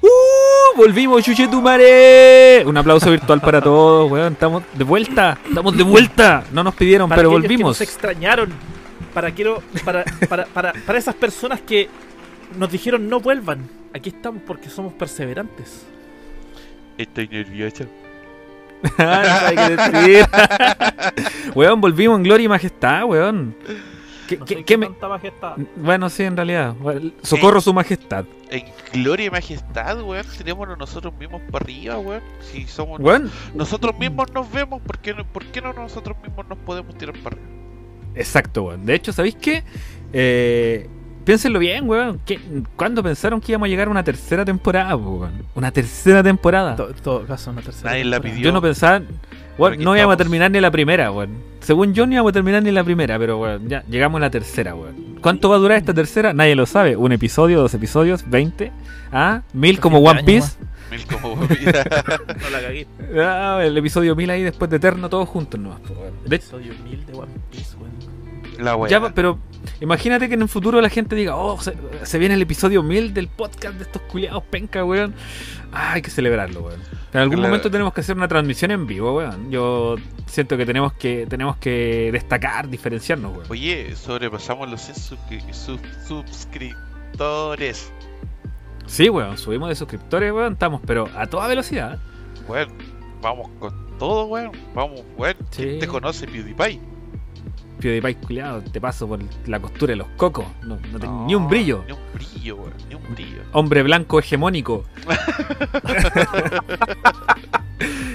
¡Uh! Volvimos, Chuchetumare. Un aplauso virtual para todos, weón. Estamos de vuelta. Estamos de vuelta. No nos pidieron, Para pero aquellos que volvimos. nos extrañaron. Para, quiero, para, para, para, para esas personas que nos dijeron no vuelvan. Aquí estamos porque somos perseverantes. Estoy nervioso. Ah, hay que decir. weón, volvimos en gloria y majestad, weón. ¿Qué, No qué- sé qué qué me- majestad. Bueno, sí, en realidad. Socorro su majestad. En gloria y majestad, weón. Tenémonos nosotros mismos para arriba, weón. Si somos. Weón, Nosotros mismos nos vemos, ¿por qué, no, ¿por qué no nosotros mismos nos podemos tirar para arriba? exacto, weón. De hecho, ¿sabéis qué? Eh, piénsenlo bien, weón. ¿Qué- ¿Cuándo pensaron que íbamos a llegar a una tercera temporada, po, weón? Una tercera temporada. To- En todo caso, una tercera. Nadie la pidió. Yo no pensaba. Bueno, no íbamos a terminar ni la primera, weón. Según yo, no íbamos a terminar ni la primera, pero weón, ya llegamos a la tercera, weón. ¿Cuánto va a durar esta tercera? Nadie lo sabe. ¿Un episodio, dos episodios, veinte? ¿Ah? ¿Mil como One Piece? Mil como vida. No la cagué. Ah, el episodio mil ahí después de Eterno, todos juntos nomás, weón. De- Episodio 1000 de One Piece, weón. La ya, pero imagínate que en el futuro la gente diga, oh, se, se viene el episodio mil del podcast de estos culiados penca, weón. Ah, hay que celebrarlo, weón. En algún Claro. momento tenemos que hacer una transmisión en vivo, weón. Yo siento que tenemos que tenemos que destacar, diferenciarnos, weón. Oye, sobrepasamos los 100 suscri- sub- suscriptores. Sí, weón, subimos de suscriptores, weón, estamos, pero a toda velocidad. Weón, vamos con todo, weón. Vamos, weón. ¿Quién Sí. te conoce, PewDiePie? PewDiePie, culiado, te paso por la costura de los cocos. No, no tengo ni un brillo. Ni un brillo, weón. Ni un brillo. Hombre blanco hegemónico.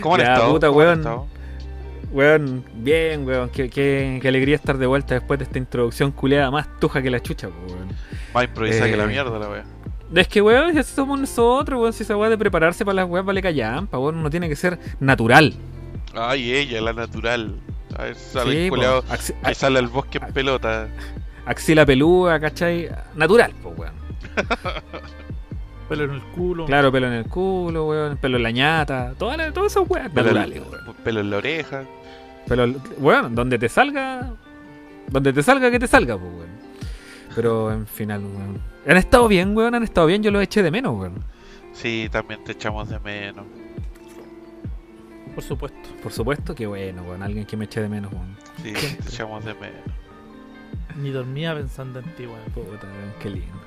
¿Cómo han estado? puta, ¿Cómo han weón. estado? Weón, bien, weón. Qué, qué- qué alegría estar de vuelta después de esta introducción culiada más tuja que la chucha, weón. Más improvisada que la Eh, mierda, la weón. Es que, weón, si somos nosotros, weón. Si esa weá de prepararse para las weas vale callampa, weón. Uno tiene que ser natural. Ay, ella, la natural. A ver, sale Sí, el po. culeado Axi- que sale al bosque en pelota. axila pelúa, ¿cachai? Natural, pues, weón. Pelo en el culo. Claro, pelo en el culo, weón. Pelo en la ñata. Todas esas weas naturales, en, weón. pelo en la oreja. Pero, weón, donde te salga. Donde te salga, que te salga, pues, weón. Pero, en final, weón. Han estado bien, weón. Han estado bien. Yo los eché de menos, weón. Sí, también te echamos de menos. Por supuesto. Por supuesto que bueno, weón. Alguien que me eche de menos, weón. Sí, te echamos de menos. Ni dormía pensando en ti, weón. Puta, weón, qué lindo.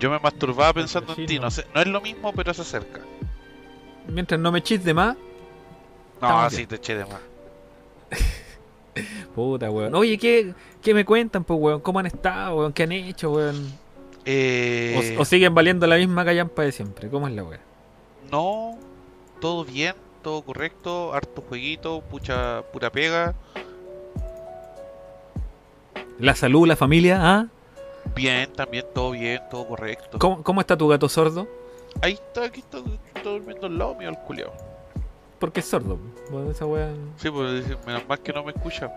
Yo me masturbaba pensando en ti. No, sé, no es lo mismo, pero se acerca. Mientras no me eches de más, No, Estamos sí, bien. te eché de más. puta, weón. Oye, ¿qué, qué me cuentan, pues, weón? ¿Cómo han estado, weón? ¿Qué han hecho, weón? Eh, O, o siguen valiendo la misma callampa de siempre? ¿Cómo es la weón? No, todo bien, todo correcto. Harto jueguito, pucha, pura pega. ¿La salud, la familia? ¿Ah? Bien, también todo bien, todo correcto. ¿Cómo, cómo está tu gato sordo? Ahí está, aquí está, está durmiendo al lado mío el culiao. Porque es sordo. Bueno, esa weón. Sí, pues menos mal que no me escucha.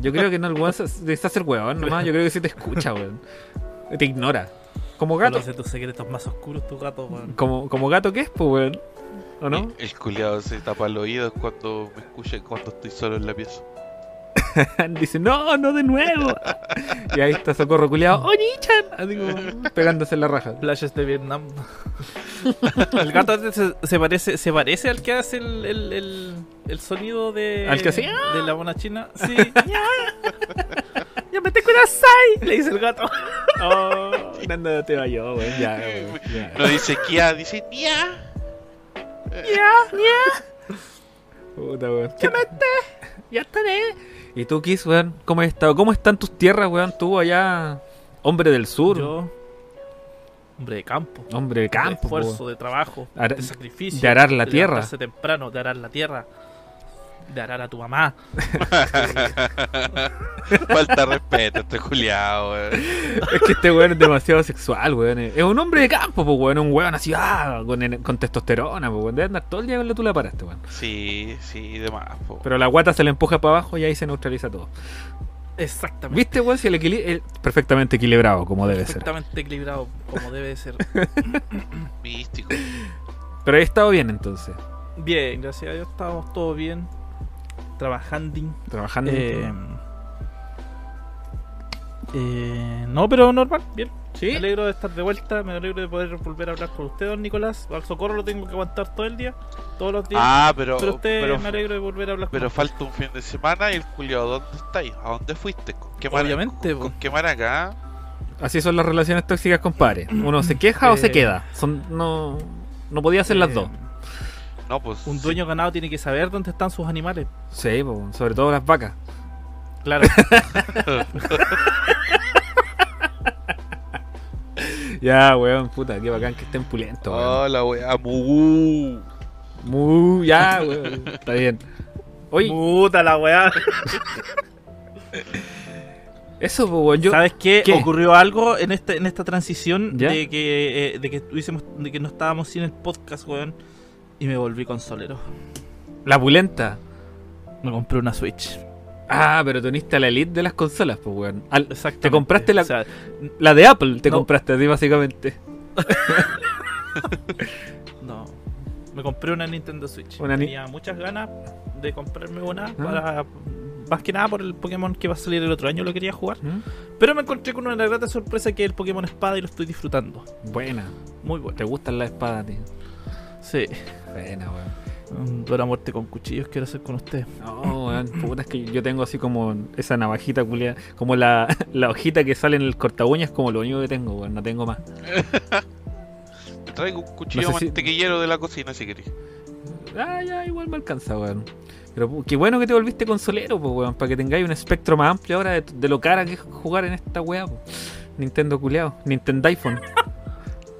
Yo creo que no, el weón está hacer weón nomás. Yo creo que sí te escucha, weón. Te ignora. Como gato. Conoce tus secretos más oscuros, tu gato, weón. Como, como gato que es, pues, weón. ¿O no? El, el culiao se tapa el oído cuando me escucha cuando estoy solo en la pieza. Dice, no, no de nuevo. y ahí está Socorro culiado. ¡Oni-chan! Así como pegándose en la raja. Flashes de Vietnam. el gato se, se parece se parece al que hace el, el, el, el sonido de ¿Al que hace? de la mona china. Sí. ¡Ya me te kudasai! Le dice el gato. Oh, Nanda te vayó, weón. Ya, weón. ya. No dice Kia, dice Nia. ¡Ya! ¡Ya! Puta, weón. ¿Qué Ya estaré. ¿Y tú, Kiss, weón? ¿Cómo has estado? ¿Cómo están tus tierras, weón? Tú allá, hombre del sur, Yo, hombre de campo. hombre de campo, de esfuerzo, weón. de trabajo, Ara- de sacrificio. de arar la tierra. temprano, de arar la tierra. De arar a tu mamá. Falta respeto este culiao, weón. Es que este weón es demasiado sexual, weón. Es un hombre de campo, pues, weón. Un weón así, ah, con, con testosterona, pues, weón. Debe andar todo el día con la tula para este, weón. Sí, sí, de más, po. Pero la guata se le empuja para abajo y ahí se neutraliza todo. Exactamente. ¿Viste, weón? Si el equilibrio. Perfectamente equilibrado, como debe ser. Perfectamente equilibrado, como debe de ser. Místico. Pero he estado bien entonces. Bien, gracias a Dios estamos todos bien. Trabajando. Trabajando. Eh, eh, no, pero normal, bien. ¿Sí? Me alegro de estar de vuelta, me alegro de poder volver a hablar con usted, don Nicolás. Al socorro lo tengo que aguantar todo el día, todos los días. Ah, pero. pero usted pero, me alegro de volver a hablar pero con usted. falta un fin de semana y el culiado, ¿dónde estáis? ¿A dónde fuiste? ¿Con qué maraca? Obviamente, ¿Con, po. qué maraca? Así son las relaciones tóxicas, compadre. Uno se queja o se Eh. queda. Son, no, no podía hacer las Eh, dos. No, pues. Un sí. dueño ganado tiene que saber dónde están sus animales. Sí, po, sobre todo las vacas. Claro. Ya, weón, puta, qué bacán que estén pulentos, weón. Oh, la wea, mu. Mu, ya, weón. Está bien. Oye, Puta la weá. eso, po, weón, yo. ¿Sabes qué? ¿Qué? Ocurrió algo en esta, en esta transición ¿Ya? de que, eh, de que de que no estábamos sin el podcast, weón. Y me volví consolero. La pulenta. Me compré una Switch. Ah, pero teniste a la elite de las consolas, pues, weón. Al-. Te compraste la, O sea, la de Apple, te No. compraste así, básicamente. no. Me compré una Nintendo Switch. Una ni- Tenía muchas ganas de comprarme una Ah. para. Más que nada por el Pokémon que va a salir el otro año, lo quería jugar. ¿Mm? Pero me encontré con una grata sorpresa que es el Pokémon Espada y lo estoy disfrutando. Buena. Muy bueno. ¿Te gustan las espadas, tío? Sí. Buena, weón. Un duelo a muerte con cuchillos quiero hacer con usted. No, weón, puta, es que yo tengo así como esa navajita culia, como la, la hojita que sale en el corta uñas, como lo único que tengo, weón, no tengo más. Te traigo un cuchillo No sé si- mantequillero de la cocina si querés. Ah, ya, igual me alcanza, weón. Pero qué bueno que te volviste consolero, pues, weón, para que tengáis un espectro más amplio ahora de, de lo cara que es jugar en esta weá. Nintendo culeado, Nintendo iPhone.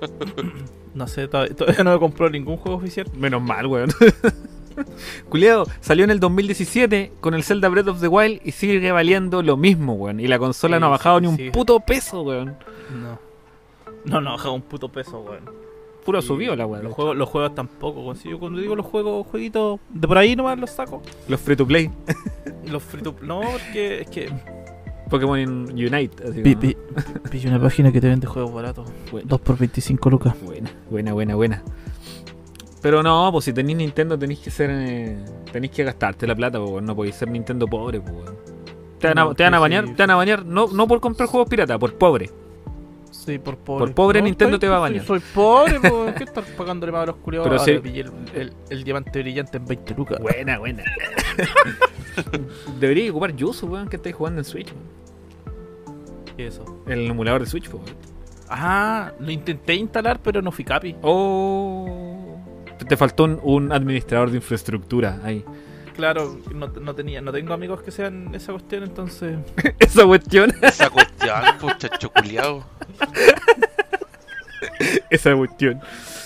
No sé, todavía, todavía no me compró ningún juego oficial. Menos mal, weón. Culeado, salió en el 2017 con el Zelda Breath of the Wild y sigue valiendo lo mismo, weón. Y la consola Sí, no ha bajado sí, ni un sí. puto peso, weón. No. No, no, bajado un puto peso, weón. Puro subió la weón. Los juegos, los juegos tampoco. weón. Si yo cuando digo los juegos, jueguitos de por ahí nomás los saco. Los free to play. Los free to No, porque es que. Pokémon Unite. Así, ¿no? pi- Pillé una página que te vende juegos baratos. Bueno. 2 por 25 lucas. Buena, buena, buena, buena. Pero no, pues si tenéis Nintendo tenéis que ser. eh, tenéis que gastarte la plata, pues. No podéis ser Nintendo pobre, pues. Te van a, No, te van a sí, bañar, sí. te van a bañar, no, no por comprar juegos pirata, por pobre. Sí, por pobre. Por pobre Nintendo te va a bañar. Soy pobre, pues. ¿Qué estar pagándole más a los culiados? Pero pillé el, el- el diamante brillante en 20 lucas. Buena, buena. Debería ocupar Yuzu, weón, que estáis jugando en Switch, weón. ¿Qué es eso? El emulador de Switch, pues, weón. Ah, lo intenté instalar, pero no fui capi. Oh. Te faltó un, un administrador de infraestructura ahí. Claro, no, no tenía, no tengo amigos que sean esa cuestión, entonces. Esa cuestión. Esa cuestión, muchacho culiao. Esa cuestión.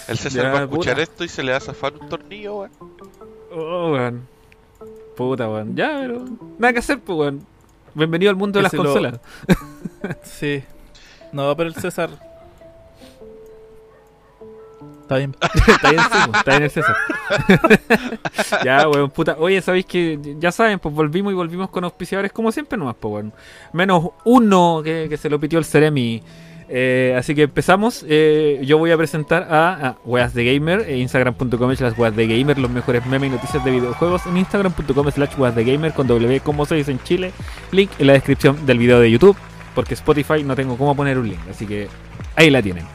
El César Ya, va a escuchar puta. esto y se le va a zafar un tornillo, weón. Oh, weón. Puta, weón. Ya, pero. Nada que hacer, pues, weón. Bienvenido al mundo de las lo- consolas. Sí. No, pero el César. Está bien. está bien, pues, está bien el César. ya, weón, puta. Oye, ¿sabéis que ya saben? Pues volvimos y volvimos con auspiciadores como siempre nomás, pues, weón. Menos uno que, se lo pitió el Ceremi. Eh, así que empezamos. Eh, yo voy a presentar a, a de Gamer, eh, Instagram.com slash Weas los mejores memes y noticias de videojuegos en Instagram.com slash Weas con W como se dice en Chile. Link en la descripción del video de YouTube, porque Spotify no tengo cómo poner un link, así que ahí la tienen.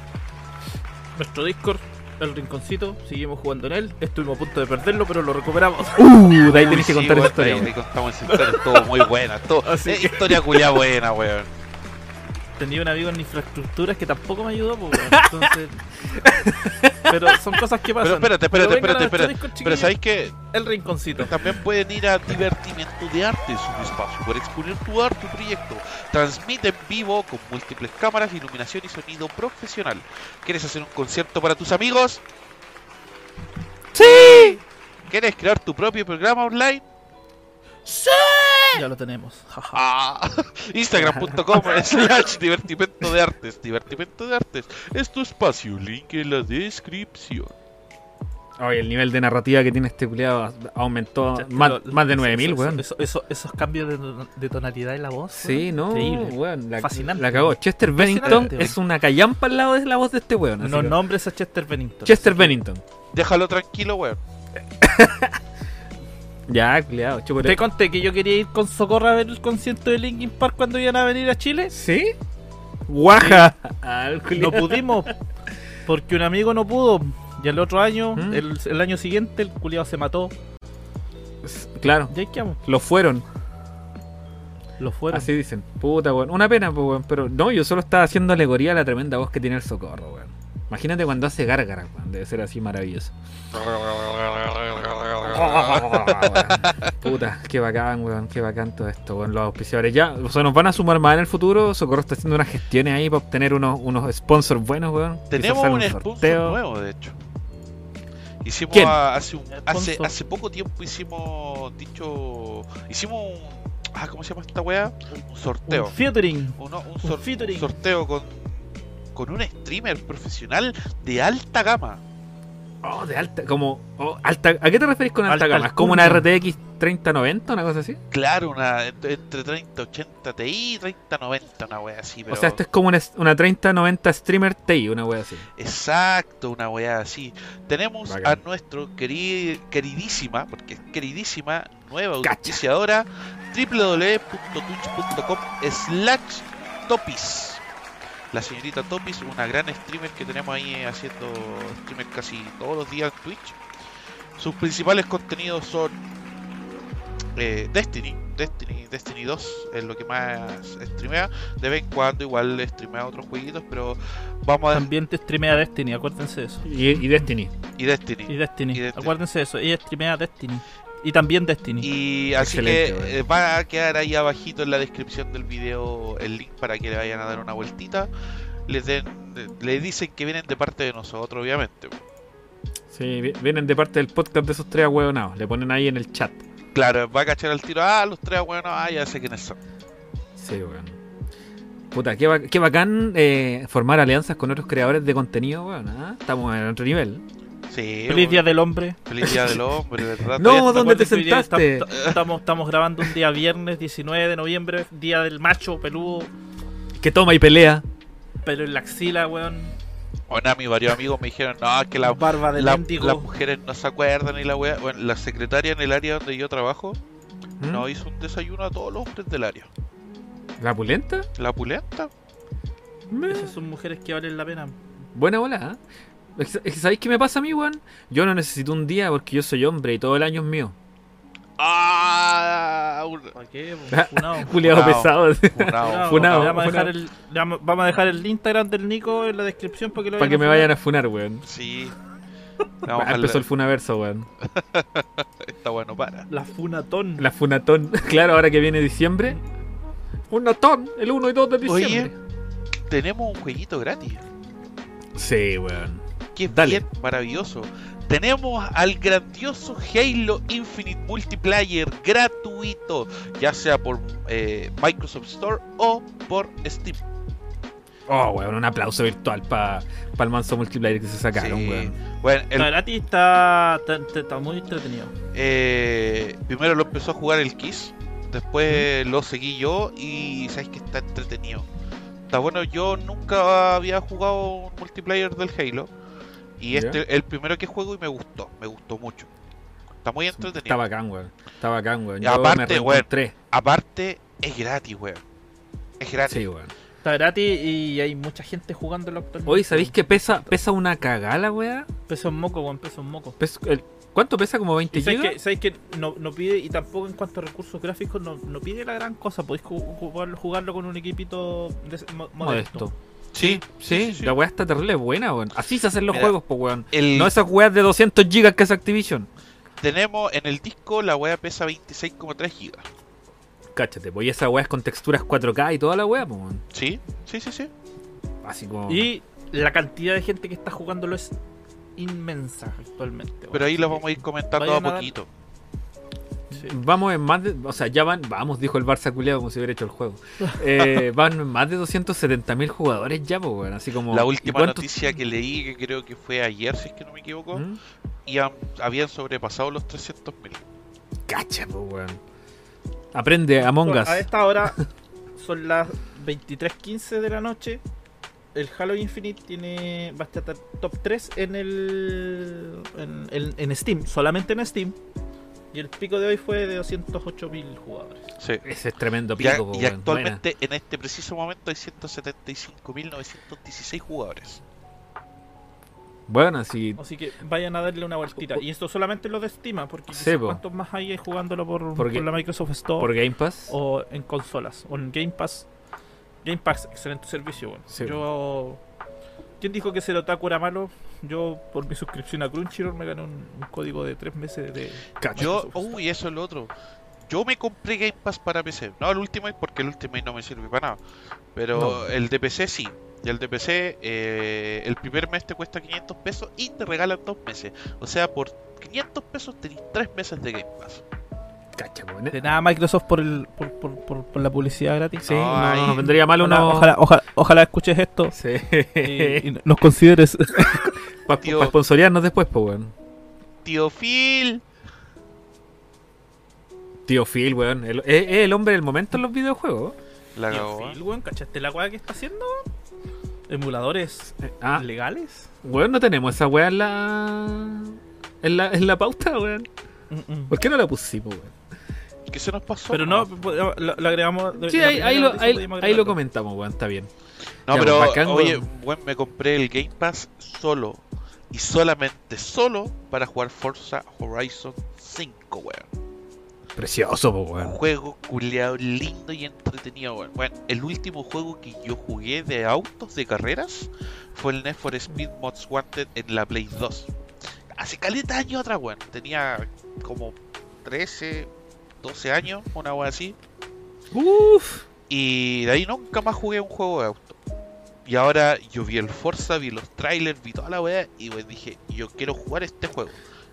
Nuestro Discord, el rinconcito, seguimos jugando en él. Estuvimos a punto de perderlo, pero lo recuperamos. Uh, de ahí tenéis que contar esa historia. Ahí, contamos esa historia, estuvo muy buena. Estuvo, Así eh, que- historia culia buena, weón. Tenía un amigo en infraestructuras que tampoco me ayudó, pues, weón. Entonces. Pero son cosas que pasan. Pero espérate, espérate, a espérate, espérate. Pero sabéis que El rinconcito. también pueden ir a Divertimento de Arte, su espacio para exponer tu arte, tu proyecto. Transmite en vivo con múltiples cámaras, iluminación y sonido profesional. ¿Quieres hacer un concierto para tus amigos? ¡Sí! ¿Quieres crear tu propio programa online? Ya lo tenemos. Ah, Instagram.com slash divertimento de artes. Divertimento de artes es tu espacio. Link en la descripción. Oye, el nivel de narrativa que tiene este culiado aumentó Ya, más, lo- más de eso- 9000, eso- weón. eso- eso- esos cambios de, de tonalidad en la voz. Sí, weón, no, Increíble. weón. La, Fascinante. la cagó. Chester Bennington es una callampa al lado de la voz de este weón. No nombres a Chester Bennington. Chester Bennington. Déjalo tranquilo, weón. Ya, culiado. Te conté que yo quería ir con Socorro a ver el concierto de Linkin Park cuando iban a venir a Chile. ¿Sí? Guaja. Culiao. No pudimos. Porque un amigo no pudo. Y el otro año, ¿Mm? el, el año siguiente, el culiado se mató. Claro, Y ahí quedamos. lo fueron. Lo fueron. Así dicen. Puta, weón. Una pena, pues, weón. Pero no, yo solo estaba haciendo alegoría a la tremenda voz que tiene el socorro, weón. Imagínate cuando hace gárgara, weón. Debe ser así maravilloso. Puta, qué bacán, weón. Qué bacán todo esto, weón. Los auspiciadores ya, o sea, nos van a sumar más en el futuro. Socorro está haciendo unas gestiones ahí para obtener unos, unos sponsors buenos, weón. Tenemos haga un sponsor nuevo, de hecho. Hicimos hace, un- hace, poco tiempo hicimos dicho hicimos un ah, ¿cómo se llama esta wea? Un sorteo. Un featuring. Uno- un, un sor- featuring. un sorteo con con un streamer profesional de alta gama. Oh, de alta, como, oh, alta, ¿a qué te referís con alta, Alta gama? ¿Es como una. RTX 3090, una cosa así? Claro, una ent- entre 3080 Ti y 3090, una wea así, pero O sea, esto es como una, una 3090 streamer TI, una wea así. Exacto, una weá así. Tenemos Bacán. a nuestro queri- queridísima, porque es queridísima, nueva auspiciadora, www.twitch.com slash topis. La señorita Topis, una gran streamer que tenemos ahí eh, haciendo streamer casi todos los días en Twitch. Sus principales contenidos son eh, Destiny, Destiny, Destiny 2 es lo que más streamea. De vez en cuando igual streamea otros jueguitos, pero vamos a También te streamea Destiny, acuérdense de eso. Y, y Destiny. y Destiny. Y Destiny, Y Destiny. acuérdense de eso. Ella streamea Destiny. Y también Destiny. Y así Excelente, que eh, va a quedar ahí abajito en la descripción del video el link para que le vayan a dar una vueltita. Les den, le dicen que vienen de parte de nosotros, obviamente. Sí, vi- vienen de parte del podcast de esos tres ahueonados. Le ponen ahí en el chat. Claro, va a cachar al tiro, ah, los tres bueno, ah, ya sé quiénes son. Sí, weón. Puta, qué, qué bacán eh, formar alianzas con otros creadores de contenido, weón. ¿ah? Estamos en otro nivel. Sí, Feliz Día del Hombre. feliz día del hombre, ¿verdad? No, ¿dónde te sentaste? estam- Estamos, estamos grabando un día viernes 19 de noviembre, día del macho peludo, Que toma y pelea. pero en la axila, weón. Bueno, a mí varios amigos me dijeron, no, es que la, barba de la- las mujeres no se acuerdan y la wea. Bueno, la secretaria en el área donde yo trabajo ¿Mm? nos hizo un desayuno a todos los hombres del área. ¿La pulenta? La pulenta. Esas son mujeres que valen la pena. Buena bola, ¿ah? ¿Sabéis qué me pasa a mí, weón? Yo no necesito un día porque yo soy hombre y todo el año es mío. Ah, ¿Para qué? po? Funao. Juliado Funao. pesado. Le vamos, a dejar el, le vamos, vamos a dejar el Instagram del Nico en la descripción para que lo Para que me vayan a funar, weón. Sí. Ah, Vamos a empezó el funaverso, weón. Está bueno, para. La Funatón. La funatón. Claro, ahora que viene diciembre. Funatón, el 1 y 2 de diciembre. Tenemos un jueguito gratis. Sí, weón. Que es Dale. bien maravilloso. Tenemos al grandioso Halo Infinite Multiplayer gratuito, ya sea por eh, Microsoft Store o por Steam. Oh, weón, un aplauso virtual para el manso multiplayer que se sacaron, Sí. weón. Bueno, el- gratis, está, está, está- está muy entretenido. eh, primero lo empezó a jugar el Kiss, después lo seguí yo y sabes que está entretenido. Está bueno, yo nunca había jugado un multiplayer del Halo y Ya. este el primero que juego y me gustó, me gustó mucho. Está muy entretenido. Está bacán, weón. Está bacán, weón. Aparte, me weón. Aparte, es gratis, weón. Es gratis. Sí, weón. Está gratis y hay mucha gente jugándolo actualmente. Hoy, ¿sabéis que pesa, pesa una cagala, weá? Pesa un moco, weón, pesa un moco. Pes- el- ¿Cuánto pesa? ¿Como 20 Y sabéis gigas? que, que no, no pide, y tampoco en cuanto a recursos gráficos, no, no pide la gran cosa. Podéis ju- jugarlo, jugarlo con un equipito de- mo- modesto. Modesto. Sí, sí, sí. la weá está terrible buena, weón. Así se hacen los Mira, juegos, pues, weón. El- No esas weas de 200 gigas que es Activision. Tenemos en el disco la wea pesa 26,3 gigas. Cáchate, pues y esa weá es con texturas 4K y toda la weá, pues, weón. ¿Sí? Sí, sí, sí. Así como. Y la cantidad de gente que está jugándolo es inmensa actualmente. weón. Pero ahí lo vamos a ir comentando Vayan a dar- poquito. Sí. Vamos en más de. O sea, ya van. Vamos, dijo el Barça culiado como si hubiera hecho el juego. Eh, van en más de 270 mil jugadores ya, pues, weón. Así como. La ¿y última cuántos- noticia que leí, que creo que fue ayer, si es que no me equivoco, ¿Mm? y han- habían sobrepasado los 300.000. Cacha, pues, weón. Aprende Among Bueno, Us. A esta hora son las 23.15 de la noche. El Halo Infinite tiene va a estar top 3 en el en, en- en Steam, solamente en Steam. Y el pico de hoy fue de 208.000 jugadores. Sí. Ese es tremendo Y, a- pico, po, y weón. actualmente, en este preciso momento, hay 175.916 jugadores. Bueno, si Así que vayan a darle una vueltita. Y esto solamente lo de estima, porque Sí, quizás po. cuántos más hay jugándolo por, por la Microsoft Store por Game Pass. o en consolas o en Game Pass. Game Pass, excelente servicio. Bueno. Sí. Yo. ¿Quién dijo que ese otaku era malo? Yo, por mi suscripción a Crunchyroll, me gané un, un código de tres meses de. Yo, uy, eso es lo otro. Yo me compré Game Pass para PC. No el Ultimate porque el Ultimate no me sirve para nada. Pero No. el de PC sí. Y el de PC, eh, el primer mes te cuesta 500 pesos y te regalan dos meses. O sea, por 500 pesos tenés tres meses de Game Pass. Cacha, ne- De nada Microsoft por, el, por, por, por, por la publicidad gratis. Sí, No, nos vendría mal Ojalá, uno. ojalá, ojalá, ojalá escuches esto Sí. y, y nos consideres. Para Tío. sponsorearnos después, pues, weón. Tío Phil. Tío Phil, weón. el- Es es el hombre del momento en los videojuegos. La Tío cagó, ¿eh? Phil, weón, ¿cachaste la weá que está haciendo? ¿Emuladores Eh, Ah, legales? weón, no tenemos esa weá en la. En la, en la pauta, weón. Mm, mm. ¿Por qué no la pusimos, weón? ¿Qué se nos pasó? Pero no, lo, lo agregamos. Sí, ahí, ahí lo, ahí, ahí lo comentamos, weón. Está bien. No, Ya, pero pues, bacán, oye, weón. bueno, me compré el Game Pass solo y solamente solo para jugar Forza Horizon 5, weón. Precioso, pues, weón. Juego culeado lindo y entretenido, weón. Bueno, el último juego que yo jugué de autos, de carreras, fue el Need for Speed Most Wanted en la Play 2. Hace caleta años atrás, weón. Tenía como 13, 12 años, una weón así. Uf. Y de ahí nunca más jugué un juego de auto. Y ahora yo vi el Forza, vi los trailers, vi toda la weá y pues dije, yo quiero jugar este juego.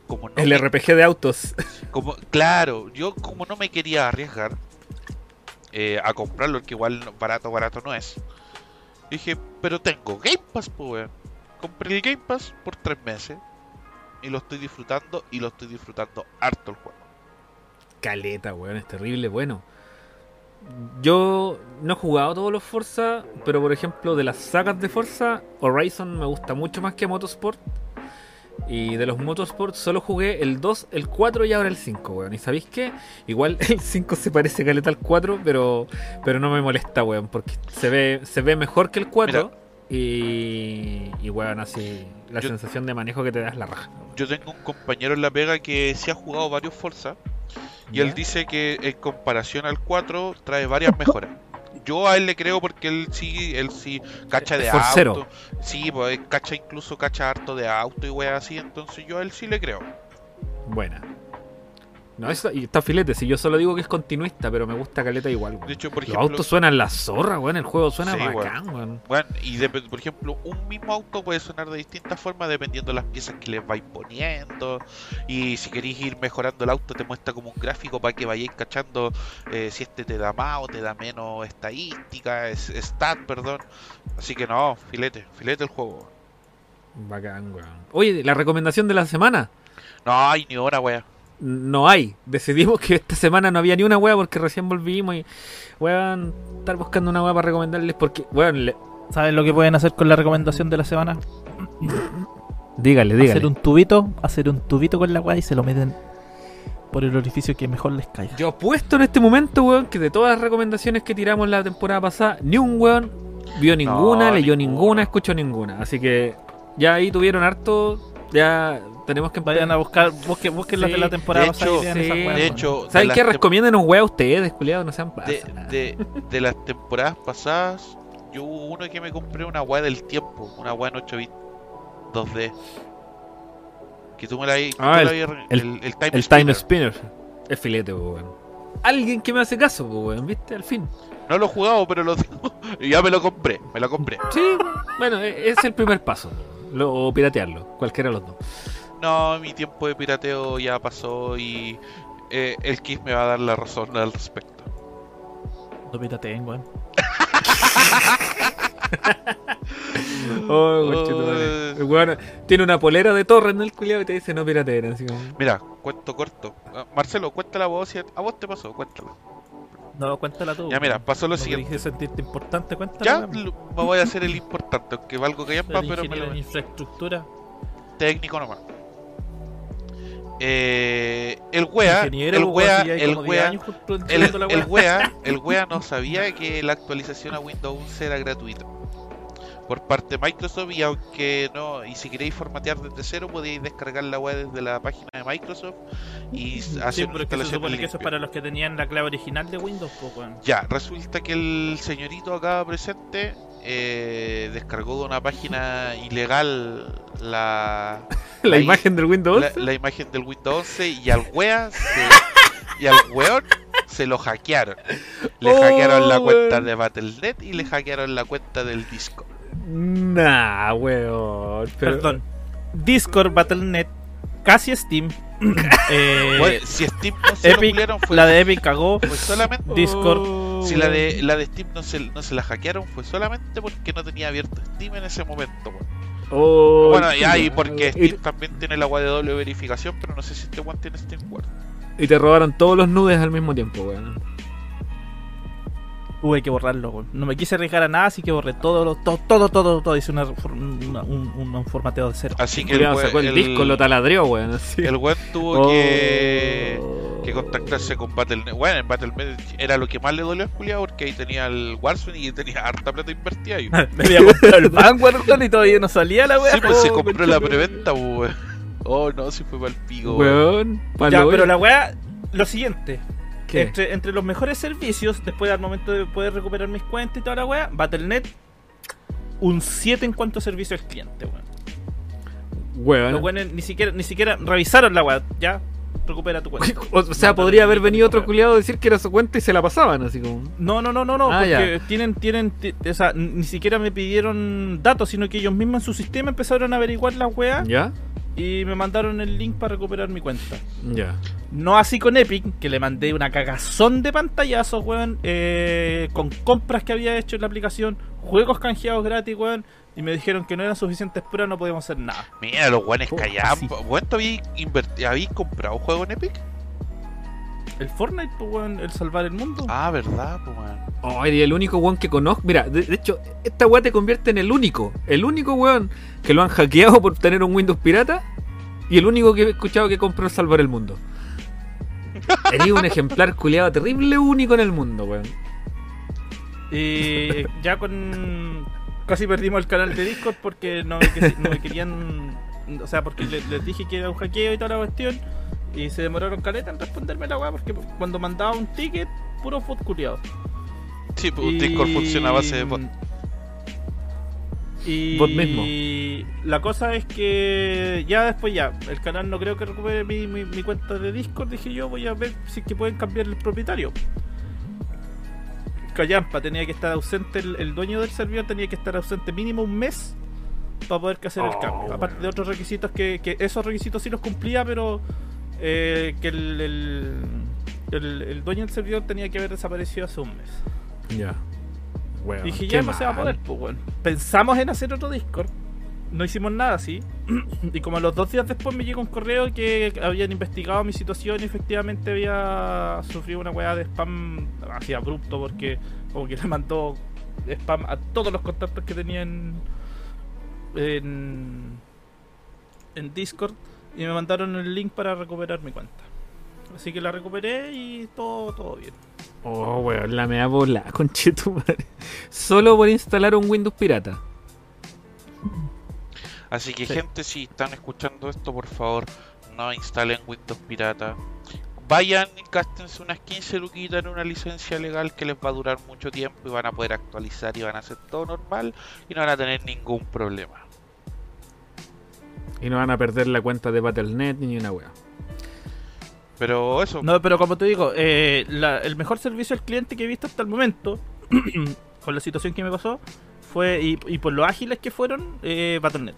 Como no El me- RPG de autos. como, claro, yo como no me quería arriesgar eh, a comprarlo, que igual barato, barato no es. Dije, pero tengo Game Pass, pues. Compré el Game Pass por tres meses. Y lo estoy disfrutando y lo estoy disfrutando harto el juego. Caleta, weón. Es terrible, bueno. Yo no he jugado todos los Forza, pero por ejemplo, de las sagas de Forza, Horizon me gusta mucho más que Motorsport. Y de los Motorsport solo jugué el 2, el 4 y ahora el 5, weón. ¿Y sabéis qué? Igual el 5 se parece caleta al 4, pero, pero no me molesta, weón, porque se ve, se ve mejor que el 4. Y, y weón, así la Yo- sensación de manejo que te das la raja. Yo tengo un compañero en la pega que sí ha jugado varios Forza. Y él dice que en comparación al 4 trae varias mejoras. Yo a él le creo porque él sí, él sí cacha de forcero. auto. Sí, pues cacha incluso cacha harto de auto y weas así, entonces yo a él sí le creo. Buena. No, eso, y está filete, si yo solo digo que es continuista, pero me gusta caleta igual, weón. De hecho, por Los ejemplo, autos suenan la zorra, weón. El juego suena Sí, bacán, weón. y de- por ejemplo, un mismo auto puede sonar de distintas formas dependiendo de las piezas que le vais poniendo. Y si queréis ir mejorando el auto, te muestra como un gráfico para que vayáis cachando eh, si este te da más o te da menos estadística, es, stat, perdón. Así que no, filete, filete el juego. Bacán, weón. Oye, la recomendación de la semana. No hay ni hora, wea. No hay. Decidimos que esta semana no había ni una wea porque recién volvimos y, weón, estar buscando una wea para recomendarles porque, weón, le- ¿Saben lo que pueden hacer con la recomendación de la semana? dígale, dígale. Hacer un tubito, hacer un tubito con la weá y se lo meten por el orificio que mejor les caiga. Yo apuesto en este momento, weón, que de todas las recomendaciones que tiramos la temporada pasada, ni un weón vio ninguna, leyó ninguna. ninguna, escuchó ninguna. Así que ya ahí tuvieron harto. Ya tenemos que Vayan a buscar, busquen, busquen las Sí, de la temporada de pasada hecho- sí, esas weas, De hecho, de ¿Saben qué? Recomienden un wea a ustedes, culiados, no sean de, de, de las temporadas pasadas, yo hubo uno que me compré una weá del tiempo, una weá en 8 bits 2D. Que tú me la tú Ah, el- la el- el, el Time El Spinner. Time Spinner. Es filete, weón. Alguien que me hace caso, weón, ¿viste? Al fin. No lo he jugado, pero lo tengo. Y ya me lo compré, me lo compré. Sí, bueno, e- es el primer paso. Lo, o piratearlo, cualquiera de los dos. No, mi tiempo de pirateo ya pasó y eh, el Kiss me va a dar la razón al respecto. No pirateen, weón. Oh. El weón tiene una polera de torre en el culiado y te dice no pirateen. Así como... Mira, cuento corto. Ah, Marcelo, cuéntala a vos, si a vos te pasó, cuéntala. No, cuéntala tú. Ya mira, pasó lo no siguiente. querés sentirte importante, cuéntala. Ya me voy a hacer el importante, aunque valgo que El pero me lo infraestructura. técnico nomás. Eh, el wea, el wea, el como 10 wea, el, wea, el wea no sabía que la actualización a Windows 11 era gratuita. Por parte de Microsoft y aunque no, y si queréis formatear desde cero podéis descargar la web desde la página de Microsoft y hacer Sí, pero que se supone que eso es para los que tenían la clave original de Windows, pues, weón. Ya, resulta que el señorito acá presente eh, descargó de una página ilegal la, La imagen del Windows. la, la imagen del Windows 11 y al wea se- y al weón se lo hackearon. Le Oh, hackearon la cuenta weón. de Battle.net y le hackearon la cuenta del disco. Nah, weón. Pero- Perdón. Discord, Battle.net, casi Steam. eh, Bueno, si Steam no se Epic, fue, la de Epic cagó. solamente Discord. Oh, si la weón. de la de Steam no se, no se la hackearon fue solamente porque no tenía abierto Steam en ese momento. weón. Oh, bueno, y ahí porque y- Steam también tiene la web de doble verificación, pero no sé si este one tiene Steam Guard. Y te robaron todos los nudes al mismo tiempo, weón. Tuve que borrarlo, weón. No me quise arriesgar a nada, así que borré todo, lo- todo, todo, todo, todo. Hice una, un, un- un formateo de cero. Así que Cuidado, we- sacó el, disco, lo taladrió, weón. Así. el weón tuvo Oh. que, que contactarse con Battle.net. Bueno, en Battle.net era lo que más le dolió a Julia porque ahí tenía el Warzone y tenía harta plata invertida. ahí. Me había comprado el Vanguard y todavía no salía la weá. Sí, pues se Oh, compró la preventa, pues, weón. Oh, no, si fue para el pico, weón. Ya, pero la weá, lo siguiente. ¿Qué? Entre, entre los mejores servicios, después al momento de poder recuperar mis cuentas y toda la weá, Battle.net, un 7 en cuanto a servicio al cliente, weón. Weón. Los weones ni siquiera, ni siquiera revisaron la weá, ya, recupera tu cuenta. O sea, podría haber venido otro culiado a decir que era su cuenta y se la pasaban, así como. No, no, no, no, no, Ah, porque tienen, tienen, ti- o sea, ni siquiera me pidieron datos, sino que ellos mismos en su sistema empezaron a averiguar la weá ¿Ya? y me mandaron el link para recuperar mi cuenta. Ya. No así con Epic, que le mandé una cagazón de pantallazos, weón, eh, con compras que había hecho en la aplicación, juegos canjeados gratis, weón, y me dijeron que no eran suficientes pruebas, no podíamos hacer nada. Mira, los weones Oh, callaban. sí. ¿Cuánto habéis habéis comprado juego en Epic? El Fortnite, pues, weón, el salvar el mundo. Ah, verdad, pues, weón. Ay, el único weón que conozco. Mira, de, de hecho, esta weá te convierte en el único. El único weón que lo han hackeado por tener un Windows pirata. Y el único que he escuchado que compró el Salvar el Mundo. Eres un ejemplar culiado terrible único en el mundo, weón. Y ya con. Casi perdimos el canal de Discord porque no me, que- no me querían. O sea, porque le- les dije que era un hackeo y toda la cuestión. Y se demoraron caleta en responderme la weá porque cuando mandaba un ticket, puro bot culiado. Sí, pues Discord funciona a base de bot. Y Bot mismo. la cosa es que ya después ya, el canal no creo que recupere mi, mi- mi cuenta de Discord, dije yo, voy a ver si es que pueden cambiar el propietario. Callampa tenía que estar ausente, el, el dueño del servidor tenía que estar ausente mínimo un mes para poder hacer el Oh, cambio. Aparte de otros requisitos que, que esos requisitos sí los cumplía, pero eh, que el, el, dueño del servidor tenía que haber desaparecido hace un mes. Ya. Weón. Dije, qué ya no se va a poder, pues bueno. Pensamos en hacer otro Discord. No hicimos nada así. y como los dos días después me llegó un correo que habían investigado mi situación y efectivamente había sufrido una weá de spam así abrupto porque como que le mandó spam a todos los contactos que tenía en, en, Discord y me mandaron el link para recuperar mi cuenta. Así que la recuperé y todo, todo bien. Oh, weón, la mea bola, conchetumare. Solo por instalar un Windows pirata. Así que, Sí. gente, si están escuchando esto, por favor, no instalen Windows Pirata. Vayan y gástense unas 15 luquitas en una licencia legal que les va a durar mucho tiempo y van a poder actualizar y van a hacer todo normal y no van a tener ningún problema. Y no van a perder la cuenta de Battle.net ni una wea. Pero eso, No, pero como te digo, eh, la- el mejor servicio al cliente que he visto hasta el momento, con la situación que me pasó, fue, y, y por lo ágiles que fueron, eh, Battle.net.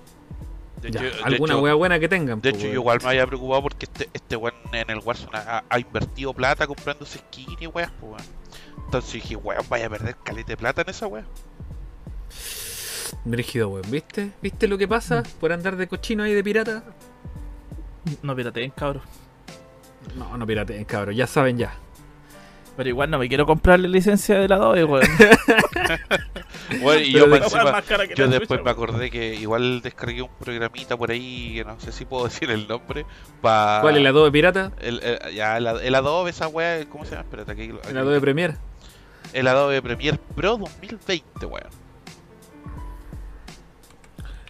de Ya, hecho, de alguna hecho- wea buena que tengan. de po, hecho, yo igual me había preocupado porque este, este weón en el Warzone ha, ha invertido plata comprándose skin y weas, pues weón. Entonces dije, weón, vaya a perder caleta de plata en esa wea. Brígido, weón. ¿Viste? ¿Viste lo que pasa por andar de cochino ahí de pirata? No pirateen, cabrón. No, no pirateen, cabrón. Ya saben ya. Pero igual no me quiero comprar la licencia de la Adobe, weón. Bueno, y yo, encima- después me acordé que igual descargué un programita por ahí, que no sé si puedo decir el nombre, para... ¿Cuál el Adobe Pirata? El, el- ya, el, el Adobe, esa weá, ¿cómo se llama? Espérate, aquí, aquí- El Adobe Premiere. el Adobe Premiere Pro 2020, weón.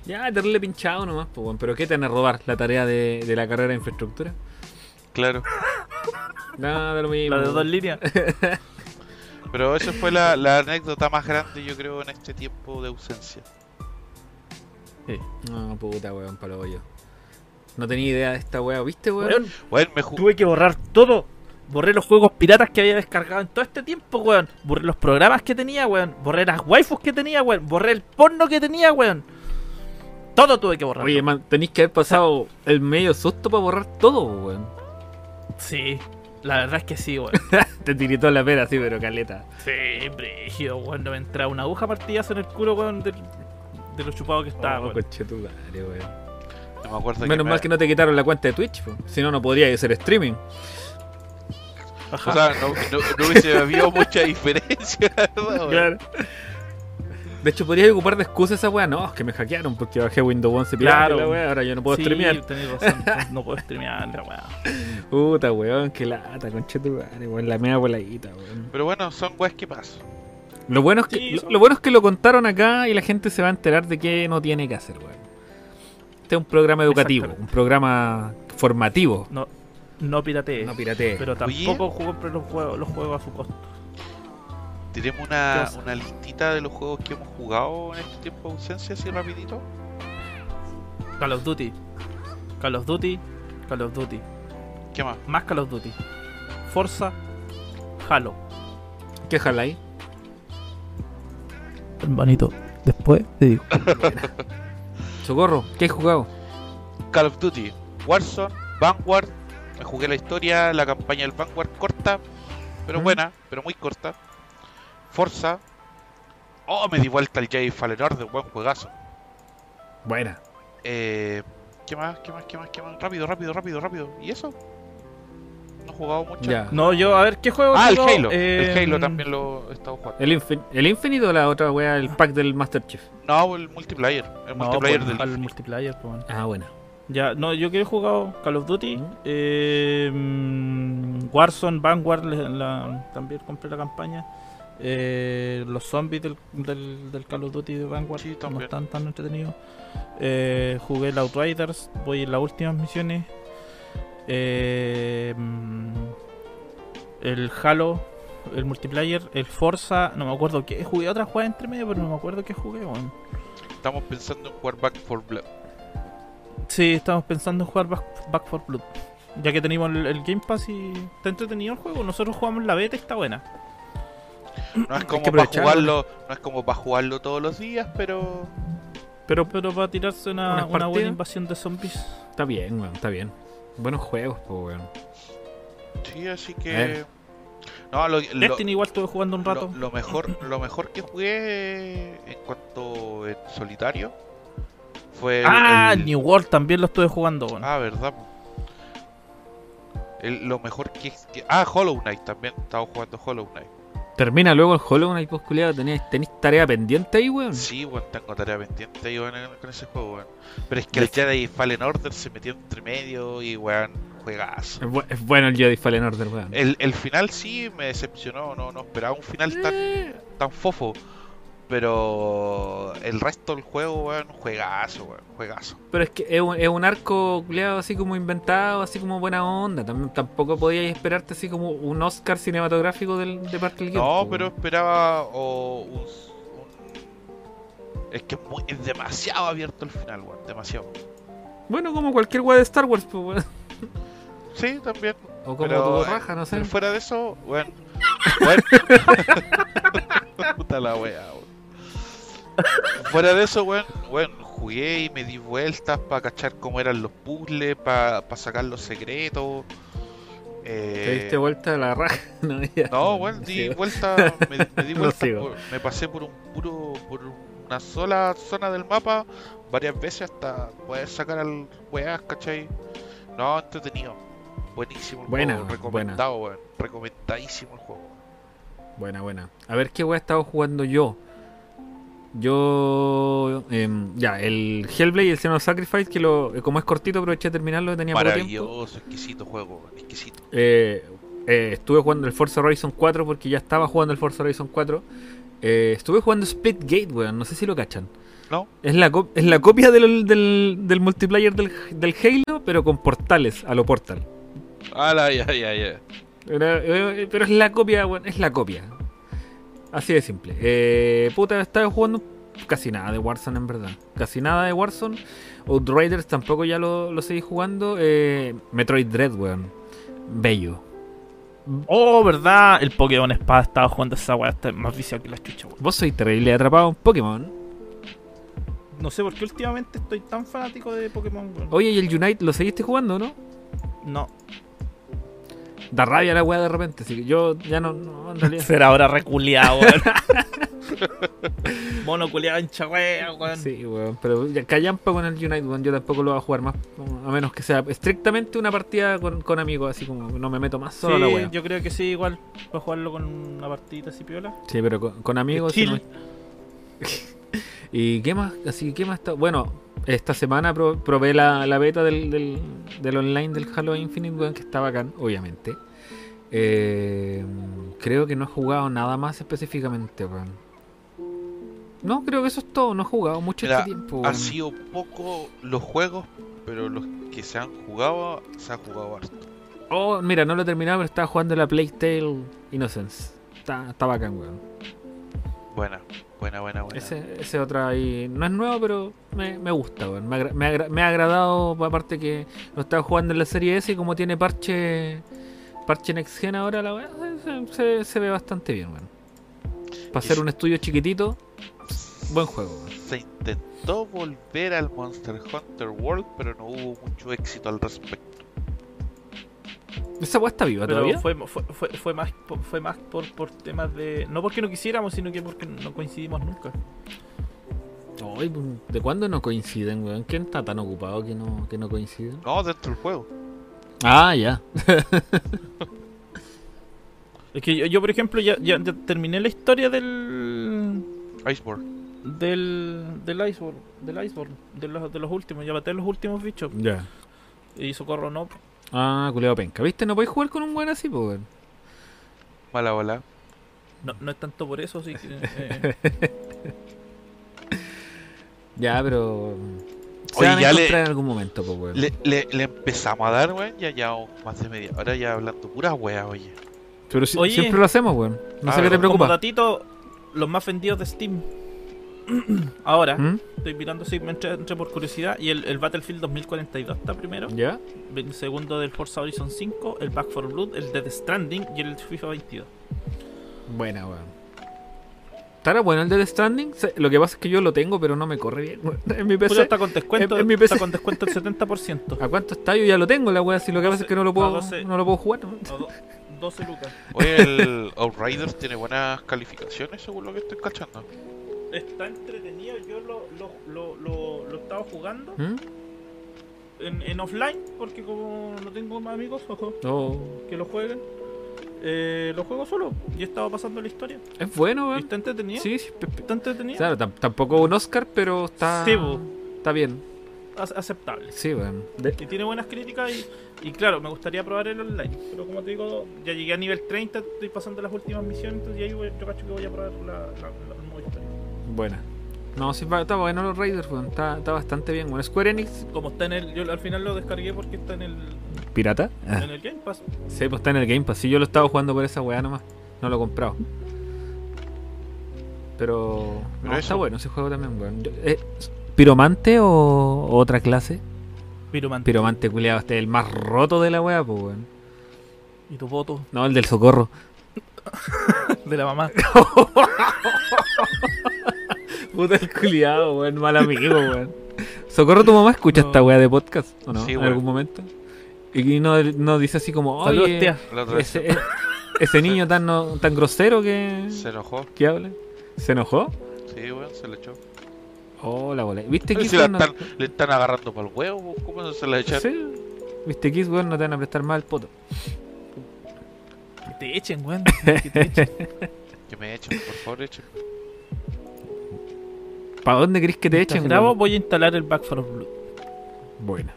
Ya, tenerle pinchado nomás, pues, weón. Pero ¿qué te van a robar? ¿La tarea de, de la carrera de infraestructura? Claro. Nada, lo mismo. La de dos líneas. Pero esa fue la, la anécdota más grande, yo creo, en este tiempo de ausencia. Sí. No, puta, weón, palo yo. No tenía idea de esta weá, ¿viste, weón? Weón, Weón, me tuve que borrar todo. Borré los juegos piratas que había descargado en todo este tiempo, weón. Borré los programas que tenía, weón. Borré las waifus que tenía, weón. Borré el porno que tenía, weón. Todo tuve que borrar. Oye, man, tenéis que haber pasado el medio susto para borrar todo, weón. Sí, la verdad es que sí, weón. Te tiritó la pera, sí, pero caleta. sí, brígido, weón. No me entraba una aguja partidazo en el culo, weón, de, de lo chupado que estaba, Oh, weón. conchetumare, weón. no me acuerdo Menos me- mal que no te quitaron la cuenta de Twitch, si no, no podría hacer streaming. Ajá. O sea, no, no, no hubiese habido mucha diferencia, la verdad, weón. De hecho, podrías ocupar de excusa esa weá. No, es que me hackearon porque bajé Windows 11 pirata Claro. y la weá, ahora yo no puedo sí, streamear. razón. No puedo streamear, la weá. Puta, weón, qué lata, conchetumare, weón, la mea voladita, weón. Pero bueno, son weas que pasan. Lo bueno, es que, Sí, lo, son- lo bueno es que lo contaron acá y la gente se va a enterar de qué no tiene que hacer, weón. Este es un programa educativo, un programa formativo. No, no piratee. No piratee. pero tampoco compre los juegos, los juegos a su costo. Tenemos ¿Qué una, listita de los juegos que hemos jugado en este tiempo de ausencia, así rapidito. Call of Duty. Call of Duty. Call of Duty. ¿Qué más? Más Call of Duty. Forza. Halo. ¿Qué jala ahí? Hermanito, después te digo. Socorro, ¿qué has jugado? Call of Duty, Warzone, Vanguard. Me jugué la historia, la campaña del Vanguard corta, pero Mm. buena, pero muy corta. Forza. Oh, me di vuelta al Jedi Fallen Order, buen juegazo. Buena. Eh, ¿Qué más? ¿Qué más? ¿Qué más? ¿Qué más? Rápido, rápido, rápido, rápido. ¿Y eso? No he jugado mucho. Ya. No, yo, a ver, ¿qué juego Ah, el? Halo. Eh, El Halo también lo he estado jugando. ¿El, infin ¿El Infinite o la otra weá, el pack del Master Chief? No, el multiplayer. El No, multiplayer pues, del Infinite. multiplayer, pues, bueno. Ah, buena. Ya, no, yo que he jugado Call of Duty, Mm. eh, mm, Warzone, Vanguard, le- la- también compré la campaña. Eh, los zombies del, del, del Call of Duty de Vanguard Sí, no están tan entretenidos. Eh, jugué el Outriders, voy en las últimas misiones. Eh, mm, el Halo, el multiplayer, el Forza, no me acuerdo qué, jugué otra jugada entre medio, pero no me acuerdo qué jugué. Estamos pensando en jugar Back for Blood. Sí, estamos pensando en jugar Back, Back for Blood. Ya que tenemos el, el Game Pass y está entretenido el juego. Nosotros jugamos la beta y está buena. No es como para jugarlo, no es como para jugarlo todos los días, pero Pero Pero para tirarse una, ¿Unas una buena invasión de zombies. está bien, weón, está bien. Buenos juegos, pues, weón. sí, así que no, lo, lo- Destiny igual estuve jugando un rato. lo- lo mejor, lo mejor que jugué en cuanto en solitario fue el- ah, el- New World también lo estuve jugando. weón. Ah, verdad. El- lo mejor que, que- ah, Hollow Knight también, estaba jugando Hollow Knight. Termina luego el Hollow Knight, pues, culiado. ¿Tenéis, tenéis tarea pendiente ahí, weón? Sí, weón, tengo tarea pendiente ahí, weón, con ese juego, weón. Pero es que el Jedi Fallen Order se metió entre medio y, weón, juegazo. Es bueno el Jedi Fallen Order, weón. El, el final sí me decepcionó, no, no esperaba un final tan, Eh, tan fofo. Pero el resto del juego, weón, juegazo, weón, juegazo. Pero es que es un, es un arco culiado así como inventado, así como buena onda. También, tampoco podíais esperarte así como un Oscar cinematográfico del, de parte del No, pero weón. esperaba o un, un- Es que es, muy- es demasiado abierto el final, weón, demasiado. Bueno, como cualquier weá de Star Wars, pues, weón. Sí, también. O como Pero, tu eh, raja, no sé. Pero fuera de eso, weón. weón. Puta la wea, weón. Fuera de eso, weón, weón, jugué y me di vueltas para cachar cómo eran los puzzles, para sacar los secretos. Eh, Te diste vuelta a la raja. No, ya. No, weón, di sigo. vuelta, me, me di vuelta, por- me pasé por un puro, por una sola zona del mapa varias veces hasta poder sacar al weas, ¿cachai? No, entretenido, buenísimo el Buena, juego, recomendado, weón, recomendadísimo el juego. Buena, buena. A ver qué weá he estado jugando yo. Yo. em, ya, el Hellblade y el Xenoblade Sacrifice, que lo, eh, como es cortito, aproveché de terminarlo, tenía poco tiempo. Maravilloso, exquisito juego, exquisito. Eh, eh, estuve jugando el Forza Horizon 4 porque ya estaba jugando el Forza Horizon 4. Eh, estuve jugando Splitgate, weón, no sé si lo cachan. ¿No? Es la, es la copia del, del, del multiplayer del, del Halo, pero con portales, a lo portal. Ala, ya, ya, ya. Eh, pero es la copia, weón, es la copia. Así de simple. Eh, puta, estaba jugando casi nada de Warzone en verdad. Casi nada de Warzone. Outriders tampoco ya lo, lo seguí jugando. Eh, Metroid Dread, weón. Bello. Oh, verdad, el Pokémon Espada estaba jugando esa weá, está más viciado que la chucha, weón. Vos sois terrible atrapado en Pokémon. No sé por qué últimamente estoy tan fanático de Pokémon, weón. Oye, ¿y el Unite lo seguiste jugando, no? No, Da rabia la weá de repente, así que yo ya no, no, en realidad. será ahora reculeado, weón. Mono culeado en charrea, weón. Sí, weón, pero ya callampa con el Unite, weón, yo tampoco lo voy a jugar más, a menos que sea estrictamente una partida con, con amigos, así como no me meto más solo a la Sí, weá. yo creo que sí, igual. Para jugarlo con una partidita así piola. Sí, pero con, con amigos. Chill. no- ¿Y qué más? Así, ¿qué más está? Bueno, esta semana pro- probé la, la beta del, del, del online del Halo Infinite, weón, que está bacán, obviamente. Eh, creo que no he jugado nada más específicamente, weón. No, creo que eso es todo. No he jugado mucho Mira, este tiempo. Han sido poco los juegos, pero los que se han jugado, se han jugado harto. Oh, mira, no lo he terminado, pero estaba jugando la Playtale Innocence. Está, está bacán, weón. Buena, buena, buena, buena. Ese, ese otra ahí no es nuevo, pero me, me gusta, weón. Me, agra- me, agra- me ha agradado, aparte que lo estaba jugando en la serie S y como tiene parche parche Next Gen ahora, la se, se- se ve bastante bien, weón. Para si- un estudio chiquitito, buen juego. Se intentó volver al Monster Hunter World, pero no hubo mucho éxito al respecto. ¿Esa weá está viva Pero todavía? fue, fue, fue, fue más, por- fue más por, por temas de. No porque no quisiéramos, sino que porque no coincidimos nunca. Ay, ¿De cuándo no coinciden, weón? ¿Quién está tan ocupado que no, que no coinciden? No, dentro del juego. Ah, ya. Es que yo, yo, por ejemplo, ya, ya, ya terminé la historia del. Iceborne. Del. Del Iceborne. Del Iceborne. De los, de los últimos. Ya maté los últimos bichos. Ya. Y socorro no. Ah, culeado penca. ¿Viste? No podéis jugar con un buen así, pues, weón. Mala bola. No, no es tanto por eso, sí que. eh, Ya, pero. Se Oye, van a ya le- encontrar en algún momento, pues, weón. Le, le, le empezamos a dar, weón, ya ya más de media hora ya hablando pura wea, oye. Pero si- Oye. siempre lo hacemos, weón. No Ah, sé qué te pero como preocupa. datito, los más vendidos de Steam. Ahora, ¿Mm? estoy mirando si me entré, entré por curiosidad. Y el, el Battlefield 2042 está primero. ¿Ya? El segundo del Forza Horizon 5, el Back 4 Blood, el Death Stranding y el FIFA 22. Buena, weón. ¿Estará bueno el Death Stranding? Lo que pasa es que yo lo tengo, pero no me corre bien. En mi PC. está con descuento, en- en mi está PC. con descuento el 70%. ¿A cuánto está? Yo ya lo tengo, la weá. Si lo que pasa es que no lo puedo, 12. no lo puedo jugar. ¿no? A do- 12 lucas. Oye, el Outriders tiene buenas calificaciones según lo que estoy cachando. Está entretenido, yo lo, lo, lo, lo, lo estaba jugando ¿Mm? en, en offline, porque como no tengo más amigos ojo, No. que lo jueguen, eh, lo juego solo y he estado pasando la historia. Es bueno, weón. está entretenido. Sí, sí. Está entretenido. Claro, tampoco un Oscar, pero está. Sí. Está bien. Ac- aceptable. Sí, weón. De- Y tiene buenas críticas y, y claro, me gustaría probar el online. Pero como te digo, ya llegué a nivel 30, estoy pasando las últimas misiones, entonces ya ahí voy- yo cacho que voy a probar la, la, la- el modo historia. Buena. No, sí, va- está bueno los Raiders, weón. Está, está bastante bien, weón. Square Enix. Como está en el. Yo al final lo descargué porque está en el, ¿Pirata? Ah. en el Game Pass. Sí, pues está en el Game Pass. Sí, yo lo estaba jugando por esa weá nomás. No lo he comprado. Pero. Pero no, eso- está bueno ese juego también, weón. Eh, ¿Piromante o otra clase? Piromante. Piromante, culiado. Este es el más roto de la weá, pues, weón. Y tu voto No, el del socorro. de la mamá. Puta el culiado, weón. Mal amigo, weón. Socorro, tu mamá escucha No. esta weá de podcast, ¿o no? Sí, en weón. algún momento. Y no, no dice así como, Saludos, oye, tía. Vez ese, ese niño tan, no- tan grosero que, se enojó. que habla. ¿Se enojó? Sí, weón, se le echó. Oh, la bola. ¿Viste Kiss, si? No- están- le están agarrando para el huevo, ¿cómo se la echan? Sí. ¿Viste Kiss, weón? No te van a prestar mal el poto. Que te echen, weón. Que te echen. Que me echen, por favor, echen. ¿Para dónde crees que te echen, weón? voy a instalar el Back 4 Blood. Buena.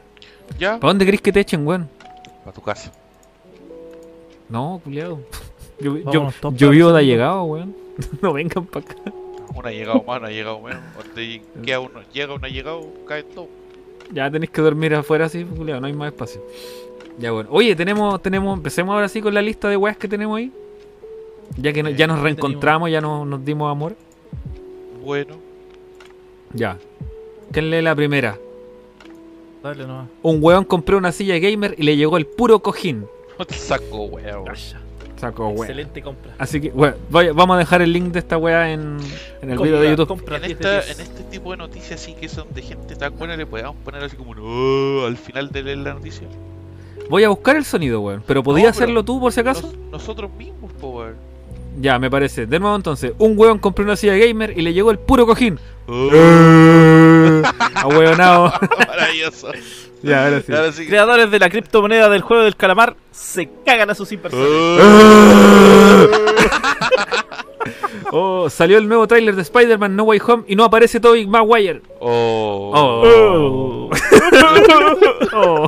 ¿Ya? ¿Para dónde crees que te echen, weón? Para tu casa. No, culiado. Yo, yo, yo vivo de allegado, weón. No vengan para acá. Uno ha llegado más, uno ha llegado menos. Donde queda uno, llega uno ha llegado, cae todo. Ya tenéis que dormir afuera así, culiado, no hay más espacio. Ya bueno. Oye, tenemos, tenemos, empecemos ahora sí con la lista de weas que tenemos ahí. Ya que no- ya nos ¿qué reencontramos, ya nos, nos dimos amor. Bueno, Ya. ¿Quién lee la primera? Dale nomás. Un weón compró una silla gamer y le llegó el puro cojín. saco, weón. Saco weón. Excelente compra. Así que, bueno, voy- vamos a dejar el link de esta wea en, en el video de YouTube. Compra En, 10 de esta, 10. en este tipo de noticias sí que son de gente tan buena le podemos poner así como "No", al final de leer la noticia. Voy a buscar el sonido, weón. Pero ¿podías No, hacerlo tú por si acaso? Nos- nosotros mismos, po, weón. Ya, me parece. De nuevo entonces, un weón compró una silla gamer y le llegó el puro cojín. A weonado. Maravilloso. ya, ahora sí. Ahora sí. Creadores de la criptomoneda del juego del calamar se cagan a sus inversores. Oh, salió el nuevo tráiler de Spider-Man No Way Home y no aparece Tobey Maguire. Oh. Oh. Oh.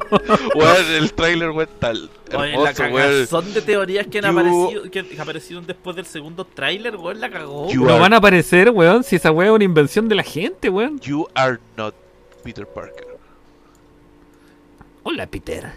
Weón, el trailer, weón, tal. La weón. cagazón de teorías que han You- aparecido, que aparecieron después del segundo tráiler, weón, la cagó. You No are- van a aparecer, weón, si esa weá es una invención de la gente, weón. You are not Peter Parker. Hola, Peter.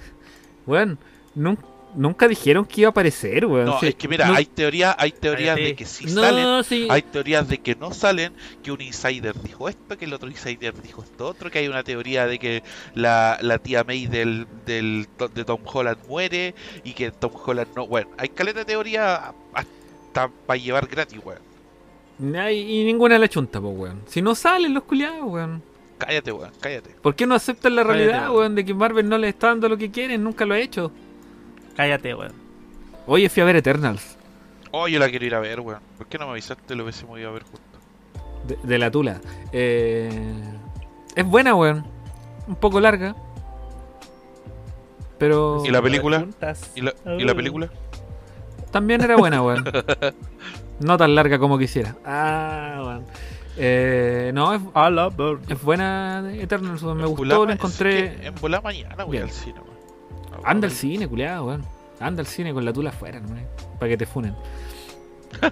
Weón, nun- nunca dijeron que iba a aparecer, weón. No, Sí, es que mira, no- hay teorías, hay teorías de que sí no, salen, sí. hay teorías de que no salen, que un insider dijo esto, que el otro insider dijo esto otro, que hay una teoría de que la, la tía May del, del de Tom Holland muere y que Tom Holland no, bueno, hay caleta de teoría hasta para llevar gratis, weón. Ay, y ninguna de la chunta, pues, weón. Si no salen los culiados, weón. Cállate, weón, cállate. ¿Por qué no aceptan la Cállate, realidad, weón. weón, de que Marvel no le está dando lo que quieren? Nunca lo ha hecho. Cállate, weón. Oye, fui a ver Eternals, Oh, yo la quiero ir a ver, weón. ¿Por qué no me avisaste? Lo hubiésemos ido a ver juntos. de, de la Tula. Eh, es buena, weón. Un poco larga. Pero ¿Y la película? ¿Y la, ¿y la película? también era buena, weón. No tan larga como quisiera. Ah, weón. Eh, no, es, A la verde. es buena Eternals. Me En gustó, lo encontré. es que en volá mañana voy Bien. al cine. Anda al cine, culiado, weón. Anda al cine con la tula afuera, ¿no? Para que te funen.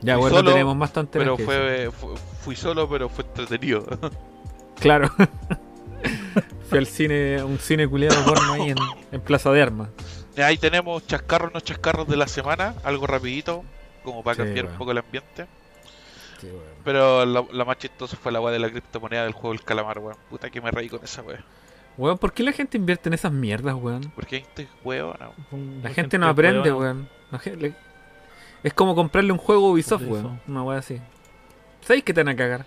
ya, Fui bueno, solo, no tenemos más tonterías Pero fue, fu- fui solo, pero fue entretenido. Claro. Fui al cine, un cine culiado porno ahí en, en Plaza de Armas. Ahí tenemos chascarros, no chascarros de la semana, algo rapidito, como para Sí, cambiar un poco el ambiente. Pero la, la más chistosa fue la weá de la criptomoneda del juego del calamar, weón. Puta que me reí con esa weá. Weón, ¿por qué la gente invierte en esas mierdas, weón? Porque hay este weón, no. La gente no aprende, weón. Es como comprarle un juego a Ubisoft, weón. Una weá así. ¿Sabéis que te van a cagar?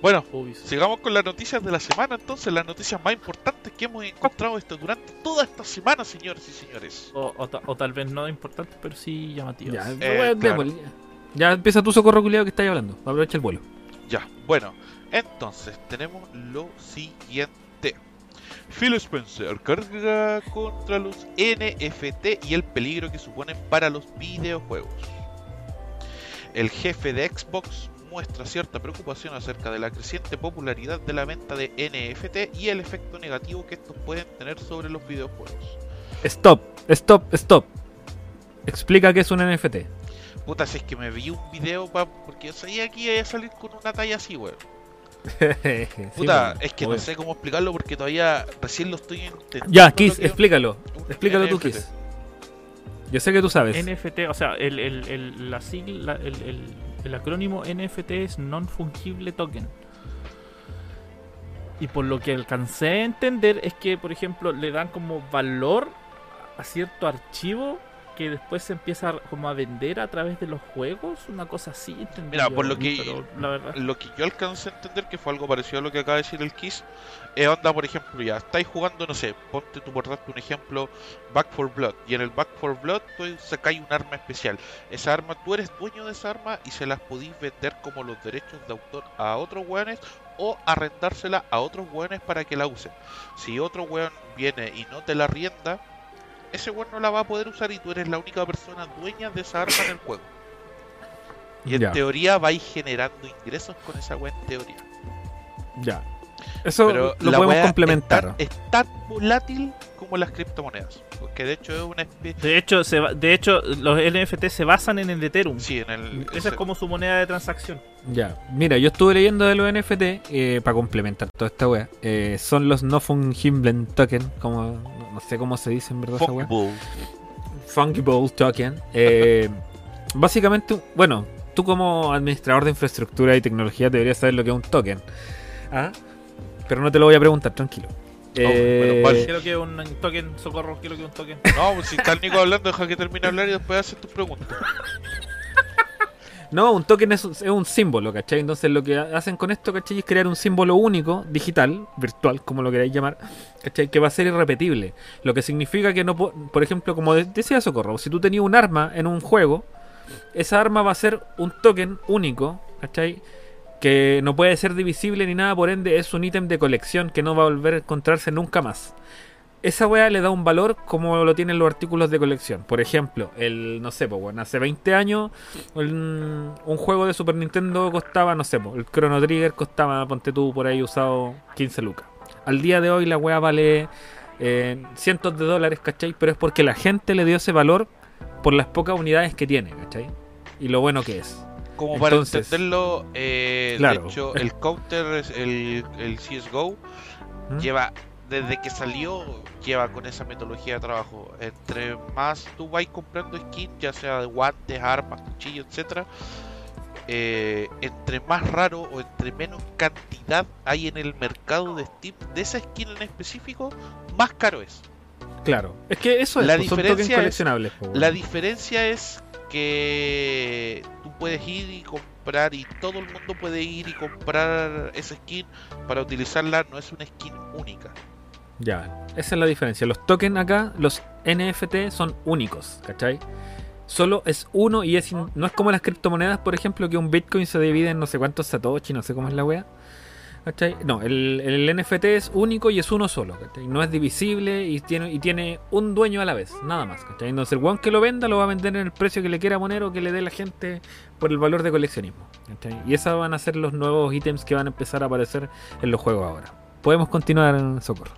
Bueno, Ubisoft. sigamos con las noticias de la semana entonces, las noticias más importantes que hemos encontrado esto durante toda esta semana, señores y señores. O, o ta- o tal vez no importante, pero sí llamativos. Ya, Eh, weón, claro. Ya empieza tu socorro culiado que estáis hablando. Aprovecha el vuelo. Ya, bueno, entonces tenemos lo siguiente. Phil Spencer carga contra los NFT y el peligro que suponen para los videojuegos. El jefe de Xbox muestra cierta preocupación acerca de la creciente popularidad de la venta de NFT y el efecto negativo que estos pueden tener sobre los videojuegos. Stop, stop, stop. Explica qué es un NFT. Puta, si es que me vi un video pa, porque yo sabía que iba a salir con una talla así, weón. Puta, es que no sé cómo explicarlo porque todavía recién lo estoy entendiendo. Ya, Kiss, que- explícalo. Explícalo tú. Kiss. Yo sé que tú sabes. NFT, o sea, el, el, el, la sigla, el, el, el acrónimo NFT es Non-Fungible Token. Y por lo que alcancé a entender es que, por ejemplo, le dan como valor a cierto archivo que después se empieza a- como a vender a través de los juegos, una cosa así. Mira, yo, por lo que- la verdad. Lo que yo alcancé a entender, que fue algo parecido a lo que acaba de decir el Kiss, es onda, por ejemplo, ya estáis jugando, no sé, ponte tú por darte un ejemplo, Back for Blood, y en el Back for Blood tú sacáis un arma especial. Esa arma, tú eres dueño de esa arma y se las podéis vender como los derechos de autor a otros weones o arrendársela a otros weones para que la usen. Si otro weón viene y no te la rienda, ese weón no la va a poder usar y tú eres la única persona dueña de esa arma en el juego. Y en Ya. teoría vais generando ingresos con esa wea en teoría. Ya. Eso Pero lo la podemos complementar. Es tan, es tan volátil como las criptomonedas. Porque de hecho es una especie. De hecho, se ba- de hecho, los NFT se basan en el Ethereum. Sí, en el. Esa es como su moneda de transacción. Ya, mira, yo estuve leyendo de los NFT para complementar toda esta wea. Eh, son los no fungible token, como no, sé cómo se dice en verdad esa wea. Fungible. Fungible token. Eh, básicamente, bueno, tú como administrador de infraestructura y tecnología deberías saber lo que es un token. ¿Ah? Pero no te lo voy a preguntar, tranquilo. Eh, menos mal. Quiero que un token, socorro, quiero que un token. No, pues si está el Nico hablando, deja que termine de hablar y después haces tus preguntas. No, un token es, un- es un símbolo, ¿cachai? Entonces lo que hacen con esto, ¿cachai? Es crear un símbolo único, digital, virtual, como lo queráis llamar, ¿cachai? Que va a ser irrepetible. Lo que significa que no, po- por ejemplo, como de- decía Socorro, si tú tenías un arma en un juego, esa arma va a ser un token único, ¿cachai? Que no puede ser divisible ni nada, por ende es un ítem de colección que no va a volver a encontrarse nunca más. Esa weá le da un valor como lo tienen los artículos de colección. Por ejemplo, el, no sé, pues bueno, hace 20 años un, un juego de Super Nintendo costaba, no sé, el Chrono Trigger costaba, ponte tú por ahí usado 15 lucas. Al día de hoy la weá vale eh, cientos de dólares, ¿cachai? Pero es porque la gente le dio ese valor por las pocas unidades que tiene, ¿cachai? Y lo bueno que es. Como para Entonces- entenderlo, eh, Claro. de hecho, el Counter, el, el CSGO, ¿Mm? lleva, desde que salió, lleva con esa metodología de trabajo. Entre más tú vais comprando skins, ya sea de guantes, armas, cuchillos, etcétera, eh, entre más raro o entre menos cantidad hay en el mercado de Steam de esa skin en específico, más caro es. Claro. Es que eso es, La pues, son diferencia tokens es- coleccionables. po, La diferencia es que tú puedes ir y comprar y todo el mundo puede ir y comprar esa skin para utilizarla, no es una skin única. Ya, esa es la diferencia. Los tokens acá, los NFT son únicos, ¿cachai? Solo es uno y es no es como las criptomonedas, por ejemplo, que un Bitcoin se divide en no sé cuántos Satoshi, no sé cómo es la wea. ¿Cachai? No, el, el NFT es único y es uno solo, ¿cachai? No es divisible y tiene, y tiene un dueño a la vez, nada más, ¿cachai? Entonces el one que lo venda lo va a vender en el precio que le quiera poner o que le dé la gente por el valor de coleccionismo. ¿cachai? Y esos van a ser los nuevos ítems que van a empezar a aparecer en los juegos ahora. Podemos continuar, Socorro.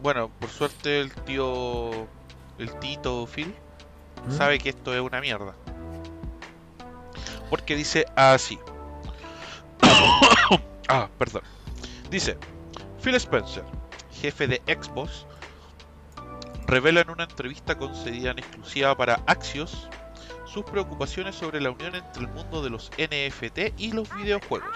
Bueno, por suerte el tío, el Tito Phil, ¿Mm? sabe que esto es una mierda. Porque dice así. ah, perdón. Dice, Phil Spencer, jefe de Xbox, revela en una entrevista concedida en exclusiva para Axios sus preocupaciones sobre la unión entre el mundo de los NFT y los videojuegos.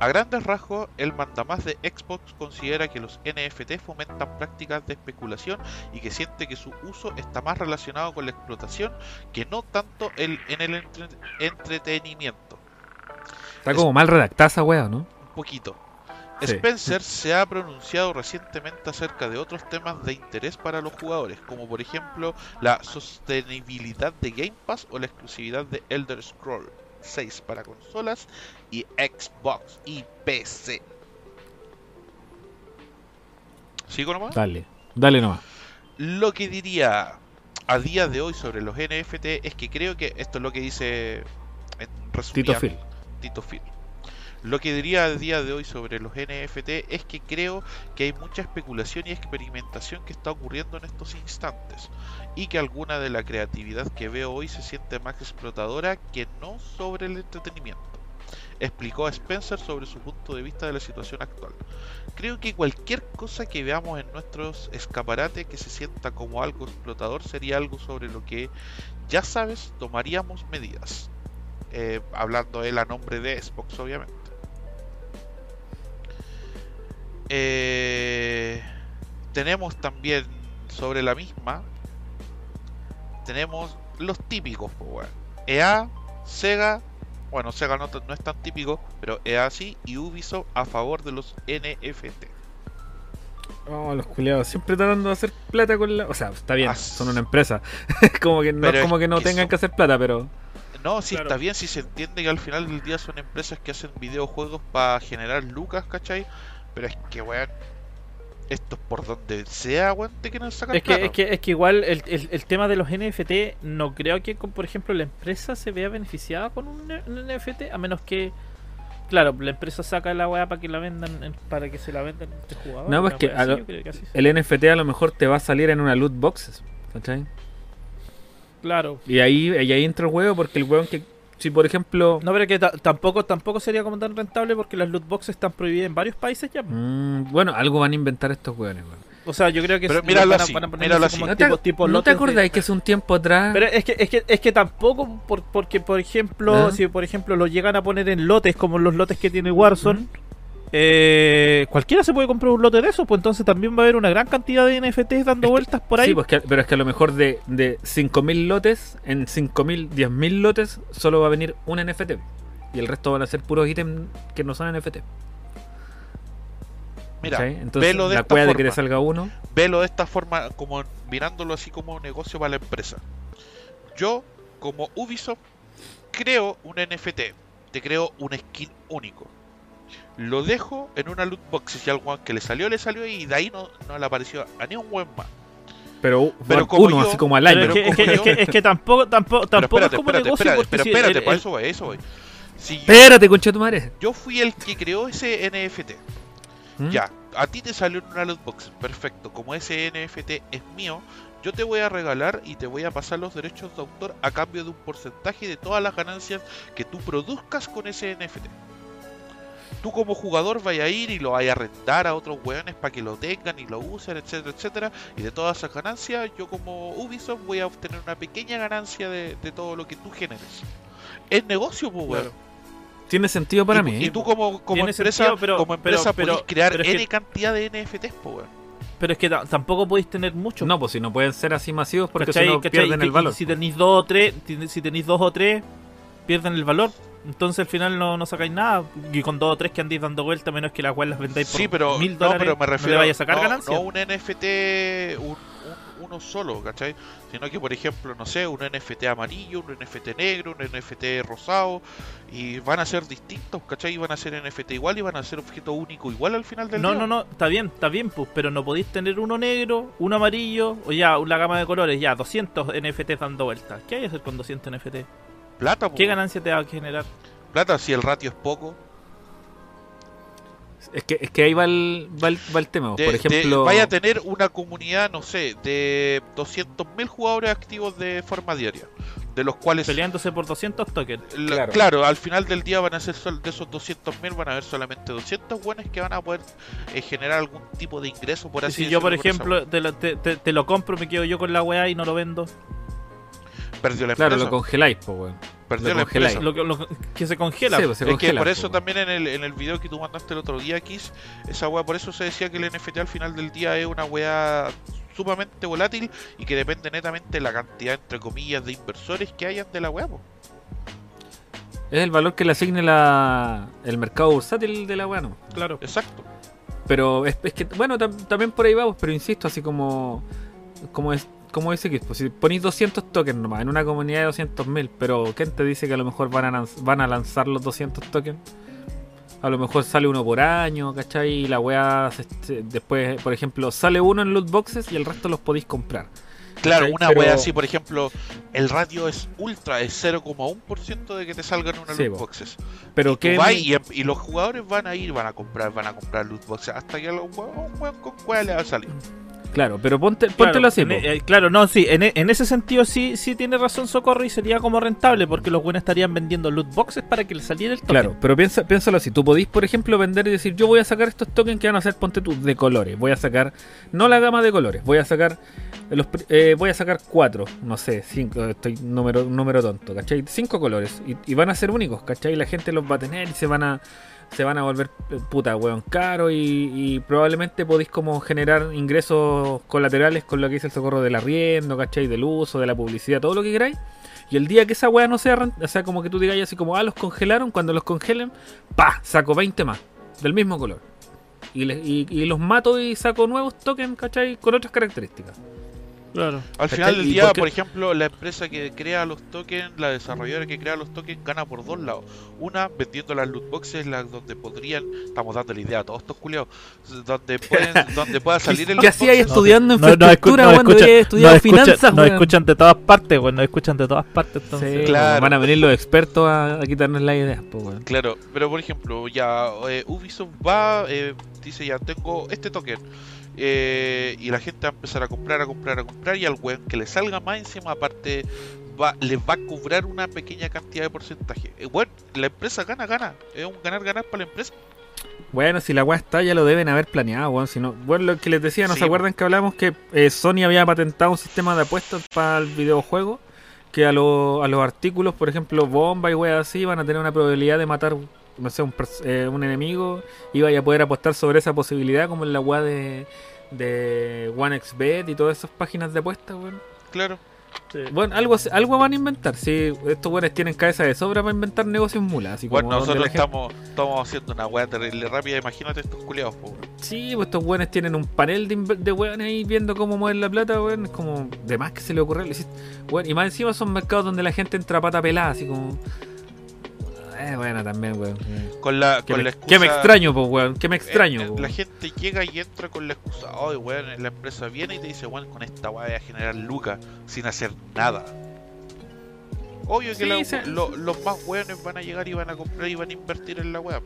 A grandes rasgos, el mandamás de Xbox considera que los NFT fomentan prácticas de especulación y que siente que su uso está más relacionado con la explotación que no tanto el, en el entre- entretenimiento. Está como mal redactada esa wea, ¿no? Un poquito. Sí. Spencer se ha pronunciado recientemente acerca de otros temas de interés para los jugadores, como por ejemplo la sostenibilidad de Game Pass o la exclusividad de Elder Scroll 6 para consolas y Xbox y PC. ¿Sigo nomás? Dale, dale nomás. Lo que diría a día de hoy sobre los NFT es que creo que esto es lo que dice en Tito Phil. Tito Phil. Lo que diría a día de hoy sobre los NFT es que creo que hay mucha especulación y experimentación que está ocurriendo en estos instantes y que alguna de la creatividad que veo hoy se siente más explotadora que no sobre el entretenimiento. Explicó a Spencer sobre su punto de vista de la situación actual. Creo que cualquier cosa que veamos en nuestros escaparates que se sienta como algo explotador sería algo sobre lo que, ya sabes, tomaríamos medidas. Eh, hablando él a nombre de Xbox, obviamente. Eh, tenemos también sobre la misma, tenemos los típicos. EA, Sega, bueno, Sega no, es tan típico, pero EA sí, y Ubisoft a favor de los NFT. Oh, los culiados, siempre tratando de hacer plata con la. O sea, está bien, son una empresa. como que no como que no que tengan son- que hacer plata, pero. No, sí Claro. está bien, si se entiende que al final del día son empresas que hacen videojuegos para generar lucas, ¿cachai? Pero es que, weón, esto es por donde sea, weón, te quieren sacar Es que, plata. es, que, es que igual el, el- el tema de los NFT, no creo que, con- por ejemplo, la empresa se vea beneficiada con un, NFT, a menos que, claro, la empresa saca la weá para que la vendan, en- para que se la vendan entre jugadores. No, pues que así, que así. El NFT a lo mejor te va a salir en una loot boxes. ¿Cachai? Claro. Y ahí, y ahí entra el huevo porque el hueón que. Si por ejemplo. No, pero que ta- tampoco, tampoco sería como tan rentable porque las loot boxes están prohibidas en varios países ya. mm, bueno, algo van a inventar estos hueones, weón. O sea, yo creo que Pero sí, míralo van a- así, van a poner míralo así como así. ¿No te, tipo, tipo ¿no te de- acordáis que hace un tiempo atrás. Pero es que, es que, es que tampoco, por- porque por ejemplo, ¿Ah? si por ejemplo lo llegan a poner en lotes como los lotes que tiene Warzone, eh, cualquiera se puede comprar un lote de eso, pues entonces también va a haber una gran cantidad de NFTs dando vueltas por ahí. Sí, pues que- pero es que a lo mejor de, de 5.000 lotes, en 5.000, 10.000 lotes, solo va a venir un NFT. Y el resto van a ser puros ítems que no son NFT. Mira. Entonces, velo de la esta cueva de que te salga uno. velo de esta forma, como mirándolo así como un negocio para la empresa. Yo, como Ubisoft, creo un NFT, te creo un skin único. Lo dejo en una loot box y si al que le salió, le salió y de ahí no, no le apareció a ni un buen más. Pero, Pero como uno, yo- así como al Pero año. es, que, es, que, como es, que, yo- es que tampoco, tampoco, Pero tampoco espérate, es como espérate, negocio espérate, espérate, el- por el- eso voy, eso voy. Si yo, Espérate, concha de tu madre. yo fui el que creó ese NFT, ¿Mm? Ya, a ti te salió en una loot box, perfecto. Como ese NFT es mío, yo te voy a regalar y te voy a pasar los derechos de autor a cambio de un porcentaje de todas las ganancias que tú produzcas con ese NFT. Tú como jugador vaya a ir y lo vaya a arrendar a otros weones para que lo tengan y lo usen, etcétera, etcétera. Y de todas esas ganancias, yo como Ubisoft voy a obtener una pequeña ganancia de, de todo lo que tú generes. Es negocio, pues, weón. Claro. Tiene sentido para y, mí. y tú como, como Tiene empresa, sentido, pero- como empresa pero- podés crear pero que- N cantidad de NFTs, pues, weón. Pero es que ta- tampoco podéis tener mucho. No, pues si no pueden ser así masivos porque ¿cachai? si no ¿cachai? pierden Y- el valor. y si tenéis dos o tres, si tenéis dos o tres, pierden el valor. Entonces al final no, no sacáis nada. Y con dos o tres que andéis dando vuelta, menos que las weas las vendáis por Sí, pero, mil no, dólares, pero me no refiero le vaya a sacar no, ganancia. no un NFT un- un- uno solo, ¿cachai? Sino que, por ejemplo, no sé, un NFT amarillo, un NFT negro, un NFT rosado, y van a ser distintos, ¿cachai? Y van a ser NFT igual y van a ser objeto único igual al final del No, día. no, no, está bien, está bien, pues, pero no podéis tener uno negro, uno amarillo, o ya, una gama de colores, ya, 200 NFTs dando vueltas. ¿Qué hay que hacer con 200 NFT? Plata, po, ¿Qué ganancia te va a generar? plata, si el ratio es poco. Es que, es que ahí va el, va el, va el tema. De- Por de- ejemplo, vaya a tener una comunidad, no sé, de 200.000 jugadores activos de forma diaria, de los cuales Peleándose por 200 tokens. La- Claro. claro. al final del día van a ser sol- de esos 200.000 van a haber solamente 200 buenos que van a poder eh, generar algún tipo de ingreso por Y así si yo, por decirlo, ejemplo, te lo, te, te- te lo compro, me quedo yo con la weá y no lo vendo. Perdió la claro, lo congeláis, pues, weón. perdió lo la. Lo, que- lo que se congela. Sí, pues, se es que congela, por po, eso también en el, en el video que tú mandaste el otro día, Kiss, esa wea, por eso se decía que el NFT al final del día es una wea sumamente volátil y que depende netamente de la cantidad, entre comillas, de inversores que hayan de la wea. po. Es el valor que le asigne la, el mercado bursátil de la weá, ¿no? Claro. Exacto. Pero es, es que, bueno, tam- también por ahí vamos, pero insisto, así como. Como es. Como dice que pues, si ponéis 200 tokens nomás en una comunidad de 200.000, pero ¿quién te dice que a lo mejor van a, van a lanzar los 200 tokens? A lo mejor sale uno por año, ¿cachai? Y la weá después, por ejemplo, sale uno en loot boxes y el resto los podéis comprar. Claro, ¿Cachai? una Pero- wea así, por ejemplo, el radio es ultra, es 0,1% de que te salgan una Sí, loot boxes. Pero Y, que y, em- y los jugadores van a ir, van a comprar, van a comprar loot boxes hasta que a un weón, un weón con cuál le va a salir. Claro, pero ponte, Claro, póntelo así. en e- eh, claro, no, sí, en, e- en ese sentido sí, sí tiene razón Socorro y sería como rentable porque los buenos estarían vendiendo loot boxes para que le saliera el token. Claro, pero piensa, piénsalo así. Tú podís, por ejemplo, vender y decir, yo voy a sacar estos tokens que van a ser, ponte tú, de colores. Voy a sacar, no la gama de colores, voy a sacar los, eh, voy a sacar cuatro, no sé, cinco, estoy número, número tonto, ¿cachai? Cinco colores. Y, y van a ser únicos, ¿cachai? La gente los va a tener y se van a, se van a volver eh, puta, weón, caro y, probablemente podéis como generar ingresos colaterales con lo que dice el socorro del arriendo, ¿cachai? Del uso, de la publicidad, todo lo que queráis. Y el día que esa weá no sea o sea, como que tú digas así como, ah, los congelaron, cuando los congelen, pa, saco 20 más, del mismo color. Y, le- y, y los mato y saco nuevos tokens, ¿cachai? Con otras características. Claro. Al final del ¿Y día, por ejemplo, la empresa que crea los tokens, la desarrolladora que crea los tokens, gana por dos lados. Una, vendiendo las loot boxes, las donde podrían, estamos dando la idea a todos estos culiados, donde, pueden, donde pueda salir el ¿Qué hacía ahí estudiando No, infraestructura no escucha- no estudiado escucha- finanzas? Nos escuchan de todas partes, weón. Nos escuchan de todas partes. Sí, Claro. Van a venir los expertos a, a quitarnos las ideas, pues. Claro, pero por ejemplo, ya eh, Ubisoft va, eh, dice ya tengo este token. Eh, y la gente va a empezar a comprar, a comprar, a comprar. Y al weón que le salga más encima, aparte, va, les va a cobrar una pequeña cantidad de porcentaje. Eh, bueno, la empresa gana, gana. Es un ganar-ganar para la empresa. Bueno, si la weá está, ya lo deben haber planeado, weón. Si no, bueno, lo que les decía, ¿no Sí, se acuerdan que hablamos que eh, Sony había patentado un sistema de apuestas para el videojuego? Que a, lo- a los artículos, por ejemplo, bomba y weas así, van a tener una probabilidad de matar, no sé, un, eh, un enemigo. Y vaya a poder apostar sobre esa posibilidad, como en la weá de, de OneXBet y todas esas páginas de apuestas, weón. Claro. sí. Bueno, algo, algo van a inventar. Si estos weones tienen cabeza de sobra para inventar negocios mulas. Así Bueno, como nosotros gente- estamos, estamos haciendo una weá terrible rápida. Imagínate estos culiados, po, weón. Sí, pues estos weones tienen un panel de, de weones ahí viendo cómo mueven la plata, weón. Es como de más que se le ocurre. weón, y más encima son mercados donde la gente entra a pata pelada, así como. Eh, bueno, también, weón. Con la, Que con me, la que excusa. me extraño, pues, weón. Que me extraño, Eh, la gente llega y entra con la excusa, oh, weón, la empresa viene y te dice, weón, con esta weá voy a generar lucas sin hacer nada. Obvio que la- se- lo- los más weones van a llegar y van a comprar y van a invertir en la weá.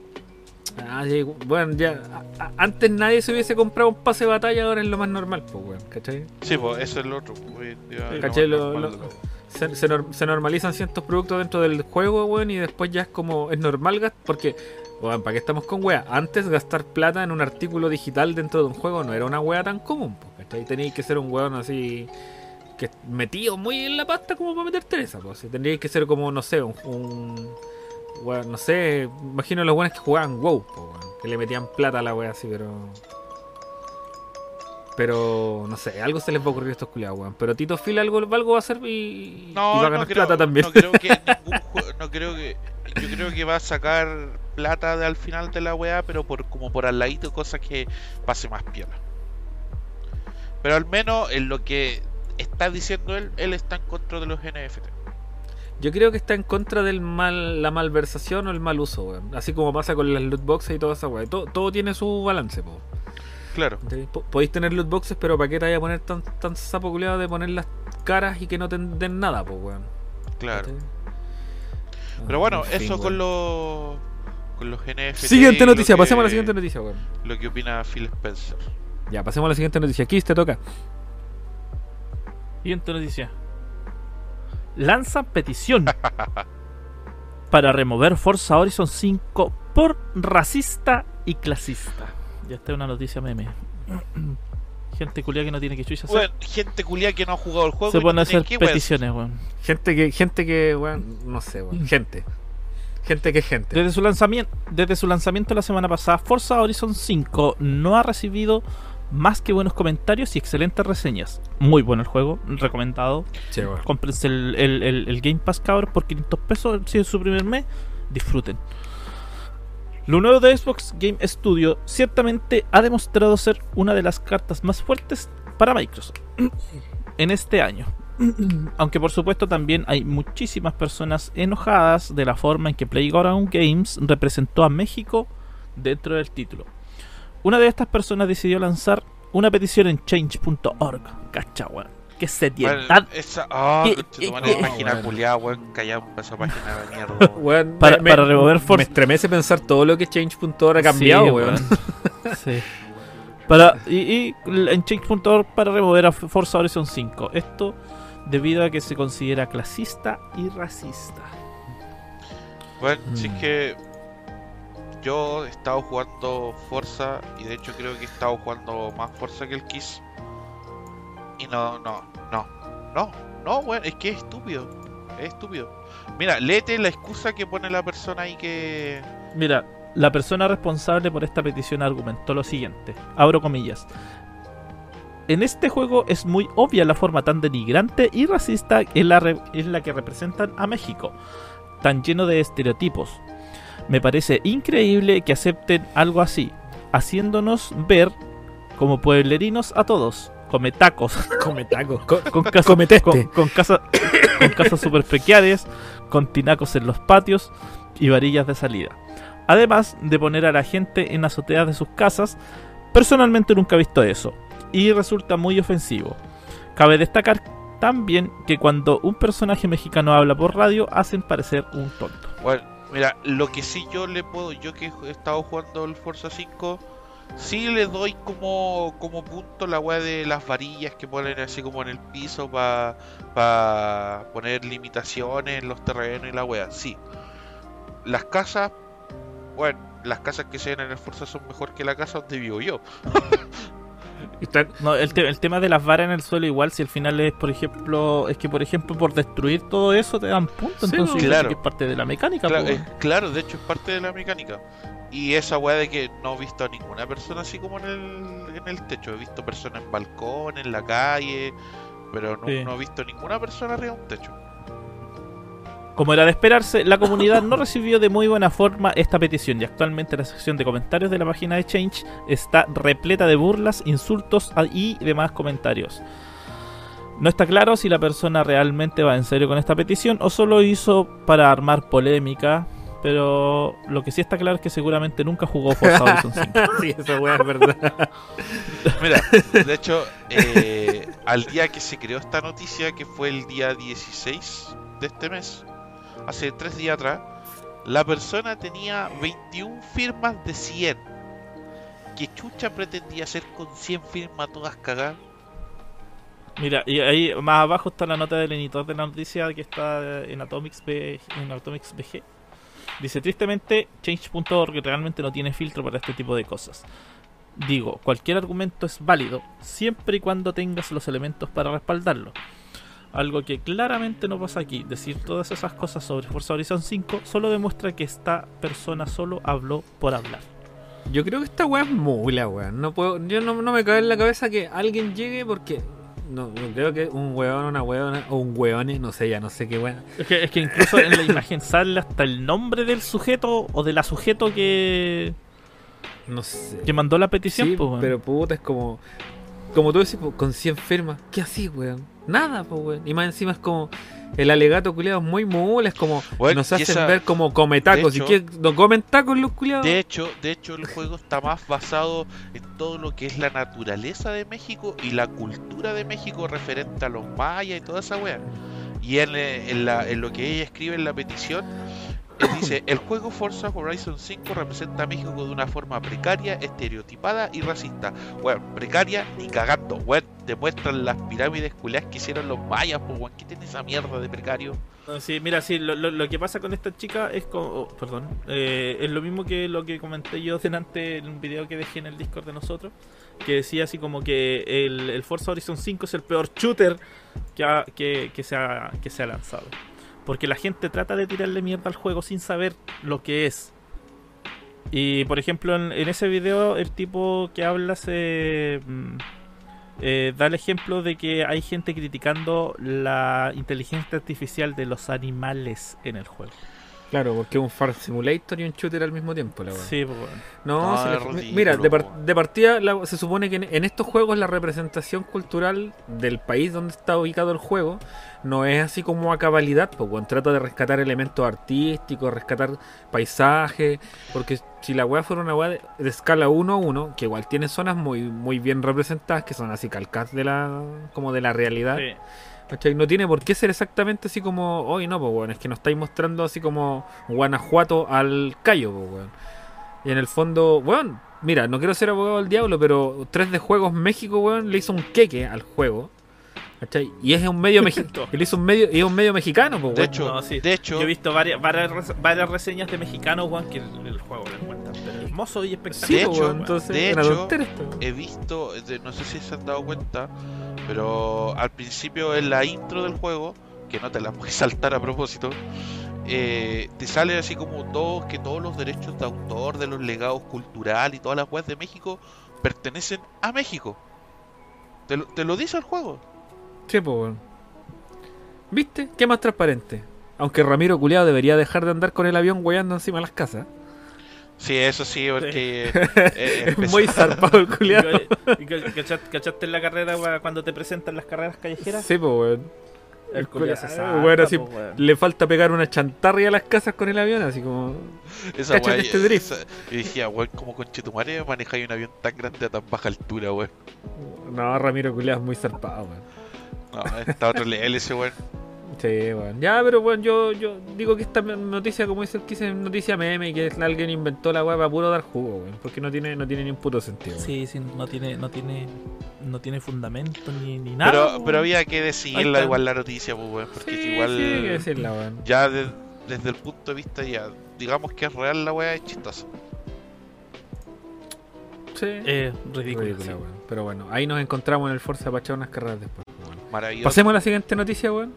Ah, sí, bueno, ya. a- a- antes nadie se hubiese comprado un pase de batalla, ahora es lo más normal, pues, weón. ¿Cachai? Sí, pues eso es lo otro. pues, lo- lo- de lo- se, se se normalizan ciertos productos dentro del juego, weón, y después ya es como, es normal gastar, porque, weón, ¿para qué estamos con weá? Antes gastar plata en un artículo digital dentro de un juego no era una weá tan común, pues, ¿cachai? Teníais que ser un weón así, que metido muy en la pasta como para meterte en esa, pues, tendríais que ser como, no sé, un, un weón, no sé, imagino los weones que jugaban WoW, pues, weón, que le metían plata a la weá así, pero... Pero, no sé, algo se les va a ocurrir a estos culiados, weón. Pero Tito Phil algo, algo va a hacer y, y No, va a no ganar creo, plata también. no creo que ningún no creo que yo creo que va a sacar plata de al final de la weá, pero por como por al ladito cosas que pase más piola. Pero al menos en lo que está diciendo él, él está en contra de los NFT. Yo creo que está en contra del mal, la malversación o el mal uso, weón. Así como pasa con las loot boxes y toda esa weá. Todo, todo tiene su balance, po. Claro. Podéis tener loot boxes, pero ¿para qué te vaya a poner tan, tan sapo culiado de poner las caras y que no te den nada, po, weón? Claro. Pero Ah, bueno, en fin, eso con los con los NFT. Siguiente noticia, que- pasemos a la siguiente noticia, weón. Lo que opina Phil Spencer. Ya, pasemos a la siguiente noticia. Kiss, te toca. Siguiente noticia. Lanzan petición para remover Forza Horizon 5 por racista y clasista. Ya está una noticia meme. Gente culia que no tiene que chucha hacer. Bueno, gente culia que no ha jugado el juego. Se y no pueden tiene hacer que, peticiones, weón. Gente que, gente que, weón, no sé, weón. Gente. Gente que es gente. Desde su lanzamiento, desde su lanzamiento la semana pasada, Forza Horizon 5 no ha recibido más que buenos comentarios y excelentes reseñas. Muy bueno el juego, recomendado. Sí, weón. Cómprense el, el- el- el Game Pass, cabros, por 500 pesos si es su primer mes. Disfruten. Lo nuevo de Xbox Game Studio ciertamente ha demostrado ser una de las cartas más fuertes para Microsoft en este año. Aunque por supuesto también hay muchísimas personas enojadas de la forma en que Playground Games representó a México dentro del título. Una de estas personas decidió lanzar una petición en change.org. Cacha, weón. Qué seriedad. Bueno, esa. Ah, ¿Qué- qué- qué- página bueno. culiada, weón. Callado esa página de mierda. weón. Para- para remover Me Forza- estremece pensar todo lo que Change.org ha cambiado, Sí, weón. Sí. Para, y, y en change.org para remover a Forza Horizon 5. Esto debido a que se considera clasista y racista. Bueno, si es Mm. que yo he estado jugando Forza y de hecho creo que he estado jugando más Forza que el Kiss. Y no, no, no, no, no, weón, es que es estúpido, es estúpido. Mira, léete la excusa que pone la persona ahí que... Mira, la persona responsable por esta petición argumentó lo siguiente. Abro comillas. En este juego es muy obvia la forma tan denigrante y racista en la, re- en la que representan a México, tan lleno de estereotipos. Me parece increíble que acepten algo así, haciéndonos ver como pueblerinos a todos, come tacos, Come taco. Co- con casas, Cometeste. con, con casas, con casas super precarias, con tinacos en los patios y varillas de salida. Además de poner a la gente en azoteas de sus casas, personalmente nunca he visto eso y resulta muy ofensivo. Cabe destacar también que cuando un personaje mexicano habla por radio hacen parecer un tonto. Bueno, mira, lo que sí yo le puedo, yo que he estado jugando el Forza 5, sí le doy como, como punto la weá de las varillas que ponen así como en el piso para poner limitaciones en los terrenos y la weá, sí. Las casas, bueno, las casas que se ven en el Forza son mejor que la casa donde vivo yo. No, el, te- el tema de las varas en el suelo igual si al final es por ejemplo es que por ejemplo por destruir todo eso te dan puntos Sí, entonces claro. es parte de la mecánica Claro, eh, claro, de hecho es parte de la mecánica. Y esa weá de que no he visto a ninguna persona así como en el, en el techo. He visto personas en balcón, en la calle, pero no, Sí. no he visto ninguna persona arriba de un techo. Como era de esperarse, la comunidad no recibió de muy buena forma esta petición y actualmente la sección de comentarios de la página de Change está repleta de burlas, insultos y demás comentarios. No está claro si la persona realmente va en serio con esta petición o solo hizo para armar polémica, pero lo que sí está claro es que seguramente nunca jugó Forza Horizon 5. sí, esa weá es verdad. Mira, de hecho, eh, al día que se creó esta noticia, que fue el día 16 de este mes, hace tres días atrás, la persona tenía 21 firmas de 100. ¿Qué chucha pretendía hacer con 100 firmas todas cagadas? Mira, y ahí más abajo está la nota del editor de la noticia que está en Atomics, B- Atomics BG. Dice, tristemente, Change.org realmente no tiene filtro para este tipo de cosas. Digo, cualquier argumento es válido siempre y cuando tengas los elementos para respaldarlo. Algo que claramente no pasa aquí. Decir todas esas cosas sobre Forza Horizon 5 solo demuestra que esta persona solo habló por hablar. Yo creo que esta weá es mula, weón. No puedo, yo no, no me cabe en la cabeza que alguien llegue porque. No, no creo que un weón, una weona o un weone, no sé, ya no sé qué weón. Es que, es que incluso en la imagen sale hasta el nombre del sujeto o de la sujeto que, No sé. que mandó la petición. Sí, pues, weón. pero puta, es como. Como tú decís, po, con 100 firmas. ¿Qué así, weón? Nada, pues, weón. Y más encima es como. El alegato culiado es muy mula, es como. Bueno, nos y hacen esa- ver como come tacos. ¿Y hecho- qué? ¿No comen tacos los culiados? De hecho, de hecho el juego está más basado en todo lo que es la naturaleza de México y la cultura de México referente a los mayas y toda esa wea. Y en, eh, en la- en lo que ella escribe en la petición, dice, el juego Forza Horizon 5 representa a México de una forma precaria, estereotipada y racista. Bueno, precaria ni cagando, weón. Demuestran las pirámides culiadas que hicieron los mayas, pues weón, ¿qué tiene esa mierda de precario? Sí, mira, sí, lo, lo- lo que pasa con esta chica es como, oh, perdón, eh, es lo mismo que lo que comenté yo delante en un video que dejé en el Discord de nosotros, que decía así como que el, Forza Horizon 5 es el peor shooter que, ha- que, que que se ha lanzado. Porque la gente trata de tirarle mierda al juego sin saber lo que es. Y por ejemplo, en, ese video, el tipo que habla se mm, eh, da el ejemplo de que hay gente criticando la inteligencia artificial de los animales en el juego. Claro, porque es un Far Simulator y un shooter al mismo tiempo, la weá. Sí, pues, bueno. No, ridículo, mira, de, par- de partida la- se supone que en, en estos juegos la representación cultural del país donde está ubicado el juego no es así como a cabalidad, pues trata de rescatar elementos artísticos, rescatar paisajes, porque si la weá fuera una weá de, de escala 1 a 1, que igual tiene zonas muy, muy bien representadas, que son así calcas de la, como de la realidad, Sí. No tiene por qué ser exactamente así como, hoy no, pues weón, es que nos estáis mostrando así como Guanajuato al Cayo, pues weón. Y en el fondo, weón, mira, no quiero ser abogado del diablo, pero 3D Juegos México, weón, le hizo un queque al juego. ¿Cachai? Y es un medio mexicano. le hizo un medio, y es un medio mexicano, pues De hecho, No, sí. de hecho, Yo he visto varias, varias, res- varias reseñas de mexicanos, Juan, que el, el juego le cuentan. Pero hermoso y espectacular. de pues, hecho, entonces, de hecho, he visto, de- no sé si se han dado cuenta, pero al principio en la intro del juego, que no te la puedes saltar a propósito, eh, te sale así como todos que todos los derechos de autor de los legados culturales y todas las webs de México pertenecen a México. Te lo, te lo dice el juego. Sí, pues, weón. ¿Viste? ¿Qué más transparente? Aunque Ramiro Culeado debería dejar de andar con el avión weyando encima de las casas. Sí, eso sí, porque. Sí. eh, Es muy zarpado el ¿Y culiado. y cachaste, en la carrera weón, cuando te presentan las carreras callejeras? Sí, pues, weón. El culiao se culiao, salta, weón, así, po, weón. le falta pegar una chantarria a las casas con el avión, así como. Esa weá, este drift. esa- Yo decía, weón, como conchetumare manejáis un avión tan grande a tan baja altura, weón. No, Ramiro culiado es muy zarpado, weón. No, está otro level ese weón. Sí, weón. Ya, pero bueno, yo, yo digo que esta noticia, como dice el que dice noticia meme, y que alguien inventó la weá para puro dar jugo, weón. Porque no tiene, no tiene ni un puto sentido. weón. Sí, sí, no tiene, no tiene, no tiene fundamento ni, ni nada. Pero, weón. pero había que decirla igual la noticia, pues, weón. Porque Sí, es igual. sí, hay que decirla, weón. ya de- desde el punto de vista, ya, digamos que es real la weá, es chistosa. Sí. Eh, ridículo. Sí. Pero bueno, ahí nos encontramos en el Forza para echar unas carreras después. Maravilloso. Pasemos a la siguiente noticia, weón.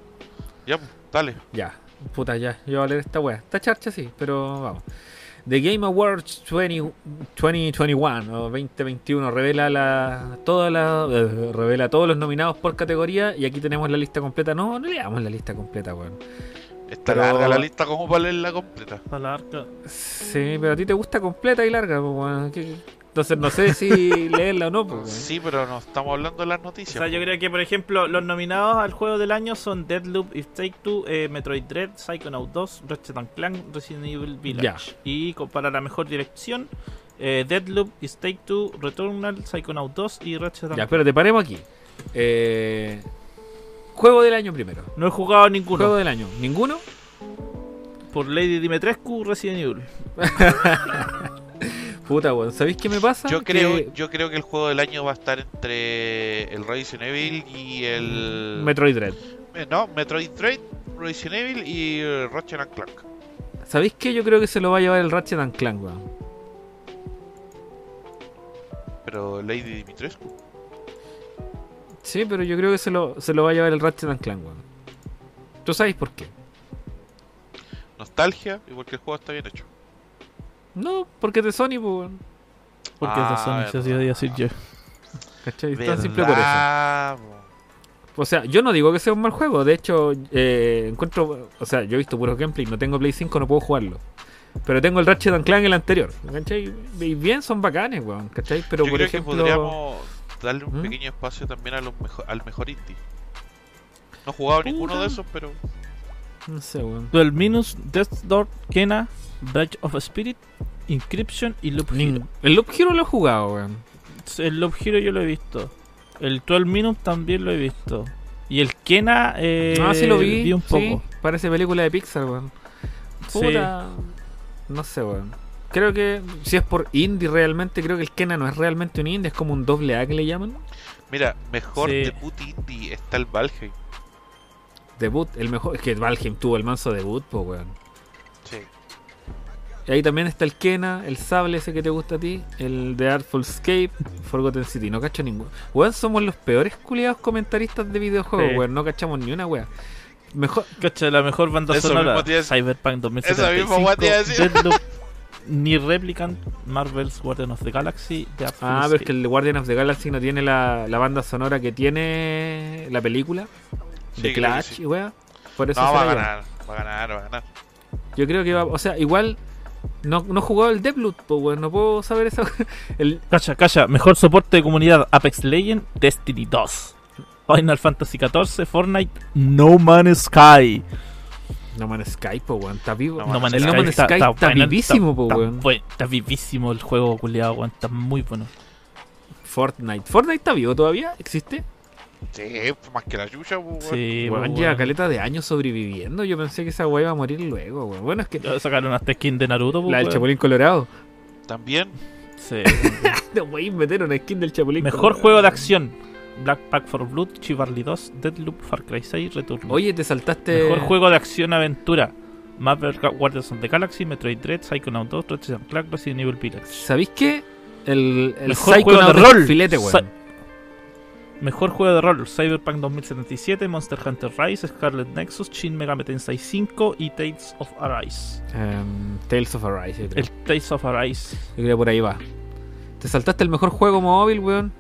Ya, dale. Ya, puta, ya. Yo voy a leer esta weá. Está charcha, sí, pero vamos. The Game Awards 20 2021 o 2021 revela la, toda la, eh, revela todos los nominados por categoría y aquí tenemos la lista completa. No, no leamos la lista completa, weón. Está Pero- larga la lista como para leerla completa. Está larga. Sí, pero a ti te gusta completa y larga, pues, weón. ¿Qué- Entonces no sé si leerla o no, pues. Sí, pero no estamos hablando de las O noticias. sea, yo creo que, por ejemplo, los nominados al juego del año son Deadloop, If Take Two, eh, Metroid Dread, Psychonaut 2, Ratchet and Clank, Resident Evil Village. Y para la mejor dirección, eh, Deadloop, If Take Two, Returnal, Psychonaut 2 y Ratchet and Ya, Clank. pero te paremos aquí. Eh, juego del año primero. No he jugado ninguno. Juego del año. ¿Ninguno? Por Lady Dimitrescu, Resident Evil. Puta, weón. ¿Sabéis qué me pasa? Yo Que- creo, yo creo que el juego del año va a estar entre el Resident Evil y el. Metroid Dread. Eh, No, Metroid Dread, Resident Evil y eh, Ratchet and Clank. ¿Sabéis qué? Yo creo que se lo va a llevar el Ratchet and Clank, weón. Pero Lady Dimitrescu. Sí, pero yo creo que se lo, se lo va a llevar el Ratchet and Clank, weón. ¿Tú sabes por qué? Nostalgia y porque el juego está bien hecho. No, porque es de Sony, pues, weón. Porque Ah, es de Sony, se verdad. hacía decir yo. ¿Cachai? Tan simple por eso. O sea, yo no digo que sea un mal juego. De hecho, eh, encuentro. O sea, yo he visto puro gameplay. No tengo Play 5, no puedo jugarlo. Pero tengo el Ratchet and Clank el anterior. ¿Cachai? Y bien, son bacanes, weón. ¿Cachai? Pero Yo por creo ejemplo. que podríamos darle un ¿Mm? pequeño espacio también a los mejo- al mejor indie. No he jugado ninguno de esos, pero No sé, weón. 12 Minus, Death Door, Kena, Bridge of Spirit, Inscription y Loop Hero. El Loop Hero lo he jugado, weón. El Loop Hero yo lo he visto. El 12 Minutes también lo he visto. Y el Kena eh, ah, sí lo vi. un poco. sí, parece película de Pixar, weón. Sí. Puta. No sé, weón. Creo que si es por indie realmente, creo que el Kena no es realmente un indie, es como un doble A que le llaman. mira, mejor Sí. debut indie está el Valheim. Debut, el mejor. Es que Valheim tuvo el manso debut, pues, weón. Sí. Y ahí también está el Kena, el Sable ese que te gusta a ti, el de Artful Escape, Forgotten City. No cacho ninguno. Weón, somos los peores culiados comentaristas de videojuegos, Sí. weón. No cachamos ni una weá. Mejor. Cacha, la mejor banda Eso sonora decir. Cyberpunk 2075 Esa misma weá te iba a decir. Deadloop, ni Replicant Marvel's Guardian of the Galaxy The Artful Ah, pero es que el de Guardian of the Galaxy no tiene la, la banda sonora que tiene la película Sí, de Clash sí. y weá. Por eso No, se va a ganar, va a ganar, va a ganar. Yo creo que va. O sea, igual. No, no he jugado el Deathloop, pues, weón. No puedo saber eso. El, Cacha, cacha, mejor soporte de comunidad Apex Legends Destiny 2 Final Fantasy XIV Fortnite No Man's Sky No Man's Sky, pues, weón. Está vivo. No No Man's el Sky No Man's Sky está, vivísimo, está weón. Está vivísimo el juego, culiado, weón. Está muy bueno. Fortnite. ¿Fortnite está vivo todavía? ¿Existe? Sí, más que la yuya, weón. Sí, Weón, lleva weón. caleta de años sobreviviendo. Yo pensé que esa weá iba a morir luego, weón. Bueno, es que. Sacaron hasta skin de Naruto, pues, La del weón. Chapulín Colorado. También, Sí. No, weón, metieron una skin del Chapulín Mejor Colorado. juego de acción Black Pack for Blood, Chivalry 2, Deadloop, Far Cry 6, Return. Oye, te saltaste. Mejor juego de acción aventura Marvel Guardians of the Galaxy, Metroid Dread, Psychonaut 2, Ratchet and Clank, Resident Evil Village. ¿Sabéis qué? El, el Mejor juego de rol. filete, Sa- weón. Mejor juego de rol, Cyberpunk 2077, Monster Hunter Rise, Scarlet Nexus, Shin Megami Tensei 5 y Tales of Arise. Em, Tales of Arise, yo creo. El Tales of Arise. Yo creo que por ahí va. Te saltaste el mejor juego móvil, weón.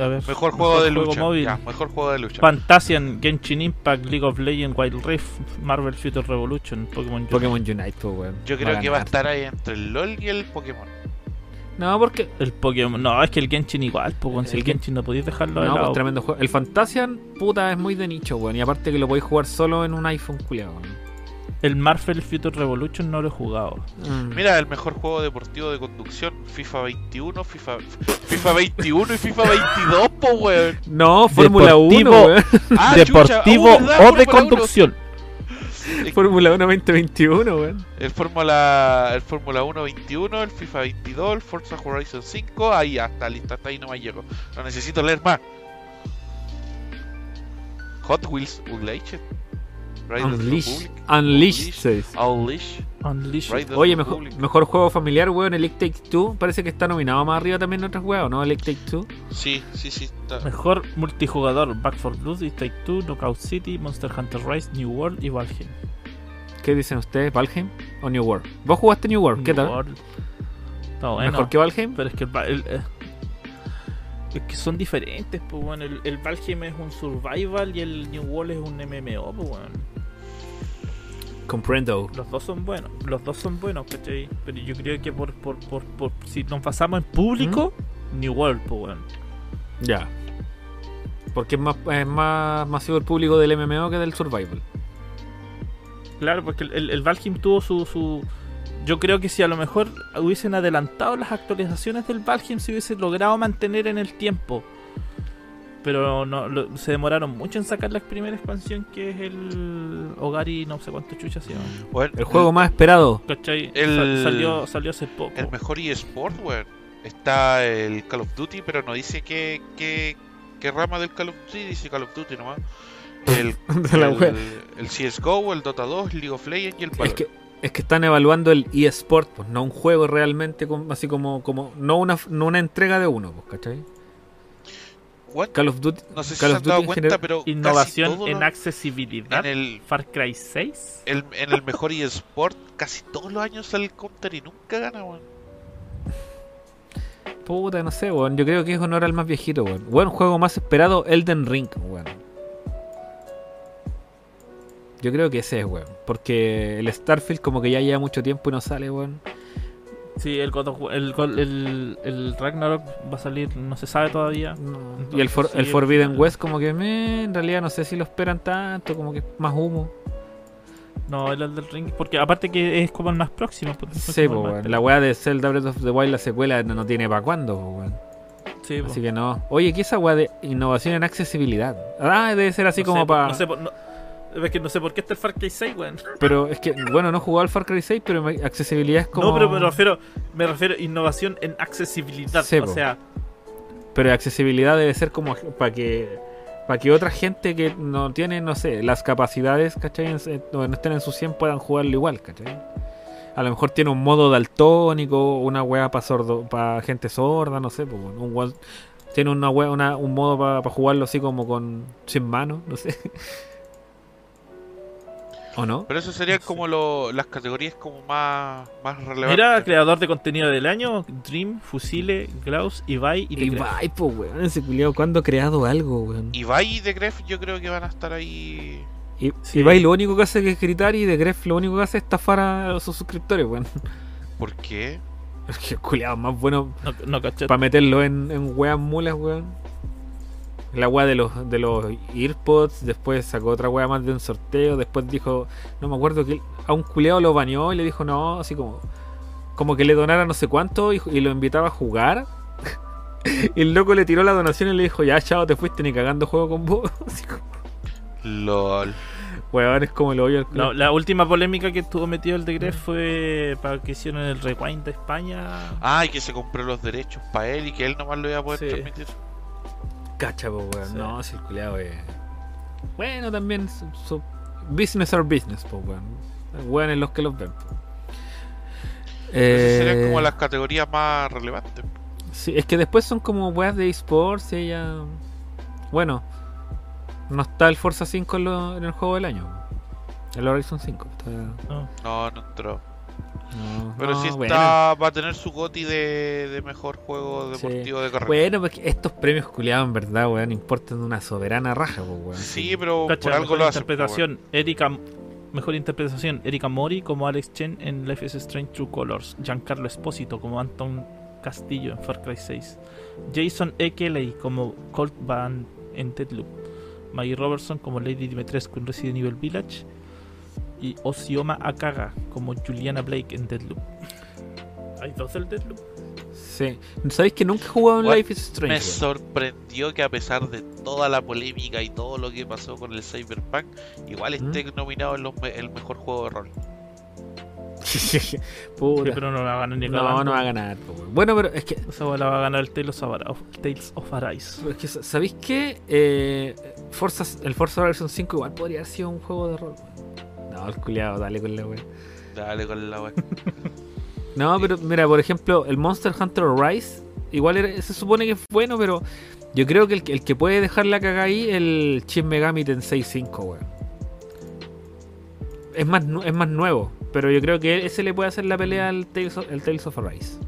A ver, Mejor juego de juego lucha. móvil. Ya, mejor juego de lucha. Fantasian, Genshin Impact, League of Legends, Wild Rift, Marvel Future Revolution, Pokémon Unite. Pokémon Unite, weón. Yo creo que va a estar ahí entre el LOL y el Pokémon. No, porque. El Pokémon, no, es que el Genshin igual, pues, si El el Genshin no podéis dejarlo de No, lado. pues tremendo juego. El Fantasian, puta, es muy de nicho, weón. Y aparte que lo podéis jugar solo en un iPhone culiado. El Marvel Future Revolution no lo he jugado. Mm. Mira, el mejor juego deportivo de conducción, FIFA 21, FIFA, FIFA 21 y FIFA 22, po, weón. No, Fórmula 1, Deportivo. weón. Ah, Deportivo chucha, oh, ¿verdad? o de Fórmula uno. Fórmula 1 2021, weón. El Fórmula el Fórmula 1 21, el FIFA 22, el Forza Horizon 5, ahí hasta lista, hasta ahí no me llego. No necesito leer más. Hot Wheels Unleashed. Unleash. Unleash, se dice. Unleash. Unleashed. Riders Oye, mejor, mejor juego familiar, weón, el It Takes Two. Parece que está nominado más arriba también en otros juegos, ¿no? El It Takes Two. Sí, sí, sí. Está. Mejor multijugador, Back 4 Blood, It Take Two, Knockout City, Monster Hunter Rise, New World y Valheim. ¿Qué dicen ustedes? ¿Valheim o New World? ¿Vos jugaste New World? ¿Qué New tal? World. ¿Mejor que Valheim? Pero es que el, el- eh, es que son diferentes, pues bueno. El, el Valheim es un survival y el New World es un MMO, pues bueno. Comprendo. Los dos son buenos, los dos son buenos, ¿cachai? Pero yo creo que por, por, por, por- si nos basamos en público, New World, pues bueno. Ya. Porque es más, es más masivo el público del MMO que del Survival. Claro, porque el, el, el Valheim tuvo su, su. Yo creo que si a lo mejor hubiesen adelantado las actualizaciones del Valheim, se hubiese logrado mantener en el tiempo. Pero no, lo- se demoraron mucho en sacar la primera expansión que es el Hogar y no sé cuánto chucha se llama. Bueno, El juego más esperado. ¿Cachai? El- salió, salió hace poco. El mejor eSport, weón. Está el Call of Duty, pero no dice qué, qué, qué rama del Call of Duty, dice Call of Duty nomás. El, De la el, el CSGO, el Dota 2, League of Legends y el Es Valorant. que, es que están evaluando el eSport, pues no un juego realmente, como- así como, como no una no una entrega de uno, pues, ¿cachai? What? Call of Duty, No sé si Call se han dado cuenta, pero Innovación en accesibilidad. en el, Far Cry 6. el- en el mejor eSport, casi todos los años sale el Counter y nunca gana, weón. puta, no sé, weón. Yo creo que es honor al más viejito, weón. Weón, juego más esperado, Elden Ring, weón. Yo creo que ese es, weón. Porque el Starfield como que ya lleva mucho tiempo y no sale, weón. Sí, el, el, el, el Ragnarok va a salir, no se sabe todavía. No. Entonces, Y el, For- sí, el Forbidden. West como que me, en realidad no sé si lo esperan tanto, como que es más humo. No, el Elden Ring, porque aparte que es como el más próximo. pues, Sí, po, más weón. La weá de Zelda Breath of the Wild, la secuela, no, no tiene para cuándo, po, weón. Sí, po. Así que no. Oye, ¿qué es esa weá de innovación en accesibilidad? Ah, debe ser así No como para... No sé, por- no- es que no sé por qué está el Far Cry 6, weón. Pero es que, bueno, no he jugado al Far Cry 6, pero accesibilidad es como... No, pero me refiero, me refiero a innovación en accesibilidad. Sí, o sea, Pero accesibilidad debe ser como para que para que otra gente que no tiene, no sé, las capacidades, ¿cachai? O no estén en su 100 puedan jugarlo igual, ¿cachai? A lo mejor tiene un modo daltónico, una weá para sordo, para gente sorda, no sé, un tiene una weá, una- un modo para jugarlo así como con sin mano, no sé. ¿O no? Pero eso serían como lo- las categorías como más, más relevantes. mira, creador de contenido del año, Dream, Fusile, Klaus, Ibai y The Gref. Ibai, pues, weón, ese culiao, ¿cuándo ha creado algo, weón? Ibai y The Gref yo creo que van a estar ahí. Y, Sí. Ibai lo único que hace es gritar y de Gref lo único que hace es estafar a sus suscriptores, weón. ¿Por qué? Es que culiado más bueno No, no para meterlo en, en weas mulas, weón. La wea de los, de los Earpods, después sacó otra wea más de un sorteo, después dijo, no me acuerdo que a un culiado lo baneó y le dijo no, así como, como que le donara no sé cuánto y, y lo invitaba a jugar. y el loco le tiró la donación y le dijo, ya chao, te fuiste ni cagando juego con vos. Así como, LOL. weón, es como lo oye el No, la última polémica que estuvo metido el The Gref fue para que hicieron el rewind de España. Ah, y que se compró los derechos para él y que él nomás lo iba a poder Sí. transmitir. Cacha, po, weón. Sí. No, si el culiao es. Bueno, también su, su- business are business, pues, weón. Weón es los que los ven. po. Serían Eh, como las categorías más relevantes. sí, es que después son como weas de esports y ya. Bueno, no está el Forza 5 en, lo- en el juego del año. El Horizon 5. está- No. No, no entró. No, Pero no, sí bueno. está, va a tener su goti de, de mejor juego Sí. deportivo de carrera. Bueno, porque estos premios culiados en verdad, weón, importan de una soberana raja, pues, weón. Sí, pero Cacha, por algo mejor lo hacen. pues, interpretación, Erika, mejor interpretación, Erika Mori como Alex Chen en Life is Strange True Colors, Giancarlo Espósito como Anton Castillo en Far Cry 6, Jason E. Kelly como Colt Van en Deadloop, Maggie Robertson como Lady Dimitrescu en Resident Evil Village y Osioma Akaga como Juliana Blake en Deadloop. ¿Hay dos del Deadloop? Sí. ¿Sabéis que nunca he jugado en What? Life is Strange? Me sorprendió que a pesar de toda la polémica y todo lo que pasó con el Cyberpunk, igual ¿Mm? esté nominado en los me- el mejor juego de rol. Sí, pero no la va a ganar ni No, no va a ganar. Bueno, pero es que, Esa bola va a ganar el Tales of, Tales of Arise. es que ¿sabéis qué? Eh, Forza, el Forza Horizon 5 igual podría haber sido un juego de rol. No, el culiado, dale con la weón. Dale con la wea. No, pero mira, por ejemplo, el Monster Hunter Rise, igual era- se supone que es bueno, pero yo creo que el, que- el que puede dejar la caga ahí es el Shin Megami Tensei 5, weón. Es más, es más nuevo, pero yo creo que ese le puede hacer la pelea al Tales of, el Tales of Arise.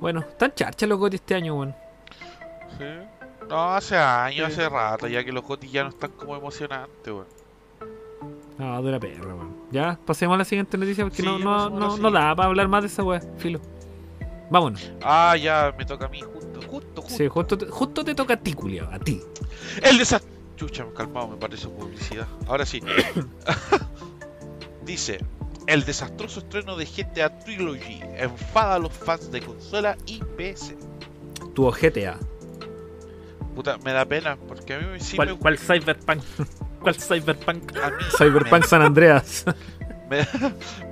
Bueno, están charchas los gotis este año, weón. Sí. No, hace años, hace rato, ya que los gotis ya no están como emocionantes, weón. No, de la perra, weón. Ya, pasemos a la siguiente noticia porque Sí, no, no, no, no da para hablar más de esa weá, filo. Vámonos. Ah, ya, me toca a mí, justo, justo, justo. Sí, justo te, justo te toca a ti, culiao, a ti. El desastre. Chucha, calmado, me parece publicidad. Ahora sí. Dice: El desastroso estreno de GTA Trilogy enfada a los fans de consola y PC. Tu GTA. Puta, me da pena, porque a mí sí ¿Cuál, me cuál Cyberpunk? ¿Cuál Cyberpunk? a mí Cyberpunk San Andreas. me,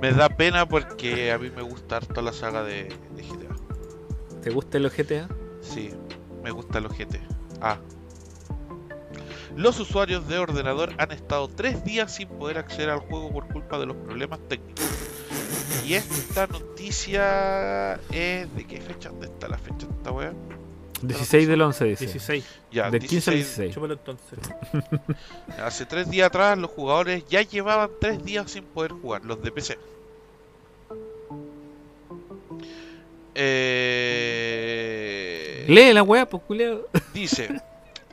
me da pena porque a mí me gusta harto la saga de, de GTA. ¿Te gusta el GTA? Sí, me gusta los GT. Ah. Los usuarios de ordenador han estado tres días sin poder acceder al juego por culpa de los problemas técnicos. Y esta noticia es... ¿De qué fecha? ¿Dónde está la fecha de esta wea? 16 del 11 dice. 16. Ya, Del 15 al 16 16. Chúpalo entonces. Hace tres días atrás los jugadores ya llevaban tres días sin poder jugar, los de PC. Eh... Lee la weá, pues culiao. Dice,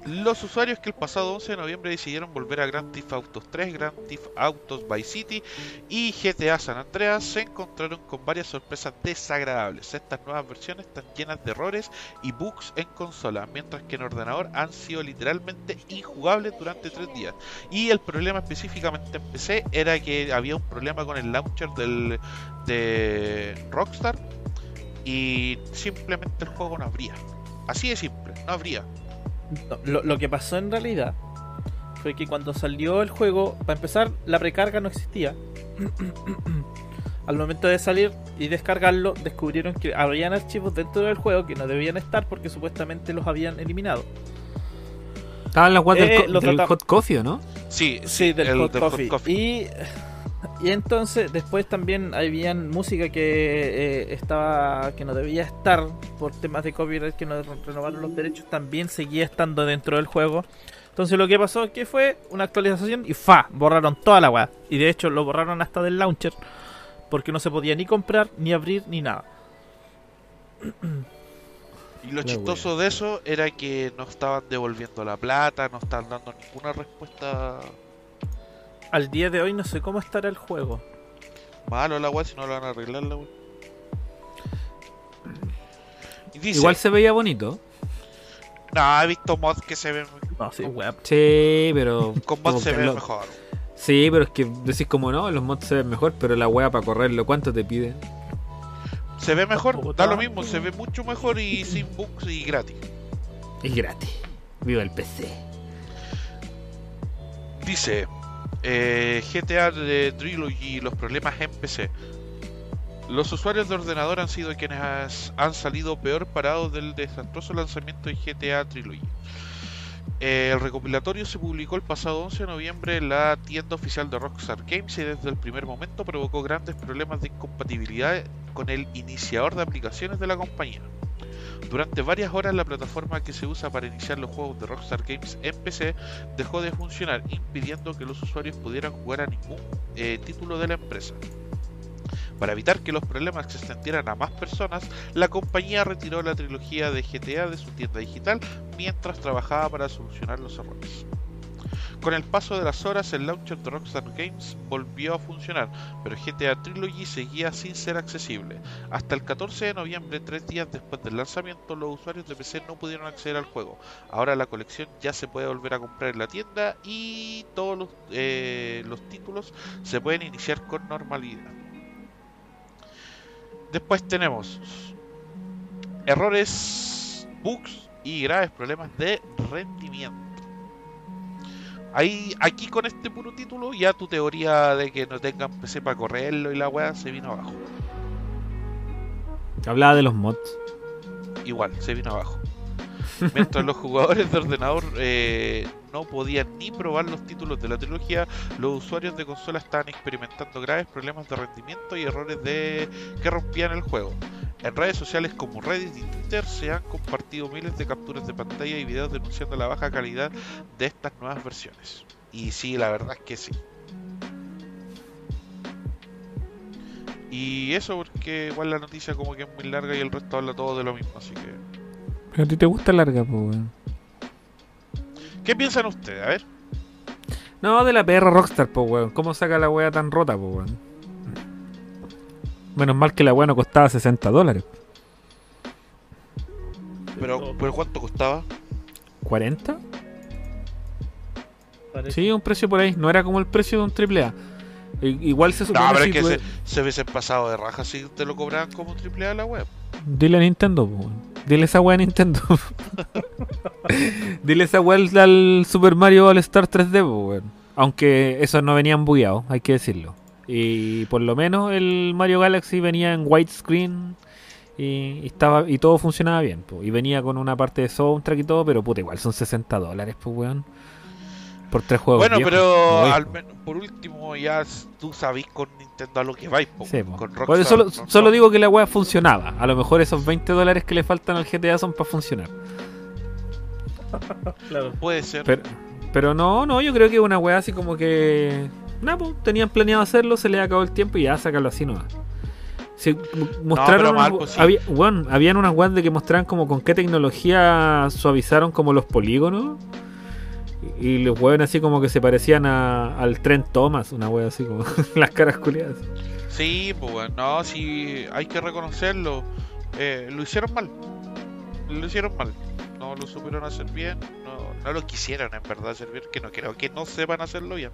los usuarios que el pasado 11 de noviembre decidieron volver a Grand Theft Autos 3, Grand Theft Autos Vice City y GTA San Andreas se encontraron con varias sorpresas desagradables. Estas nuevas versiones están llenas de errores y bugs en consola, mientras que en ordenador han sido literalmente injugables durante tres días. Y el problema específicamente en PC era que había un problema con el launcher del, de Rockstar y simplemente el juego no abría. Así de simple, no abría. No, lo, lo que pasó en realidad fue que cuando salió el juego, para empezar, la precarga no existía. Al momento de salir y descargarlo, descubrieron que habían archivos dentro del juego que no debían estar porque supuestamente los habían eliminado. Estaban las Eh, del, co- lo del trata- Hot Coffee, ¿o ¿no? Sí, Sí, del, el hot, del hot coffee. coffee. Y, y entonces después también habían música que eh, estaba que no debía estar por temas de copyright que no re- renovaron los derechos, también seguía estando dentro del juego. Entonces lo que pasó es que fue una actualización y fa, borraron toda la weá. Y de hecho lo borraron hasta del launcher porque no se podía ni comprar, ni abrir, ni nada. Y lo La chistoso de eso era que no estaban devolviendo la plata, no estaban dando ninguna respuesta Al día de hoy no sé cómo estará el juego. malo la web si no lo van a arreglar la web. Y dice, Igual se veía bonito. no, he visto mods que se ven No, sí, weá. Sí, pero. con mods se lo- mejor. Sí, pero es que decís como no, los mods se ven mejor, pero la weá para correrlo, ¿cuánto te pide? Se ve mejor, da lo mismo, se ve mucho mejor y sin bugs y gratis. Es gratis. Viva el PC. Dice eh, GTA de Trilogy, los problemas en PC. Los usuarios de ordenador han sido quienes han salido peor parados del desastroso lanzamiento de GTA Trilogy. Eh, el recopilatorio se publicó el pasado 11 de noviembre en la tienda oficial de Rockstar Games y desde el primer momento provocó grandes problemas de incompatibilidad con el iniciador de aplicaciones de la compañía. Durante varias horas la plataforma que se usa para iniciar los juegos de Rockstar Games en PC dejó de funcionar, impidiendo que los usuarios pudieran jugar a ningún eh, título de la empresa. Para evitar que los problemas se extendieran a más personas, la compañía retiró la trilogía de GTA de su tienda digital mientras trabajaba para solucionar los errores. Con el paso de las horas, el launcher de Rockstar Games volvió a funcionar, pero GTA Trilogy seguía sin ser accesible. Hasta el 14 de noviembre, tres días después del lanzamiento, los usuarios de PC no pudieron acceder al juego. Ahora la colección ya se puede volver a comprar en la tienda y todos los, eh, los títulos se pueden iniciar con normalidad. Después tenemos errores, bugs y graves problemas de rendimiento. Ahí, aquí con este puro título, ya tu teoría de que no tengan PC para correrlo y la weá se vino abajo. Hablaba de los mods. Igual, se vino abajo. Mientras los jugadores de ordenador eh, no podían ni probar los títulos de la trilogía, los usuarios de consola estaban experimentando graves problemas de rendimiento y errores de que rompían el juego. En redes sociales como Reddit y Twitter se han compartido miles de capturas de pantalla y videos denunciando la baja calidad de estas nuevas versiones. Y sí, la verdad es que sí. Y eso porque igual la noticia como que es muy larga y el resto habla todo de lo mismo, así que... Pero a ti te gusta larga, pues. ¿Qué piensan ustedes? A ver. No, de la PR Rockstar, pues, weón. ¿Cómo saca la weá tan rota, pues, weón? Menos mal que la weá no costaba 60 dólares. Pero, pero ¿cuánto costaba? ¿40? Parece. Sí, un precio por ahí. No era como el precio de un AAA. Igual se supone No, pero es que tú- se, se hubiesen pasado de raja si te lo cobraban como triple A la web. Dile a Nintendo, po, weón. Dile esa weá a Nintendo. Dile esa weá al, Super Mario All Star 3D, po, weón. Aunque esos no venían bugueados, hay que decirlo. Y por lo menos el Mario Galaxy venía en widescreen y, y estaba y todo funcionaba bien. po. Y venía con una parte de soundtrack y todo, pero puta, igual son 60 dólares, pues, weón. Por tres juegos. Bueno, viejos. pero No, al menos, por último ya tú sabís con Nintendo a lo que vais, po, Sí, po. con Rockstar. solo, no- solo no- digo que la weá funcionaba. A lo mejor esos 20 dólares que le faltan al GTA son para funcionar. Claro. Puede ser. Pero, pero no, no, yo creo que una weá así como que. Nada, pues, tenían planeado hacerlo, se les acabó el tiempo y ya sacarlo así nomás. Se mostraron. pues, sí. había- weón, habían unas weas de que mostraban como con qué tecnología suavizaron como los polígonos. Y, y los weones así como que se parecían a- al tren Thomas, una wea así como las caras culiadas. Sí, pues bueno, no, sí, hay que reconocerlo. Eh, lo hicieron mal. Lo hicieron mal. No lo supieron hacer bien. No, no lo quisieron en verdad hacer bien. Que no creo que no sepan hacerlo bien.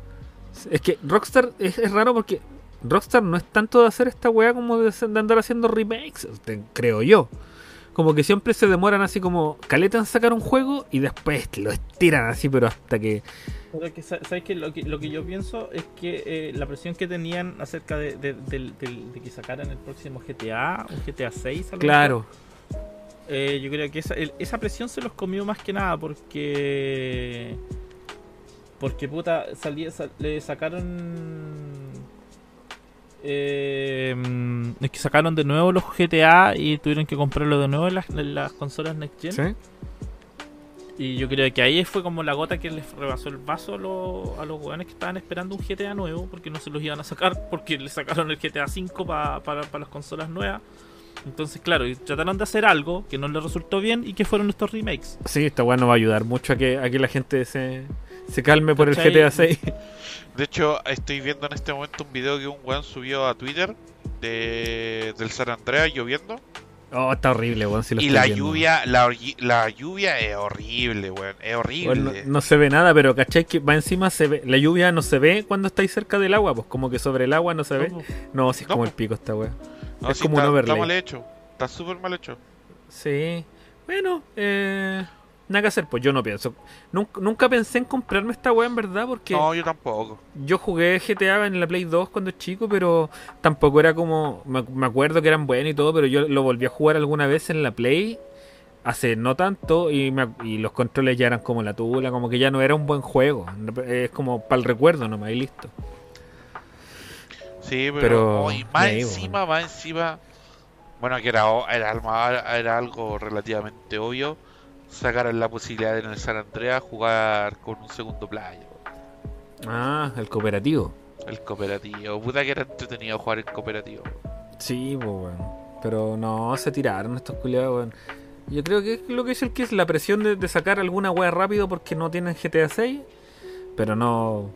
Es que Rockstar es, es raro porque Rockstar no es tanto de hacer esta weá como de, de andar haciendo remakes, creo yo. Como que siempre se demoran así como caleta en sacar un juego y después lo estiran así, pero hasta que. Pero que, ¿sabes qué? Lo, que lo que yo pienso es que eh, la presión que tenían acerca de, de- que sacaran el próximo GTA, un GTA 6, a lo Claro, eh, yo creo que esa, el- esa presión se los comió más que nada porque. Porque puta, salía, sal- le sacaron. Eh, es que sacaron de nuevo los GTA y tuvieron que comprarlo de nuevo en las, en las consolas Next Gen. ¿sí? Y yo creo que ahí fue como la gota que les rebasó el vaso a los, a los weones que estaban esperando un GTA nuevo, porque no se los iban a sacar, porque le sacaron el GTA 5 para para las consolas nuevas. Entonces, claro, y trataron de hacer algo que no les resultó bien y que fueron estos remakes. Sí, esta weá no va a ayudar mucho a que, a que la gente se, se calme por el. GTA 6. De hecho, estoy viendo en este momento un video que un weón subió a Twitter de, del San Andreas lloviendo. Oh, está horrible, weón. Si lo y estoy la viendo. lluvia, la, la lluvia es horrible, weón. Es horrible. Bueno, no, no se ve nada, pero ¿cachai? Que va encima se ve. La lluvia no se ve cuando estáis cerca del agua, pues como que sobre el agua no se ve. No, si es No, como el pico esta weá. No, es como un está, overlay. está mal hecho. Está súper mal hecho. Sí. Bueno, eh, nada que hacer, pues yo no pienso. Nunca, nunca pensé en comprarme esta weá en verdad, porque No, yo tampoco. yo jugué GTA en la Play 2 cuando chico, pero tampoco era como. Me, me acuerdo que eran buenos y todo, pero yo lo volví a jugar alguna vez en la Play. Hace no tanto y, me y los controles ya eran como la tula, como que ya no era un buen juego. Es como para el recuerdo nomás y listo. Sí, pero, Pero, oh, y más ahí, encima, más encima, Bueno, que era, era, era algo relativamente obvio. Sacaron la posibilidad de en el San Andreas jugar con un segundo player. Ah, el cooperativo. El cooperativo. Puta que era entretenido jugar en cooperativo. Sí, pues, weón. Pero no, se tiraron estos culiados, weón. Yo creo que es lo que es el que es la presión de, de sacar alguna wea rápido porque no tienen GTA 6. Pero no.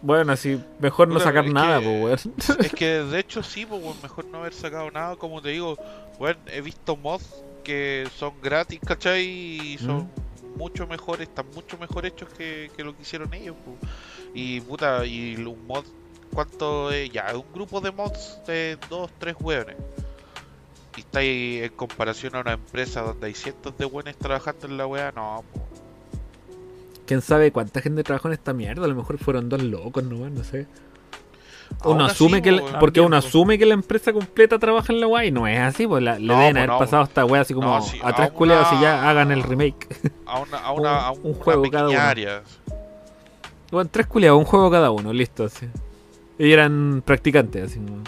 Bueno, así, mejor no sacar nada, que- pues, weón. Es que de hecho sí, pues weón, mejor no haber sacado nada, como te digo, bueno, he visto mods que son gratis, ¿cachai? Y son mucho mejores, están mucho mejor hechos que, que lo que hicieron ellos, pues. Y puta, y un mod, ¿cuánto es? Ya, un grupo de mods de dos, tres hueones. Y está ahí en comparación a una empresa donde hay cientos de hueones trabajando en la wea, no, pues. ¿Quién sabe cuánta gente trabajó en esta mierda? A lo mejor fueron dos locos nomás, no sé. Uno asume que pues, la- porque uno pues. asume que la empresa completa trabaja en la weá y no es así, pues la- le No, deben pues, haber no, pasado esta weá así como No, sí, a tres y ya hagan el remake. a una, a una, a un- un una juego cada uno. área. Bueno, tres culiados, un juego cada uno, listo, así. Y eran practicantes, así. como-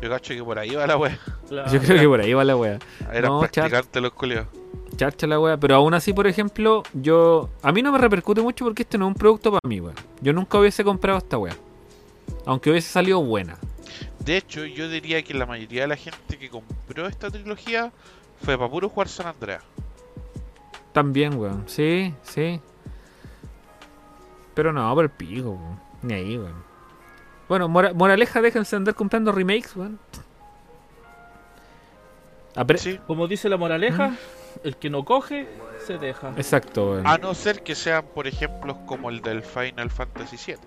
Yo cacho que por ahí va la wea. La- Yo creo que por ahí va la weá. Eran No, chat. practicantes los culiados. Charcha la weá. Pero aún así, por ejemplo, yo. A mí no me repercute mucho porque este no es un producto para mí, weá. Yo nunca hubiese comprado esta weá. Aunque hubiese salido buena. De hecho, yo diría que la mayoría de la gente que compró esta trilogía fue para puro jugar San Andreas. También, weón. Sí, sí. Pero no, por el pico, weón. Ni ahí, weón. Bueno, mora- moraleja, déjense andar comprando remakes, weón. Apre- Sí. Como dice la moraleja, Mm. el que no coge, se deja. Exacto, weón. A no ser que sean, por ejemplo, como el del Final Fantasy VII.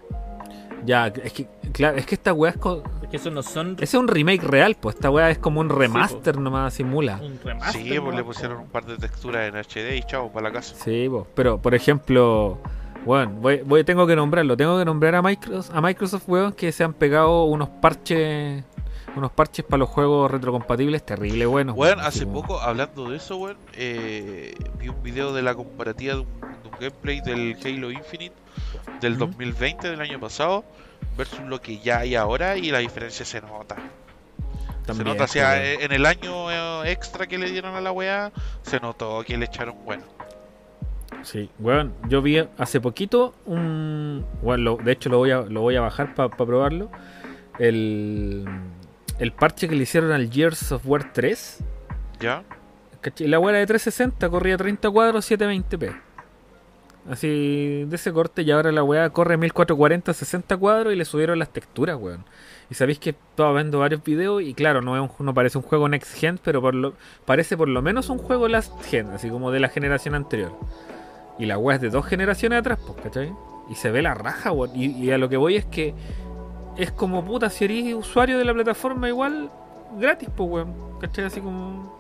Ya, es que, claro, es que esta weá es. co- Es que esos no son Ese es un remake real, pues esta weá es como un remaster nomás, simula. un remaster. Sí, pues le pusieron un par de texturas en HD y chao, para la casa. Sí, po. pero por ejemplo, bueno, voy, voy- tengo que nombrarlo, tengo que nombrar a Microsoft, a Microsoft, weón, que se han pegado unos parches, unos parches para los juegos retrocompatibles terrible buenos. Bueno, hace poco, hablando de eso, weón, eh, vi un video de la comparativa de un, de un gameplay del Halo Infinite del Ujú. 2020, del año pasado, versus lo que ya hay ahora y la diferencia se nota. también, se nota, o sea, eh, en el año eh, extra que le dieron a la weá, se notó que le echaron bueno. Sí, weón, yo vi hace poquito un, bueno, lo- de hecho lo voy a, lo voy a bajar para probarlo, el, el parche que le hicieron al Gears of War 3. ¿Ya? La weá de 360 corría 30 cuadros 720p. Así de ese corte y ahora la weá corre 1440 60 cuadros y le subieron las texturas, weón. Y sabéis que estaba viendo varios videos y claro, no, es un- no parece un juego next gen, pero por lo, parece por lo menos un juego last gen, así como de la generación anterior. Y la weá es de dos generaciones atrás, pues, ¿cachai? Y se ve la raja, weón. Y, y a lo que voy es que es como puta, si eres usuario de la plataforma igual, gratis, pues, weón. ¿Cachai? Así como...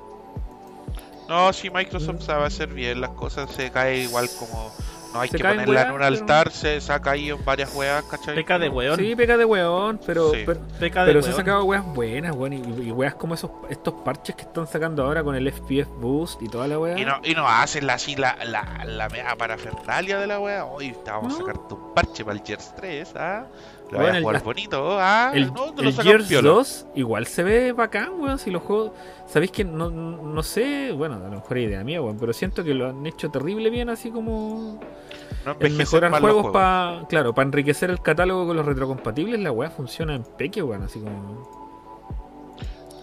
No, si Microsoft sabe hacer bien las cosas, se cae igual como. No hay Se que ponerla en un pero- altar, se saca ahí en varias weas, ¿cachai? Peca de weón. Sí, pega de weón, pero, Sí. pero, Peca de pero se han sacado weas buenas, weón. Y, y weas como esos estos parches que están sacando ahora con el FPS Boost y toda la wea. Y no, y no hacen la, así la, la, la mea parafernalia de la wea. Hoy te vamos No. a sacar tu parche para el Gears 3, ¿ah? Lo Bueno, voy a el- jugar bonito, ¿ah? el no, el Gears piola. 2 igual se ve bacán, weón. Si los juegos. Sabéis que no, no sé, bueno, a lo mejor idea mía, weón. Pero siento que lo han hecho terrible bien, así como. No mejorar los juegos para. Claro, para enriquecer el catálogo con los retrocompatibles, la wea funciona en peque, weón. Así como.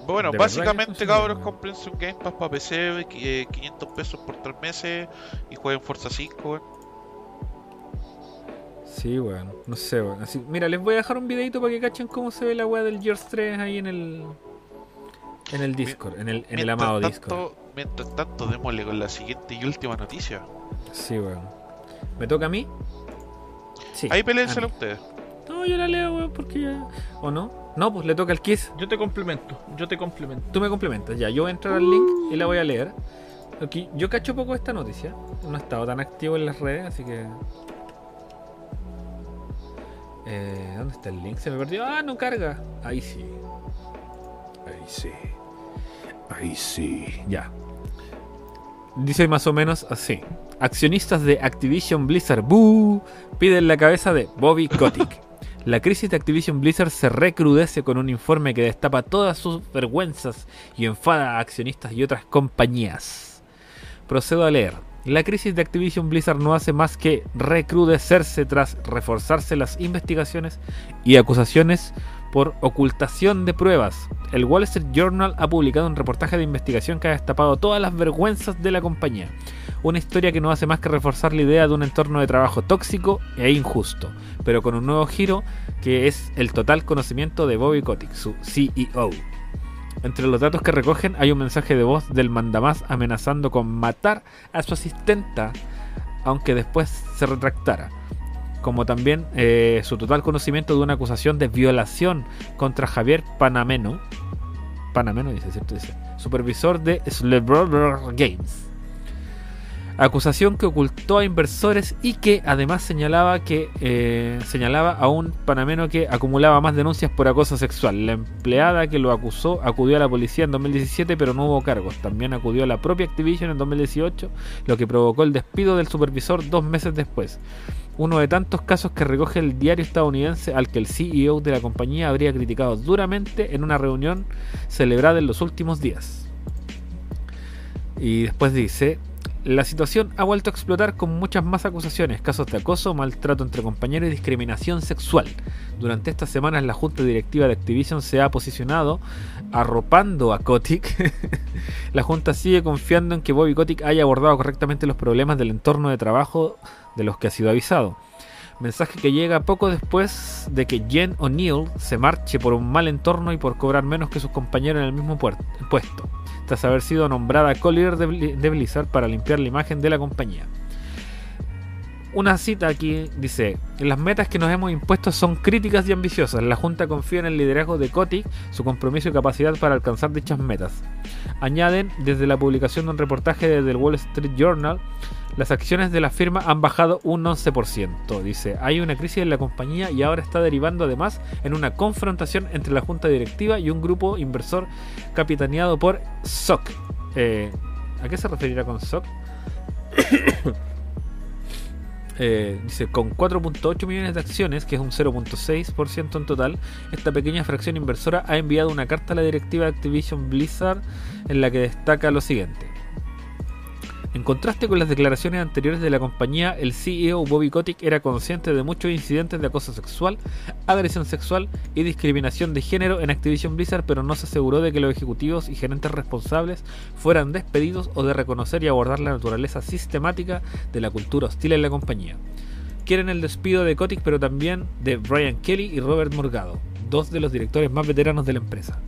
Bueno, básicamente, cabros, bien. cómprense un Game Pass para PC, eh, 500 pesos por 3 meses y jueguen Forza 5, weón. Sí, weón. No sé, weón. Así, mira, les voy a dejar un videito para que cachen cómo se ve la weá del Gears 3 ahí en el. En el Discord, en el, en el Mientras amado tanto, Discord. Mientras tanto, démosle con la siguiente y última noticia. Sí, weón. ¿Me toca a mí? Sí. Ahí a pelénsela mí. ustedes. No, yo la leo, weón, porque ya. ¿O no? No, pues le toca al Kiss. Yo te complemento, yo te complemento. Tú me complementas. Ya, yo voy a entrar al link y la voy a leer. Aquí, yo cacho poco esta noticia. No he estado tan activo en las redes, así que. Eh, ¿Dónde está el link? Se me perdió. Ah, no carga. Ahí sí. Ahí sí. Ahí sí. Ya. Dice más o menos así. Accionistas de Activision Blizzard Boo piden la cabeza de Bobby Kotick. La crisis de Activision Blizzard se recrudece con un informe que destapa todas sus vergüenzas y enfada a accionistas y otras compañías. Procedo a leer. La crisis de Activision Blizzard no hace más que recrudecerse tras reforzarse las investigaciones y acusaciones por ocultación de pruebas. El Wall Street Journal ha publicado un reportaje de investigación que ha destapado todas las vergüenzas de la compañía. Una historia que no hace más que reforzar la idea de un entorno de trabajo tóxico e injusto, pero con un nuevo giro que es el total conocimiento de Bobby Kotick, su CEO. Entre los datos que recogen hay un mensaje de voz del mandamás amenazando con matar a su asistenta, aunque después se retractara como también eh, su total conocimiento de una acusación de violación contra Javier Panameno. Panameno dice, ¿cierto? Dice, supervisor de Slebrover Games. Acusación que ocultó a inversores y que además señalaba que eh, señalaba a un panameno que acumulaba más denuncias por acoso sexual. La empleada que lo acusó acudió a la policía en 2017 pero no hubo cargos. También acudió a la propia Activision en 2018, lo que provocó el despido del supervisor dos meses después uno de tantos casos que recoge el diario estadounidense al que el CEO de la compañía habría criticado duramente en una reunión celebrada en los últimos días. Y después dice, la situación ha vuelto a explotar con muchas más acusaciones, casos de acoso, maltrato entre compañeros y discriminación sexual. Durante estas semanas la junta directiva de Activision se ha posicionado arropando a Kotick. la junta sigue confiando en que Bobby Kotick haya abordado correctamente los problemas del entorno de trabajo de los que ha sido avisado. Mensaje que llega poco después de que Jen O'Neill se marche por un mal entorno y por cobrar menos que sus compañeros en el mismo puesto, tras haber sido nombrada co-líder de Blizzard para limpiar la imagen de la compañía. Una cita aquí dice, las metas que nos hemos impuesto son críticas y ambiciosas. La Junta confía en el liderazgo de Kotick, su compromiso y capacidad para alcanzar dichas metas. Añaden, desde la publicación de un reportaje desde el Wall Street Journal, las acciones de la firma han bajado un 11%. Dice, hay una crisis en la compañía y ahora está derivando además en una confrontación entre la junta directiva y un grupo inversor capitaneado por SOC. Eh, ¿A qué se referirá con SOC? Eh, dice, con 4.8 millones de acciones, que es un 0.6% en total, esta pequeña fracción inversora ha enviado una carta a la directiva de Activision Blizzard en la que destaca lo siguiente. En contraste con las declaraciones anteriores de la compañía, el CEO Bobby Kotick era consciente de muchos incidentes de acoso sexual, agresión sexual y discriminación de género en Activision Blizzard, pero no se aseguró de que los ejecutivos y gerentes responsables fueran despedidos o de reconocer y abordar la naturaleza sistemática de la cultura hostil en la compañía. Quieren el despido de Kotick, pero también de Brian Kelly y Robert Morgado, dos de los directores más veteranos de la empresa.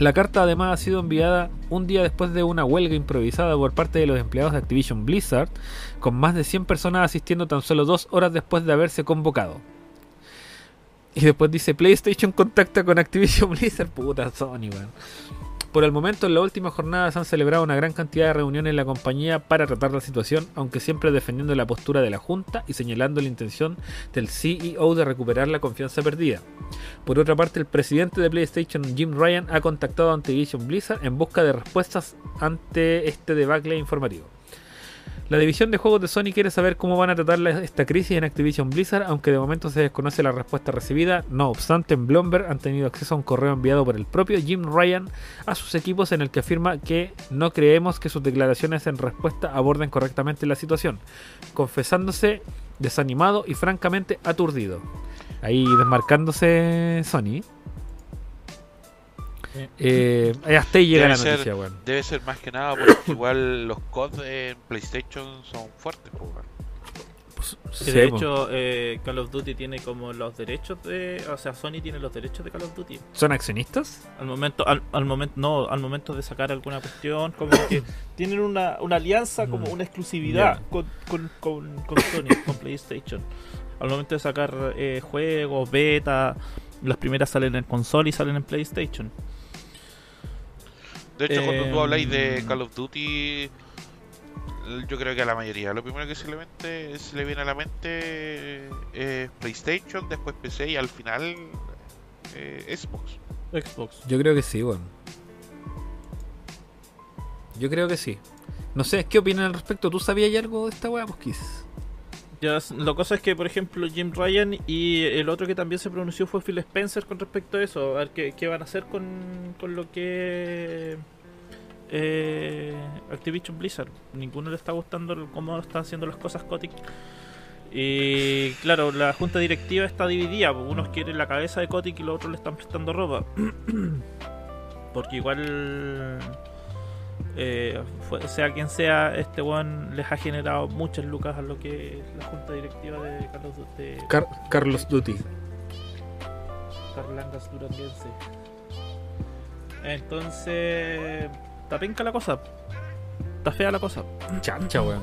La carta además ha sido enviada un día después de una huelga improvisada por parte de los empleados de Activision Blizzard, con más de 100 personas asistiendo tan solo dos horas después de haberse convocado. Y después dice PlayStation contacta con Activision Blizzard, puta Sony, weón. Por el momento, en la última jornada se han celebrado una gran cantidad de reuniones en la compañía para tratar la situación, aunque siempre defendiendo la postura de la Junta y señalando la intención del CEO de recuperar la confianza perdida. Por otra parte, el presidente de PlayStation, Jim Ryan, ha contactado a Activision Blizzard en busca de respuestas ante este debacle informativo. La división de juegos de Sony quiere saber cómo van a tratar esta crisis en Activision Blizzard, aunque de momento se desconoce la respuesta recibida. No obstante, en Bloomberg han tenido acceso a un correo enviado por el propio Jim Ryan a sus equipos en el que afirma que no creemos que sus declaraciones en respuesta aborden correctamente la situación, confesándose desanimado y francamente aturdido. Ahí desmarcándose Sony. Eh, hasta ahí llega Debe la ser- noticia, weón. Debe ser más que nada porque igual los codes en PlayStation son fuertes, pues, weón. Que Sí, de hecho, eh, Call of Duty tiene como los derechos de. O sea, Sony tiene los derechos de Call of Duty. ¿Son accionistas? Al momento, al, al momento, no, al momento de sacar alguna cuestión, como que tienen una, una alianza, como Mm. una exclusividad Ya. con, con, con, con Sony, con PlayStation. Al momento de sacar eh, juegos, beta, las primeras salen en consola y salen en PlayStation. De hecho, cuando tú Em, habláis de Call of Duty, yo creo que a la mayoría lo primero que se le, mente- se le viene a la mente es PlayStation, después PC y al final eh, Xbox. Xbox. Yo creo que sí, weón. Yo creo que sí. No sé, ¿qué opinan al respecto? ¿Tú sabías algo de esta weá, pues, Kiss? Ya, la cosa es que, por ejemplo, Jim Ryan y el otro que también se pronunció fue Phil Spencer con respecto a eso. A ver qué, qué van a hacer con, con lo que eh, Activision Blizzard. Ninguno le está gustando cómo están haciendo las cosas Kotick. Y claro, la junta directiva está dividida. Unos quieren la cabeza de Kotick y los otros le están prestando ropa. Porque igual, eh, fue- sea quien sea, este one les ha generado muchas lucas a lo que es la junta directiva de Carlos de Car- Carlos Duty. Carlangas Duranguense. Entonces, está penca la cosa. Está fea la cosa. Chancha, weón.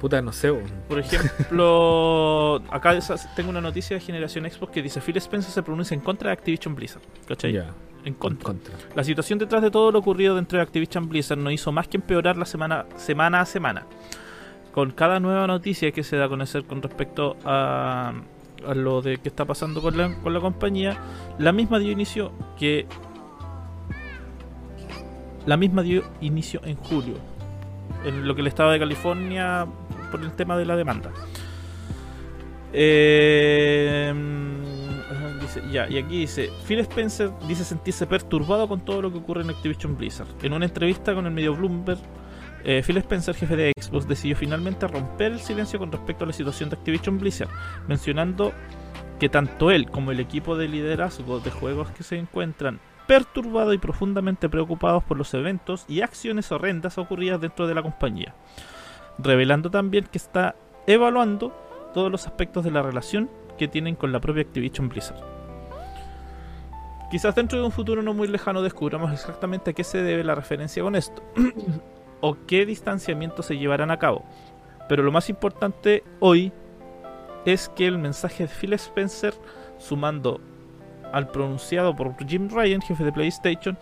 Puta, no sé, weón. Por ejemplo, acá tengo una noticia de Generación Xbox que dice Phil Spencer se pronuncia en contra de Activision Blizzard. ¿Cachai? Ya, En en contra. contra. La situación detrás de todo lo ocurrido dentro de Activision Blizzard no hizo más que empeorar la semana, semana a semana. Con cada nueva noticia que se da a conocer con respecto a, a lo de que está pasando con la, con la compañía, la misma dio inicio que la misma dio inicio en julio, en lo que el estado de California por el tema de la demanda. Eh, y aquí dice, Phil Spencer dice sentirse perturbado con todo lo que ocurre en Activision Blizzard. En una entrevista con el medio Bloomberg, eh, Phil Spencer, jefe de Xbox, decidió finalmente romper el silencio con respecto a la situación de Activision Blizzard, mencionando que tanto él como el equipo de liderazgo de juegos que se encuentran perturbados y profundamente preocupados por los eventos y acciones horrendas ocurridas dentro de la compañía, revelando también que está evaluando todos los aspectos de la relación que tienen con la propia Activision Blizzard. Quizás dentro de un futuro no muy lejano descubramos exactamente a qué se debe la referencia con esto, o qué distanciamientos se llevarán a cabo. Pero lo más importante hoy es que el mensaje de Phil Spencer, sumando al pronunciado por Jim Ryan, jefe de PlayStation,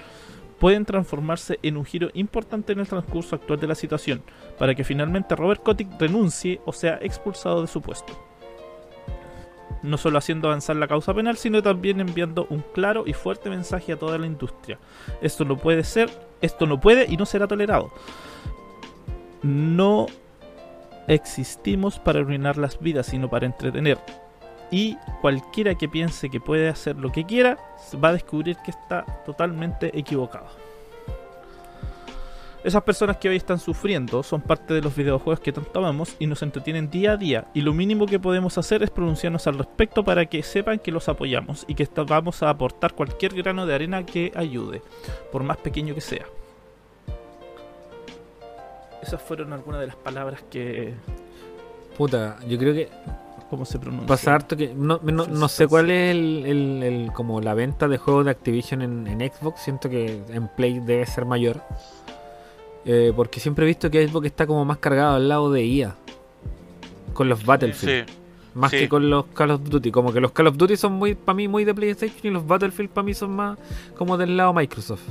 pueden transformarse en un giro importante en el transcurso actual de la situación, para que finalmente Robert Kotick renuncie o sea expulsado de su puesto. No solo haciendo avanzar la causa penal, sino también enviando un claro y fuerte mensaje a toda la industria. Esto no puede ser, esto no puede y no será tolerado. No existimos para arruinar las vidas, sino para entretener. Y cualquiera que piense que puede hacer lo que quiera, va a descubrir que está totalmente equivocado. Esas personas que hoy están sufriendo son parte de los videojuegos que tanto amamos y nos entretienen día a día. Y lo mínimo que podemos hacer es pronunciarnos al respecto para que sepan que los apoyamos y que vamos a aportar cualquier grano de arena que ayude, por más pequeño que sea. Esas fueron algunas de las palabras que. Puta, yo creo que ¿Cómo se pronuncia? pasa harto que. No, no, no sé cuál es el, el- el- como la venta de juegos de Activision en, en Xbox. Siento que en Play debe ser mayor. Eh, porque siempre he visto que Xbox está como más cargado al lado de IA. Con los Battlefield. Sí. Más sí. que con los Call of Duty. Como que los Call of Duty son muy, para mí, muy de PlayStation y los Battlefield para mí son más como del lado Microsoft.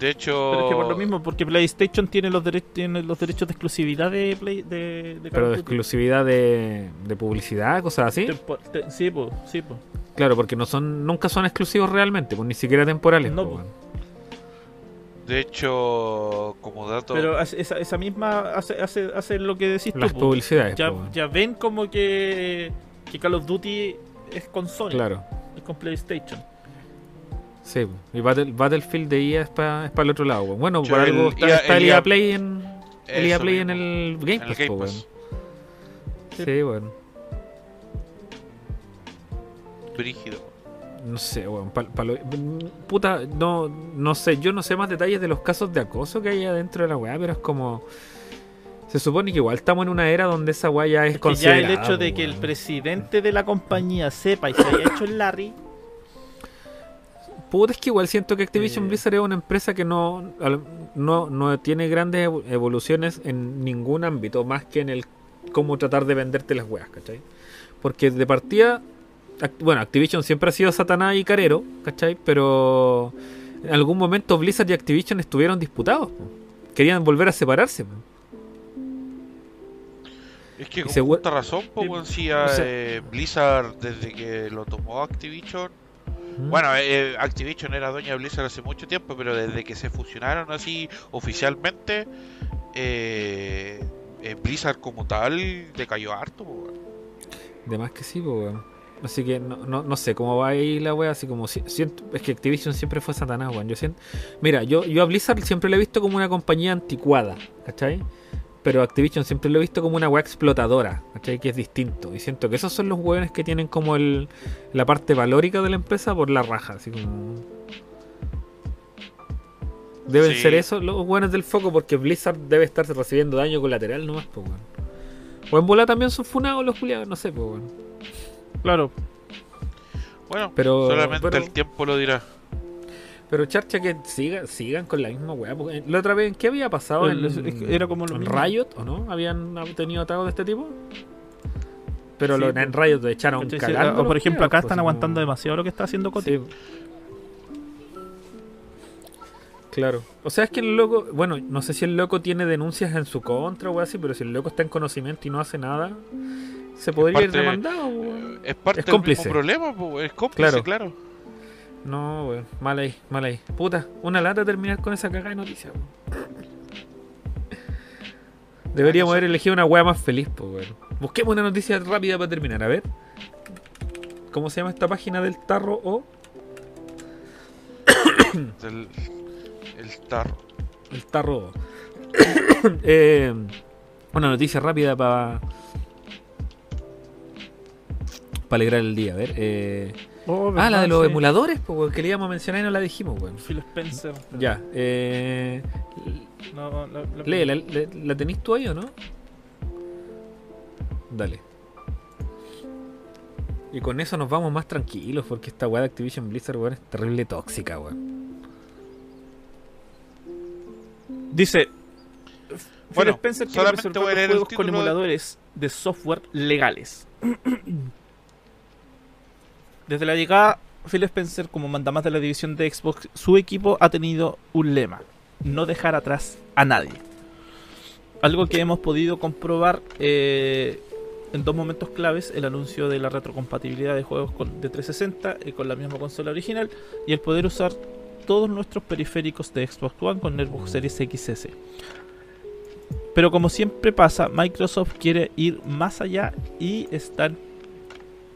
De hecho, Pero es que por lo mismo, porque PlayStation tiene los, dere- tiene los derechos de exclusividad de, Play, de, de Call Pero de exclusividad de, de publicidad, cosas así. Tempo- sí, pues, sí, pues. Claro, porque no son, nunca son exclusivos realmente, pues ni siquiera temporales. No, po, po. De hecho, como dato, Pero esa, esa misma hace, hace, hace lo que decís Las tú. publicidades. Ya, ya ven como que, que Call of Duty es con Sony, Claro. es con PlayStation. Sí, y Battle- Battlefield de IA es para es pa el otro lado. Bueno, Yo por el algo está, IA está el IA Play en el EA eso Play en el Game en el Pass. Game po, Pass. weón. Sí, bueno. Brígido. No sé, weón. puta, no, no sé. Yo no sé más detalles de los casos de acoso que hay adentro de la weá, pero es como. Se supone que igual estamos en una era donde esa weá ya es, Es que ya el hecho de que el presidente de la compañía sepa y se haya hecho el Larry, Puta, es que igual siento que Activision Eh. Blizzard es una empresa que no, no, no tiene grandes evo- evoluciones en ningún ámbito, más que en el cómo tratar de venderte las weas, ¿cachai? Porque de partida, Act- bueno, Activision siempre ha sido Satanás y Carero, ¿cachai? Pero en algún momento Blizzard y Activision estuvieron disputados, po. querían volver a separarse. po. Es que con justa razón, po, sí, o sea- eh, Blizzard desde que lo tomó Activision, ¿Mm? bueno, eh, Activision era dueña de Blizzard hace mucho tiempo, pero desde que se fusionaron así oficialmente, eh, eh, Blizzard como tal decayó harto, po. De más que sí, pues. Así que no, no, no sé cómo va a ir la wea, así como si- siento, es que Activision siempre fue Satanás, weón. Yo siento, mira, yo, yo a Blizzard siempre lo he visto como una compañía anticuada, ¿cachai? Pero Activision siempre lo he visto como una wea explotadora, ¿cachai? Que es distinto. Y siento que esos son los weones que tienen como el, la parte valórica de la empresa por la raja, así como. Deben Sí. ser esos los buenos del foco porque Blizzard debe estar recibiendo daño colateral nomás, pues, weón. O en bola también son funados los juliados, no sé, pues, weón. Claro. Bueno, Pero- solamente pero- el tiempo lo dirá. Pero charcha que siga, sigan con la misma weá. porque La otra vez, ¿en qué había pasado? El- en, era como lo en. Riot o no? ¿Habían tenido ataques de este tipo? Pero Sí, lo- pues. en Riot lo echaron cagando. o por ejemplo, acá pues, están así aguantando como- demasiado lo que está haciendo Coti. Sí. Claro. O sea, es que el loco, bueno, no sé si el loco tiene denuncias en su contra o así, pero si el loco está en conocimiento y no hace nada, se podría ir demandado. weón. Es parte Es del cómplice. mismo problema, es cómplice, Claro. claro. No, weón, mal ahí, mal ahí. Puta, una lata terminar con esa cagada de noticias. weón. Deberíamos haber elegido una weá más feliz, pues, weón. Busquemos una noticia rápida para terminar, a ver. ¿Cómo se llama esta página del tarro o Del, el tarro. el tarro O? Eh, una noticia rápida para para alegrar el día, a ver. Eh, Oh, ah, la de los sí. emuladores, pues, que le íbamos a mencionar y no la dijimos, weón. Phil Spencer. Ya, eh, No, la, la- Lee, ¿la, la, la tenés tú ahí o no? Dale. Y con eso nos vamos más tranquilos, porque esta weá de Activision Blizzard, weón, es terrible tóxica, weón. Dice. Bueno, Phil Spencer solamente resolver voy a leer el con emuladores de software legales. Desde la llegada Phil Spencer como mandamás de la división de Xbox, su equipo ha tenido un lema: no dejar atrás a nadie. Algo que hemos podido comprobar eh, en dos momentos claves: el anuncio de la retrocompatibilidad de juegos con, de 360 y con la misma consola original, y el poder usar todos nuestros periféricos de Xbox One con Xbox Series XS. Pero como siempre pasa, Microsoft quiere ir más allá y están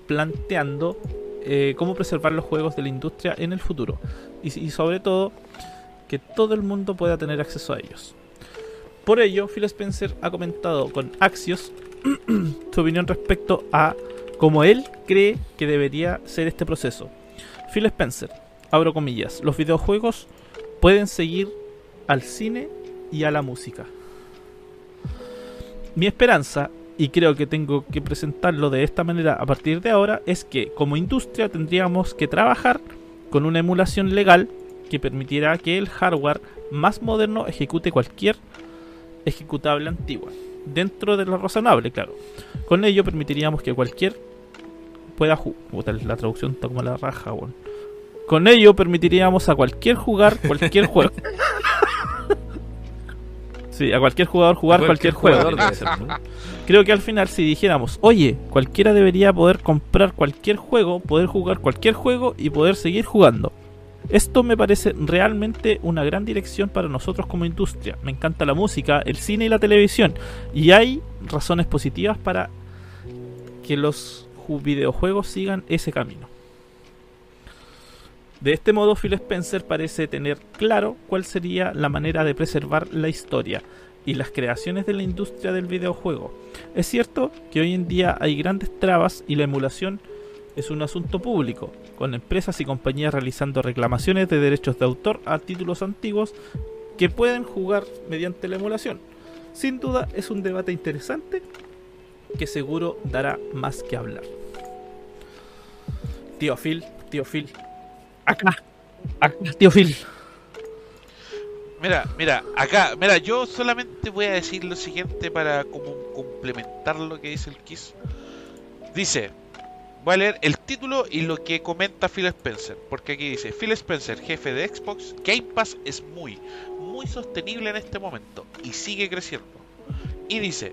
planteando eh, cómo preservar los juegos de la industria en el futuro. Y, y sobre todo, que todo el mundo pueda tener acceso a ellos. Por ello, Phil Spencer ha comentado con Axios su opinión respecto a cómo él cree que debería ser este proceso. Phil Spencer, abro comillas, los videojuegos pueden seguir al cine y a la música. Mi esperanza, y creo que tengo que presentarlo de esta manera a partir de ahora, es que como industria tendríamos que trabajar con una emulación legal que permitirá que el hardware más moderno ejecute cualquier ejecutable antigua, dentro de lo razonable, claro. Con ello permitiríamos que cualquier pueda jugar. La traducción está como la raja, weón. Con ello permitiríamos a cualquier jugar cualquier juego. Sí, a cualquier jugador jugar cualquier, juego. jugador ser, ¿no? Creo que al final si dijéramos, oye, cualquiera debería poder comprar cualquier juego, poder jugar cualquier juego y poder seguir jugando. Esto me parece realmente una gran dirección para nosotros como industria. Me encanta la música, el cine y la televisión. Y hay razones positivas para que los ju- videojuegos sigan ese camino. De este modo, Phil Spencer parece tener claro cuál sería la manera de preservar la historia y las creaciones de la industria del videojuego. Es cierto que hoy en día hay grandes trabas y la emulación es un asunto público, con empresas y compañías realizando reclamaciones de derechos de autor a títulos antiguos que pueden jugar mediante la emulación. Sin duda es un debate interesante que seguro dará más que hablar. Tío Phil, tío Phil. Acá, acá, tío Phil. Mira, mira, acá, mira, yo solamente voy a decir lo siguiente para como complementar lo que dice el Kiss. Dice, voy a leer el título y lo que comenta Phil Spencer, porque aquí dice, Phil Spencer, jefe de Xbox, Game Pass es muy, muy sostenible en este momento y sigue creciendo. Y dice,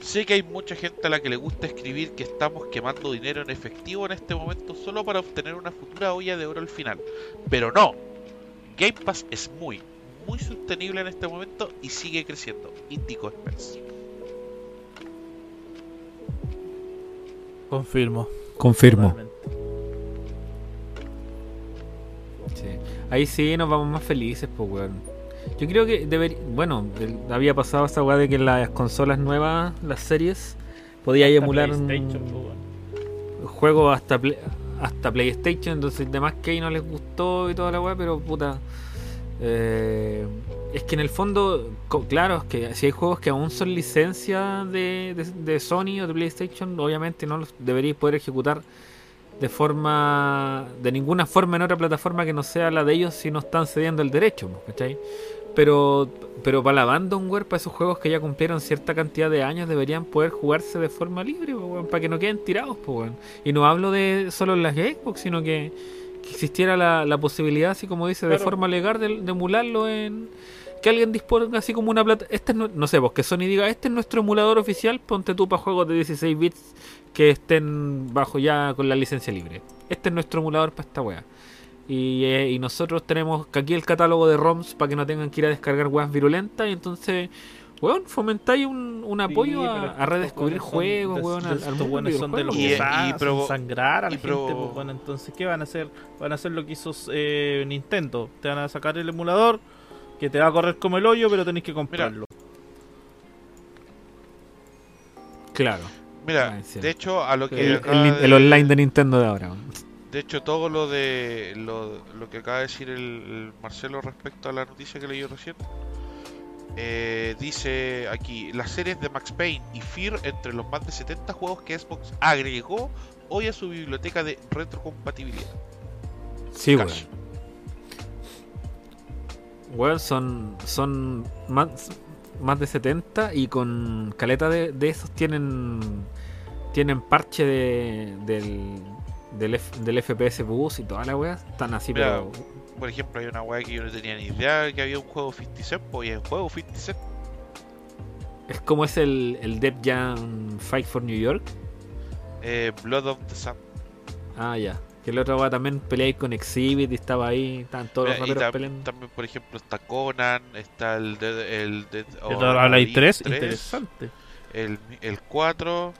Sé que hay mucha gente a la que le gusta escribir que estamos quemando dinero en efectivo en este momento solo para obtener una futura olla de oro al final. Pero no, Game Pass es muy, muy sostenible en este momento y sigue creciendo, indicó Spence. Confirmo. Confirmo. Ahí sí nos vamos más felices, pues, weón. Yo creo que debería. Bueno, había pasado esa weá de que en las consolas nuevas, las series, podía Hasta emular un PlayStation, po, weón. juego hasta, Play- hasta PlayStation. Entonces, demás que ahí no les gustó y toda la weá, pero puta. eh, es que en el fondo, claro, es que si hay juegos que aún son licencia de, de, de Sony o de PlayStation, obviamente no los deberíais poder ejecutar de forma de ninguna forma en otra plataforma que no sea la de ellos si no están cediendo el derecho, po, ¿cachai? Pero pero para la abandonware, para esos juegos que ya cumplieron cierta cantidad de años, deberían poder jugarse de forma libre, para que no queden tirados, weón. Y no hablo de solo en las Xbox, sino que, que existiera la, la posibilidad, así como dice, de forma legal de, de emularlo en que alguien disponga así como una plata, este es, no sé, pues que Sony diga, este es nuestro emulador oficial, ponte tú para juegos de 16 bits que estén bajo ya con la licencia libre. Este es nuestro emulador para esta wea. Y, eh, y nosotros tenemos que aquí el catálogo de ROMs para que no tengan que ir a descargar weas virulentas y entonces, weón, fomentáis un, un apoyo Sí, a, redescubrir juegos, weón, al, mundo del son de los que sangrar a la gente, pues, bueno, entonces ¿qué van a hacer? Van a hacer lo que hizo eh, Nintendo, te van a sacar el emulador que te va a correr como el hoyo, pero tenés que comprarlo. Claro. Mira, Ah, de hecho, a lo que El, el online de Nintendo de ahora. De hecho, todo lo de lo, lo que acaba de decir el, el Marcelo respecto a la noticia que leyó recién, eh, dice aquí, las series de Max Payne y Fear entre los más de 70 juegos que Xbox agregó hoy a su biblioteca de retrocompatibilidad. Sí, weón. Weón, son, son más, más de 70 y con caleta de, de esos tienen tienen parche de, del, del, F- del FPS Bus y toda la weá. Están así, Mira, pero. Por ejemplo, hay una weá que yo no tenía ni idea que había un juego 50 Cent, pues hay un juego 50 Cent. Es como es el, el Jam Fight for New York. eh, Blood of the Sun. Ah, ya. Que el otro weá también peleáis con Exhibit y estaba ahí. Estaban todos los Mira, y raperos tam- peleando. también, por ejemplo, está Conan, está el Dead, el Dead or Ahora hay Alive tres, interesante. el, el 4,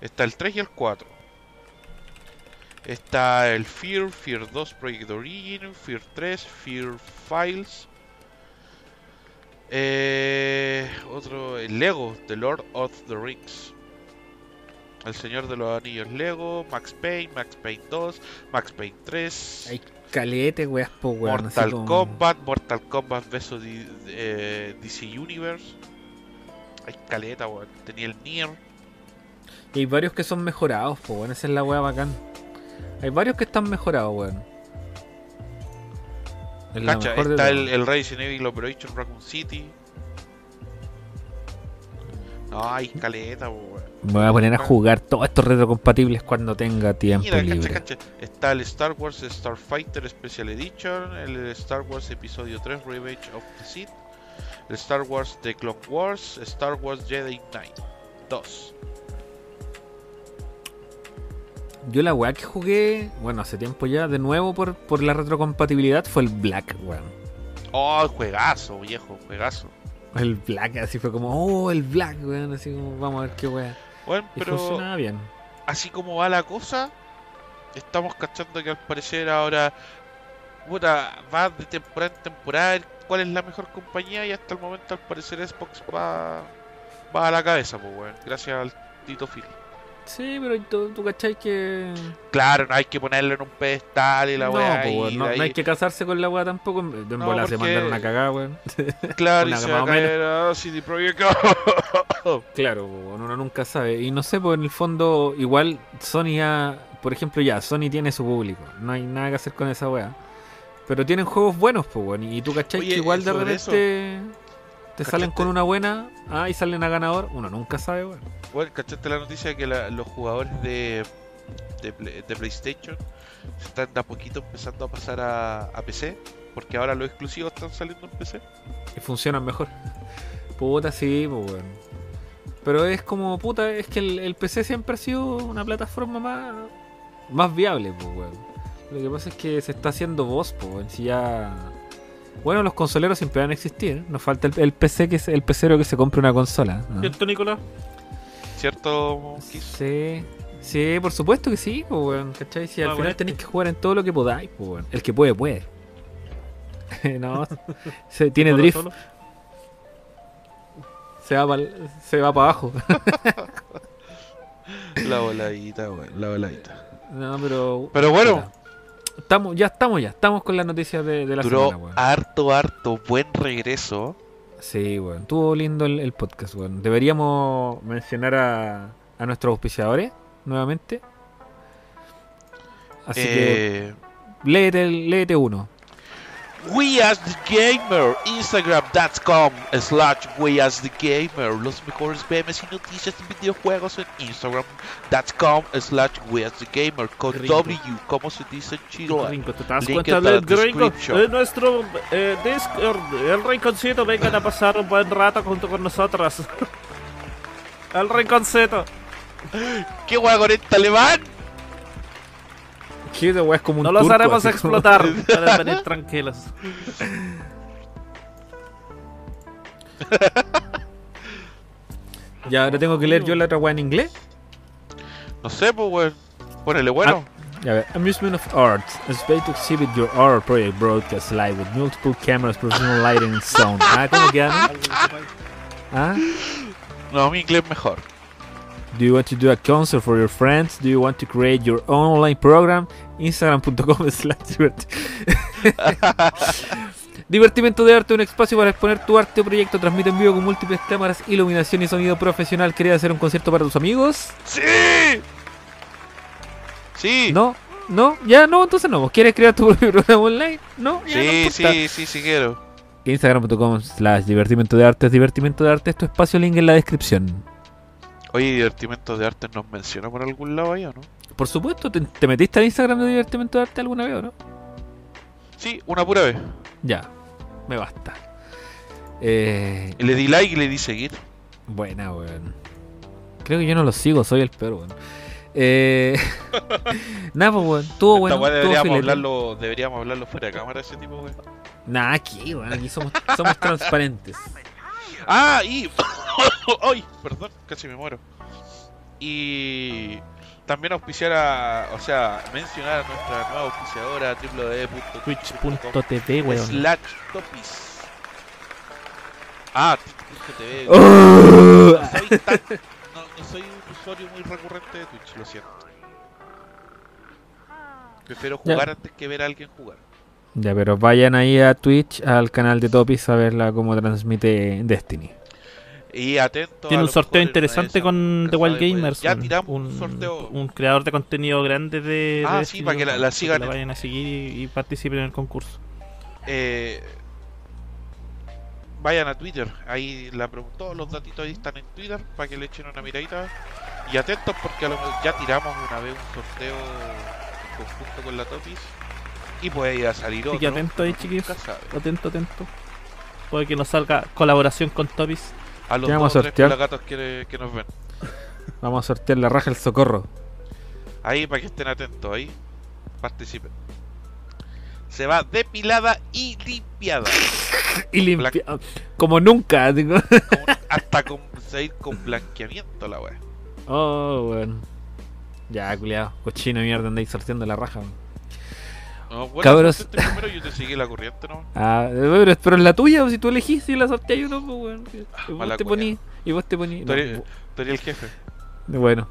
está el 3 y el 4. Está el Fear, Fear 2 Project Origin, Fear 3, Fear Files. Eh, otro, el Lego, The Lord of the Rings. El Señor de los Anillos Lego, Max Payne, Max Payne 2, Max Payne 3. Hay calete, weas, po, weón. así Mortal como- Kombat, Mortal Kombat vs D- eh, DC Universe. Hay caleta, weón. Tenía el Nier. Y hay varios que son mejorados, po, weón. Esa es la weá bacán. Hay varios que están mejorados, weón. Es Cacha, está el, el Resident Evil Operation Raccoon City. Hay caleta, weón. Me voy a poner a jugar todos estos retrocompatibles cuando tenga tiempo Mira, libre. cacha, cacha. Está el Star Wars Starfighter Special Edition, el Star Wars Episodio 3 Revenge of the Sith, el Star Wars The Clone Wars, Star Wars Jedi Knight 2. Yo la weá que jugué, bueno, hace tiempo ya, de nuevo por, por la retrocompatibilidad, fue el Black, weón. Oh, juegazo, viejo, juegazo. El Black, así fue como, oh, el Black, weón. Así como, vamos a ver qué weá. Bueno, Y pero funcionaba bien. así como va la cosa, estamos cachando que al parecer ahora puta, va de temporada en temporada cuál es la mejor compañía y hasta el momento al parecer Xbox va, va a la cabeza, pues weón, gracias al Tito Phil. Sí, pero tú, tú cachai que. Claro, no hay que ponerlo en un pedestal y la no, weá. po, y no, no hay que casarse con la weá tampoco. De No, bola se porque- mandaron a cagar, weón. Claro, y una se más va a o menos. caer a CD Projekt. Claro, po, uno nunca sabe. Y no sé, pues en el fondo, igual Sony ya. Por ejemplo, ya, Sony tiene su público. No hay nada que hacer con esa weá. Pero tienen juegos buenos, pues, weón. Y tú cachai Oye, que igual de repente. Te salen con una buena, ah, y salen a ganador. Uno nunca sabe, weón. Bueno, ¿cachaste la noticia que la- los jugadores de, de, de PlayStation se están de a poquito empezando a pasar a, a PC? Porque ahora los exclusivos están saliendo en PC. Y funcionan mejor. Puta, sí, pues, weón. Pero es como, puta, es que el, el PC siempre ha sido una plataforma más, más viable, pues, weón. Lo que pasa es que se está haciendo voz, pues. Si ya. Bueno, los consoleros siempre van a existir. Nos falta el, el PC que es el pecero que se compre una consola. ¿no? ¿Cierto, Nicolás? ¿cierto, Kiss? Sí, sí, por supuesto que sí, pues, weón, ¿cachai? Si al Ah, final bueno. tenéis que jugar en todo lo que podáis, pues, weón. El que puede, puede. no, se, tiene drift, solo. se va para se va para abajo. La voladita, weón, la voladita. no, pero. Pero bueno. Estamos, ya estamos, ya estamos con las noticias de, de la Duró semana, weón. harto, harto, buen regreso. Sí, weón. Estuvo lindo el, el podcast, weón. Deberíamos mencionar a, a nuestros auspiciadores nuevamente. Así que Eh, léete, el- léete uno. We as the Gamer, Instagram.com slash We as the Gamer, los mejores memes y noticias de videojuegos en Instagram.com slash We as the Gamer, con Gringo. W, como se dice en Chile. Rinco, ¿te das Link cuenta del gringo? En nuestro eh, Discord, el rinconcito, vengan a pasar un buen rato junto con nosotros. el rinconcito. ¿Qué alemán? Que weón es como un No los turco, haremos así como- explotar. Pueden venir tranquilos. Ya, ahora tengo que leer yo la otra weá en inglés. No sé, pues weón. Ponele bueno. Ya, a ver. Amusement of Arts. A space to exhibit your art project broadcast live with multiple cameras, professional lighting and sound. Ah, ¿cómo queda? no? Ah. No, mi inglés mejor. Do you want to do a concert for your friends? Do you want to create your own online program? Instagram.com slash diverti- Divertimento de arte, un espacio para exponer tu arte o proyecto. Transmite en vivo con múltiples cámaras, iluminación y sonido profesional. ¿Querías hacer un concierto para tus amigos? ¡Sí! Sí. No, no, ya no, entonces no. ¿Quieres crear tu propio programa online? No, ya Sí, sí, sí, sí quiero. Instagram.com slash divertimento de arte. Divertimento de arte es tu espacio, link en la descripción. Oye, divertimentos de arte nos menciona por algún lado ahí o no? Por supuesto, ¿te, te metiste al Instagram de divertimento de arte alguna vez o no? Sí, una pura vez. Ya, me basta. Eh, le di like y le di seguir. buena, weón. Creo que yo no lo sigo, soy el peor, weón. Eh, nada, pues, weón. Estuvo bueno. deberíamos hablarlo, deberíamos hablarlo fuera de cámara ese tipo, weón. Nah, aquí, weón. Aquí somos, somos transparentes. Ah, y. ¡Ay! Perdón, casi me muero. Y. También auspiciar a. O sea, mencionar a nuestra nueva auspiciadora www.twitch.com Twitch.tv, weón. slash topis. Ah, twitch.tv. ¡Oh! No soy tan- no, no soy un usuario muy recurrente de Twitch, lo siento. Prefiero Ya. jugar antes que ver a alguien jugar. Ya, pero vayan ahí a Twitch, al canal de Topis, a verla cómo transmite Destiny. Y atento Tiene a un sorteo interesante con The Wild Gamers. Ya tiramos un, un, sorteo. un creador de contenido grande de. Ah, de sí, Destiny, para que la- la sigan en- vayan a seguir y, y participen en el concurso. Eh, vayan a Twitter, ahí la todos los datitos ahí están en Twitter para que le echen una miradita. Y atentos porque a lo mejor ya tiramos una vez un sorteo en conjunto con la Topis y puede ir a salir Así otro. que atento ahí, chiquillos. Atento, atento. Puede que nos salga colaboración con Topis. A los ¿Qué vamos dos a o tres sortear? pelagatos que, que nos ven. Vamos a sortear la raja del socorro. Ahí para que estén atentos, ahí participen. Se va depilada y limpiada. Y limpia. Como nunca. digo. Como- hasta con, con blanqueamiento la wea. Oh, weón. Ya, culiado. Cochino de mierda andáis sorteando la raja. No, bueno, Cabros. sorteate primero yo te seguí la corriente, ¿no? Ah, pero, pero es la tuya, si tú elegís si la sorteas uno, pues, weón. Y vos te ponís. Y vos te ponís. Tú no, eres, eres el jefe. Bueno,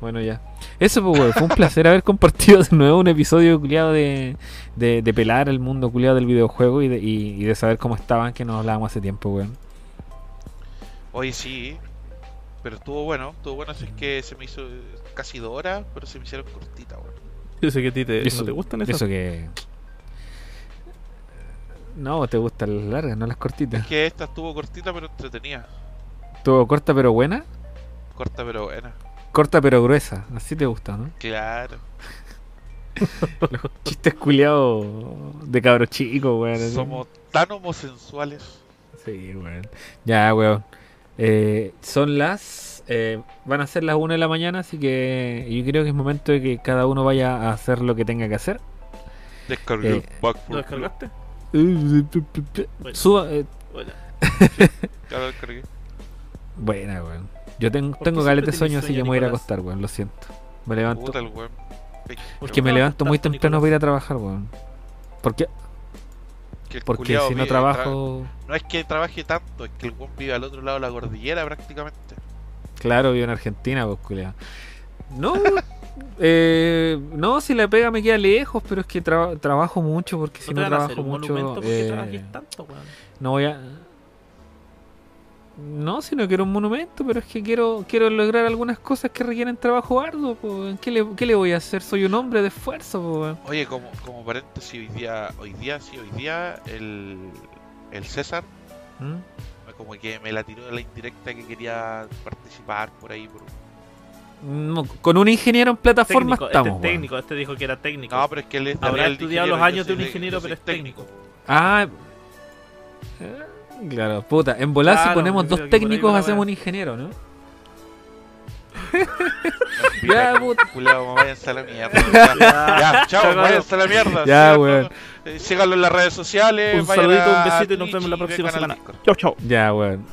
bueno ya. Eso pues weón, fue un placer haber compartido de nuevo un episodio culiado de, de, de pelar el mundo culiado del videojuego y de, y, y de saber cómo estaban que nos hablábamos hace tiempo, weón. Oye, sí. Pero estuvo bueno, estuvo bueno. Así es que se me hizo casi dos horas, pero se me hicieron cortitas, weón. Yo sé que a ti te, Eso- no te gustan esas. Eso que. No, te gustan las largas, no las cortitas. Es que esta estuvo cortita, pero entretenida. Estuvo corta pero buena, Corta, pero buena. corta pero gruesa. Así te gusta, ¿no? Claro. Chistes culiados de cabros chicos, weón. Somos tan homosensuales. Sí, weón. Ya, weón. Eh, son las. Eh, van a ser las 1 de la mañana, así que yo creo que es momento de que cada uno vaya a hacer lo que tenga que hacer. Descargué Eh, el Back ¿Lo for descargaste? Suba. eh, Bueno. Ya lo descargué. buena, weón. Yo tengo, ¿Por tengo de sueño, así que me voy a ir a acostar, weón. Lo siento. Me levanto. Puta el weón. ¿Por que qué me levanto muy temprano para ir a trabajar, weón. ¿Por qué? Porque si no trabajo. tra- No es que trabaje tanto, es que el weón vive al otro lado de la cordillera prácticamente. Claro, vivo en Argentina, pues, culiao. No, eh, no, si la pega me queda lejos, pero es que tra- trabajo mucho, porque si ¿No trabajo mucho, eh, tanto, no voy a... No, si no quiero un monumento, pero es que quiero quiero lograr algunas cosas que requieren trabajo arduo. Pues. ¿Qué, le, ¿Qué le voy a hacer? Soy un hombre de esfuerzo. Pues. Oye, como, como paréntesis, hoy día, hoy día, sí, hoy día, el, el César, ¿Mm? Como que me la tiró de la indirecta que quería participar por ahí. Por... No, con un ingeniero en plataforma Técnico, estamos. este es técnico, este dijo que era técnico. No, pero es que él Habrá estudiado los años de un ingeniero, pero es técnico. Ah, eh, claro, puta. En volar si ponemos dos técnicos hacemos un ingeniero, ¿no? Ya, puta. Culeado, váyanse a la mierda. Ya, ya, chao, Chao, váyanse a la mierda. Ya, síganlo- weón. eh, Síganlo en las redes sociales. Un saludito, un besito y nos vemos la próxima semana. Chau, chau. Ya, weón.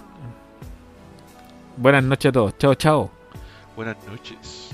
Buenas noches a todos. Chao, chao. Buenas noches.